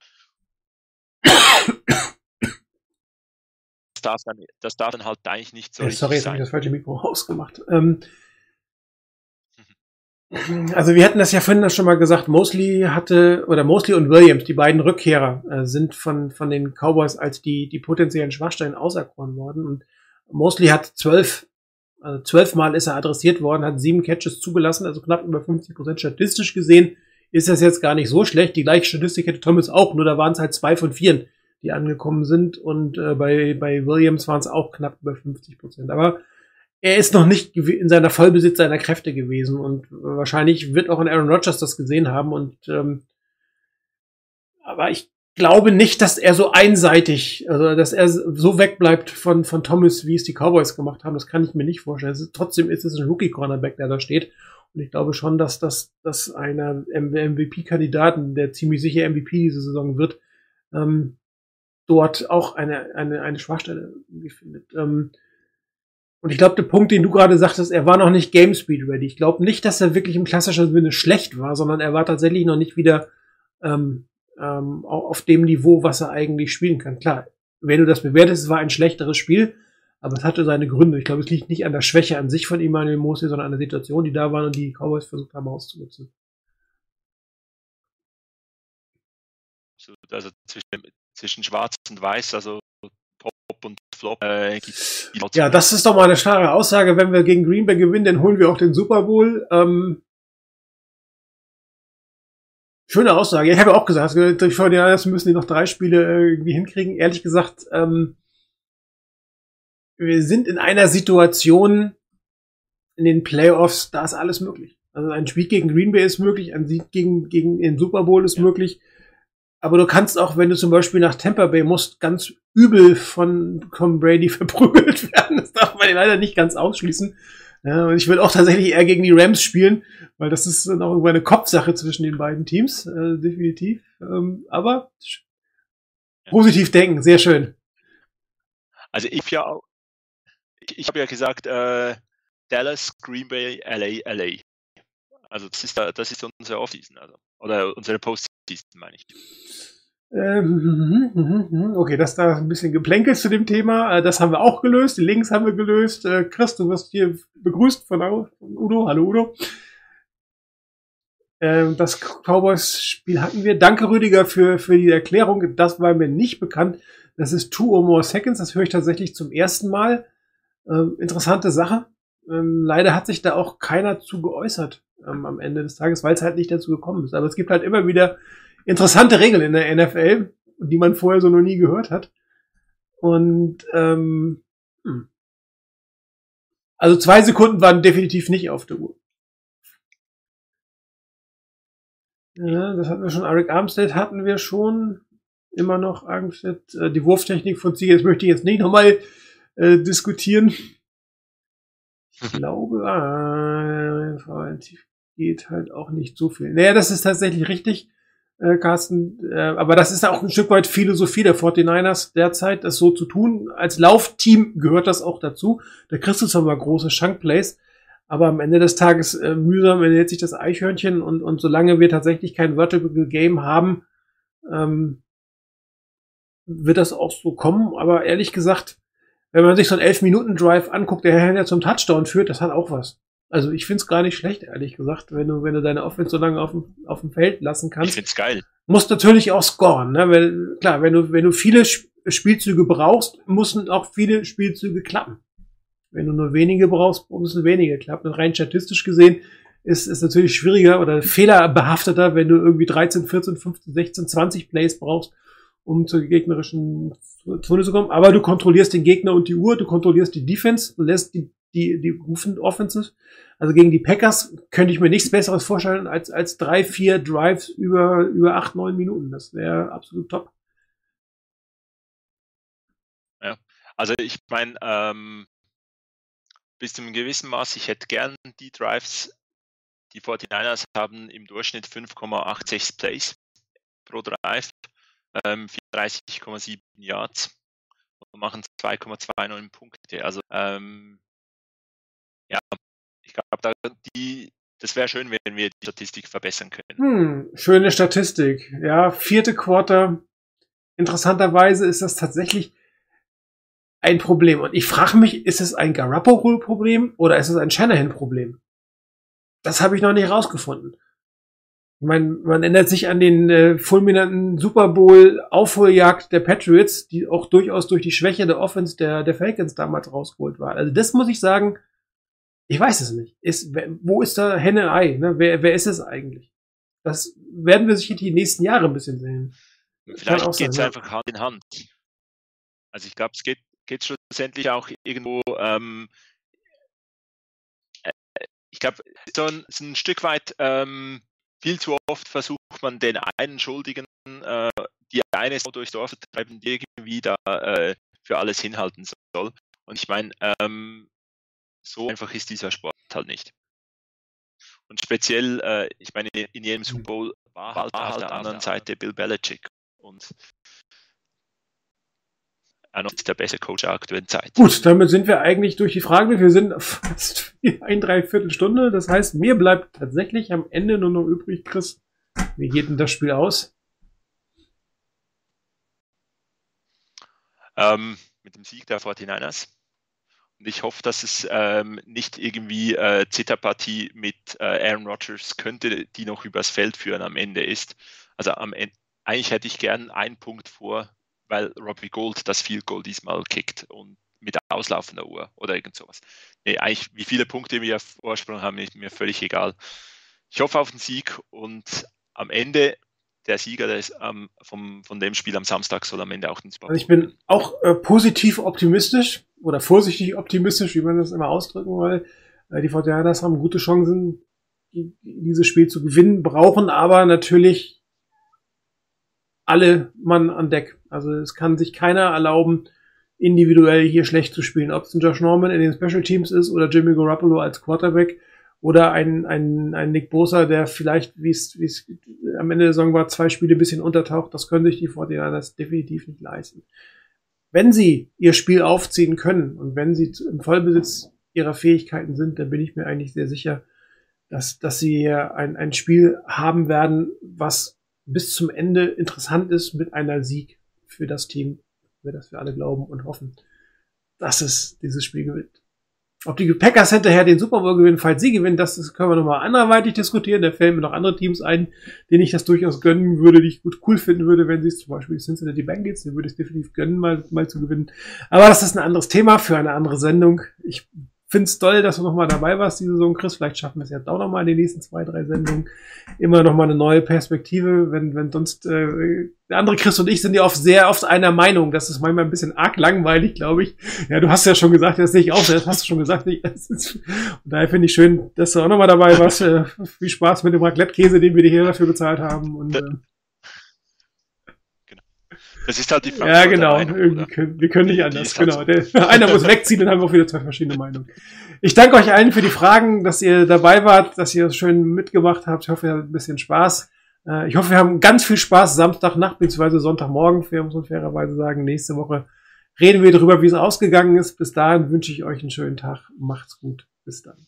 Das darf dann, das darf dann halt eigentlich nicht so ja, Sorry, jetzt habe ich das falsche Mikro [laughs] ausgemacht. Ähm, also wir hatten das ja vorhin schon mal gesagt, Mosley hatte, oder Mosley und Williams, die beiden Rückkehrer, äh, sind von, von den Cowboys als die, die potenziellen Schwachstellen auserkoren worden. Und Mosley hat zwölf, also zwölfmal ist er adressiert worden, hat sieben Catches zugelassen, also knapp über 50 Prozent statistisch gesehen. Ist das jetzt gar nicht so schlecht. Die gleiche Statistik hätte Thomas auch, nur da waren es halt zwei von vier, die angekommen sind. Und äh, bei, bei Williams waren es auch knapp über 50 Prozent. Aber er ist noch nicht in seiner Vollbesitz seiner Kräfte gewesen und wahrscheinlich wird auch in Aaron Rodgers das gesehen haben und ähm, aber ich glaube nicht, dass er so einseitig, also dass er so wegbleibt von von Thomas, wie es die Cowboys gemacht haben. Das kann ich mir nicht vorstellen. Ist, trotzdem ist es ein Rookie Cornerback, der da steht und ich glaube schon, dass das dass einer MVP-Kandidaten, der ziemlich sicher MVP diese Saison wird, ähm, dort auch eine eine eine Schwachstelle findet. Ähm, und ich glaube, der Punkt, den du gerade sagtest, er war noch nicht Game Speed ready. Ich glaube nicht, dass er wirklich im klassischen Sinne schlecht war, sondern er war tatsächlich noch nicht wieder ähm, ähm, auf dem Niveau, was er eigentlich spielen kann. Klar, wenn du das bewertest, es war ein schlechteres Spiel, aber es hatte seine Gründe. Ich glaube, es liegt nicht an der Schwäche an sich von Emmanuel Mosley, sondern an der Situation, die da war und die Cowboys versucht haben auszunutzen. Also zwischen, zwischen Schwarz und Weiß, also Top und Flop äh, Ja, das ist doch mal eine klare Aussage. Wenn wir gegen Green Bay gewinnen, dann holen wir auch den Super Bowl. Ähm, schöne Aussage. Ich habe auch gesagt, durch ja, das müssen die noch drei Spiele irgendwie hinkriegen. Ehrlich gesagt, ähm, wir sind in einer Situation in den Playoffs, da ist alles möglich. Also ein Spiel gegen Green Bay ist möglich, ein Sieg gegen, gegen den Super Bowl ist ja. möglich. Aber du kannst auch, wenn du zum Beispiel nach Tampa Bay musst, ganz übel von Tom Brady [laughs] verprügelt werden. Das darf man leider nicht ganz ausschließen. Ja, und ich will auch tatsächlich eher gegen die Rams spielen, weil das ist dann auch irgendwo eine Kopfsache zwischen den beiden Teams, äh, definitiv. Ähm, aber positiv denken, sehr schön. Also ich ja auch, ich, ich habe ja gesagt, äh, Dallas, Green Bay, LA, LA. Also das ist, das ist unsere Offseason, also oder unsere Postseason, meine ich. Ähm, okay, das da ein bisschen geplänkelt zu dem Thema. Äh, Das haben wir auch gelöst. Die Links haben wir gelöst. Äh, Chris, du wirst hier begrüßt von Udo. Hallo Udo. Ähm, Das Cowboys-Spiel hatten wir. Danke, Rüdiger, für, für die Erklärung. Das war mir nicht bekannt. Das ist Two or More Seconds. Das höre ich tatsächlich zum ersten Mal. Ähm, interessante Sache. Ähm, leider hat sich da auch keiner zu geäußert ähm, am Ende des Tages, weil es halt nicht dazu gekommen ist. Aber es gibt halt immer wieder interessante Regeln in der NFL, die man vorher so noch nie gehört hat. Und ähm, hm. also zwei Sekunden waren definitiv nicht auf der Uhr. Ja, das hatten wir schon. Eric Armstead hatten wir schon. Immer noch Armstead. Äh, die Wurftechnik von Ziege, das möchte ich jetzt nicht nochmal äh, diskutieren. Ich [laughs] glaube, ah, tief geht halt auch nicht so viel. Naja, das ist tatsächlich richtig, äh, Carsten. Äh, aber das ist auch ein Stück weit Philosophie der 49ers derzeit, das so zu tun. Als Laufteam gehört das auch dazu. Da kriegst du zwar mal große Schankplays, aber am Ende des Tages äh, mühsam ernährt sich das Eichhörnchen und, und solange wir tatsächlich kein Vertical Game haben, ähm, wird das auch so kommen. Aber ehrlich gesagt, wenn man sich so einen 11-Minuten-Drive anguckt, der ja zum Touchdown führt, das hat auch was. Also ich find's gar nicht schlecht, ehrlich gesagt, wenn du, wenn du deine Offense so lange auf dem, auf dem Feld lassen Ich kannst. find's geil. Musst natürlich auch scoren, ne? Weil, klar, wenn du, wenn du viele Sp- Spielzüge brauchst, müssen auch viele Spielzüge klappen. Wenn du nur wenige brauchst, müssen wenige klappen. Und rein statistisch gesehen ist es natürlich schwieriger oder fehlerbehafteter, wenn du irgendwie 13, 14, 15, 16, 20 Plays brauchst, um zur gegnerischen Zone zu kommen. Aber du kontrollierst den Gegner und die Uhr, du kontrollierst die Defense, lässt die, die, die Rufen Offenses. Also gegen die Packers könnte ich mir nichts Besseres vorstellen als, als drei, vier Drives über, über acht, neun Minuten. Das wäre absolut top. Also ich meine, ähm, bis zu einem gewissen Maß, ich hätte gern die Drives, die 49ers haben im Durchschnitt 5,86 Plays pro Drive, ähm, 34,7 Yards und machen 2,29 Punkte. Also ähm, ja, ich glaube, die, das wäre schön, wenn wir die Statistik verbessern können. Hm, schöne Statistik. Ja, vierte Quarter. Interessanterweise ist das tatsächlich ein Problem. Und ich frage mich, ist es ein Garoppolo-Problem oder ist es ein Shanahan-Problem? Das habe ich noch nicht rausgefunden. Ich meine, man erinnert sich an den äh, fulminanten Super Bowl-Aufholjagd der Patriots, die auch durchaus durch die Schwäche der Offense der, der Falcons damals rausgeholt war. Also das muss ich sagen, ich weiß es nicht. Ist, wo ist da Henne-Ei? Ne? Wer, wer ist es eigentlich? Das werden wir sicher die nächsten Jahre ein bisschen sehen. Vielleicht geht es ja. einfach Hand in Hand. Also ich glaube, es geht, geht schlussendlich auch irgendwo, ähm, äh, ich glaube, so ein, so ein Stück weit ähm, viel zu oft versucht man den einen Schuldigen, äh, die eine Sau durchs Dorf zu treiben, die irgendwie da äh, für alles hinhalten soll. Und ich meine, ähm, so einfach ist dieser Sport halt nicht. Und speziell, äh, ich meine, in jedem Super Bowl war halt auf der anderen Seite Bill Belichick. Und er ist der beste Coach der aktuellen Zeit. Gut, damit sind wir eigentlich durch die Fragen. Wir sind fast [laughs] ein Dreiviertelstunde. Das heißt, mir bleibt tatsächlich am Ende nur noch übrig, Chris. Wie geht denn das Spiel aus? Ähm, mit dem Sieg der 49ers. Und ich hoffe, dass es ähm, nicht irgendwie äh, Zitterpartie mit äh, Aaron Rodgers könnte, die noch übers Feld führen am Ende ist. Also am Ende, eigentlich hätte ich gern einen Punkt vor, weil Robbie Gold das Field Goal diesmal kickt und mit auslaufender Uhr oder irgend sowas. Nee, eigentlich, wie viele Punkte wir Vorsprung haben, ist mir völlig egal. Ich hoffe auf den Sieg und am Ende der Sieger des, ähm, vom, von dem Spiel am Samstag soll am Ende auch den Super Also ich bin auch äh, positiv optimistisch oder vorsichtig optimistisch, wie man das immer ausdrücken will. Äh, die 49ers haben gute Chancen, die, dieses Spiel zu gewinnen, brauchen aber natürlich alle Mann an Deck. Also es kann sich keiner erlauben, individuell hier schlecht zu spielen. Ob es ein Josh Norman in den Special Teams ist oder Jimmy Garoppolo als Quarterback oder ein, ein, ein Nick Bosa, der vielleicht, wie es wie es am Ende der Saison war, zwei Spiele ein bisschen untertaucht. Das können sich die 49ers definitiv nicht leisten. Wenn sie ihr Spiel aufziehen können und wenn sie im Vollbesitz ihrer Fähigkeiten sind, dann bin ich mir eigentlich sehr sicher, dass, dass sie ein, ein Spiel haben werden, was bis zum Ende interessant ist mit einer Sieg für das Team, für das wir alle glauben und hoffen, dass es dieses Spiel gewinnt. Ob die Packers hinterher den Super Bowl gewinnen, falls sie gewinnen, das, das können wir nochmal anderweitig diskutieren. Da fällen mir noch andere Teams ein, denen ich das durchaus gönnen würde, die ich gut cool finden würde, wenn sie es zum Beispiel Cincinnati Bengals, den würde ich definitiv gönnen, mal, mal zu gewinnen. Aber das ist ein anderes Thema für eine andere Sendung. Ich finde es toll, dass du nochmal dabei warst, die Saison, Chris. Vielleicht schaffen wir es jetzt auch nochmal in den nächsten zwei, drei Sendungen. Immer nochmal eine neue Perspektive, wenn, wenn sonst, äh, der andere Chris und ich sind ja oft sehr oft einer Meinung. Das ist manchmal ein bisschen arg langweilig, glaube ich. Ja, du hast ja schon gesagt, das sehe ich auch, das hast du schon gesagt. Ich, ist, und daher finde ich schön, dass du auch nochmal dabei warst. Äh, viel Spaß mit dem Raclette-Käse, den wir dir hier dafür bezahlt haben. Und, äh, Das ist halt die Frage. Ja, genau. Meinung, Irgendwie können, wir können nicht anders. Genau. Halt der, einer muss wegziehen, dann haben wir auch wieder zwei verschiedene Meinungen. Ich danke euch allen für die Fragen, dass ihr dabei wart, dass ihr schön mitgemacht habt. Ich hoffe, ihr habt ein bisschen Spaß. Äh, ich hoffe, wir haben ganz viel Spaß Samstagnacht bzw. Sonntagmorgen. Wir müssen fairerweise sagen, nächste Woche reden wir darüber, wie es ausgegangen ist. Bis dahin wünsche ich euch einen schönen Tag. Macht's gut. Bis dann.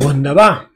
Wunderbar.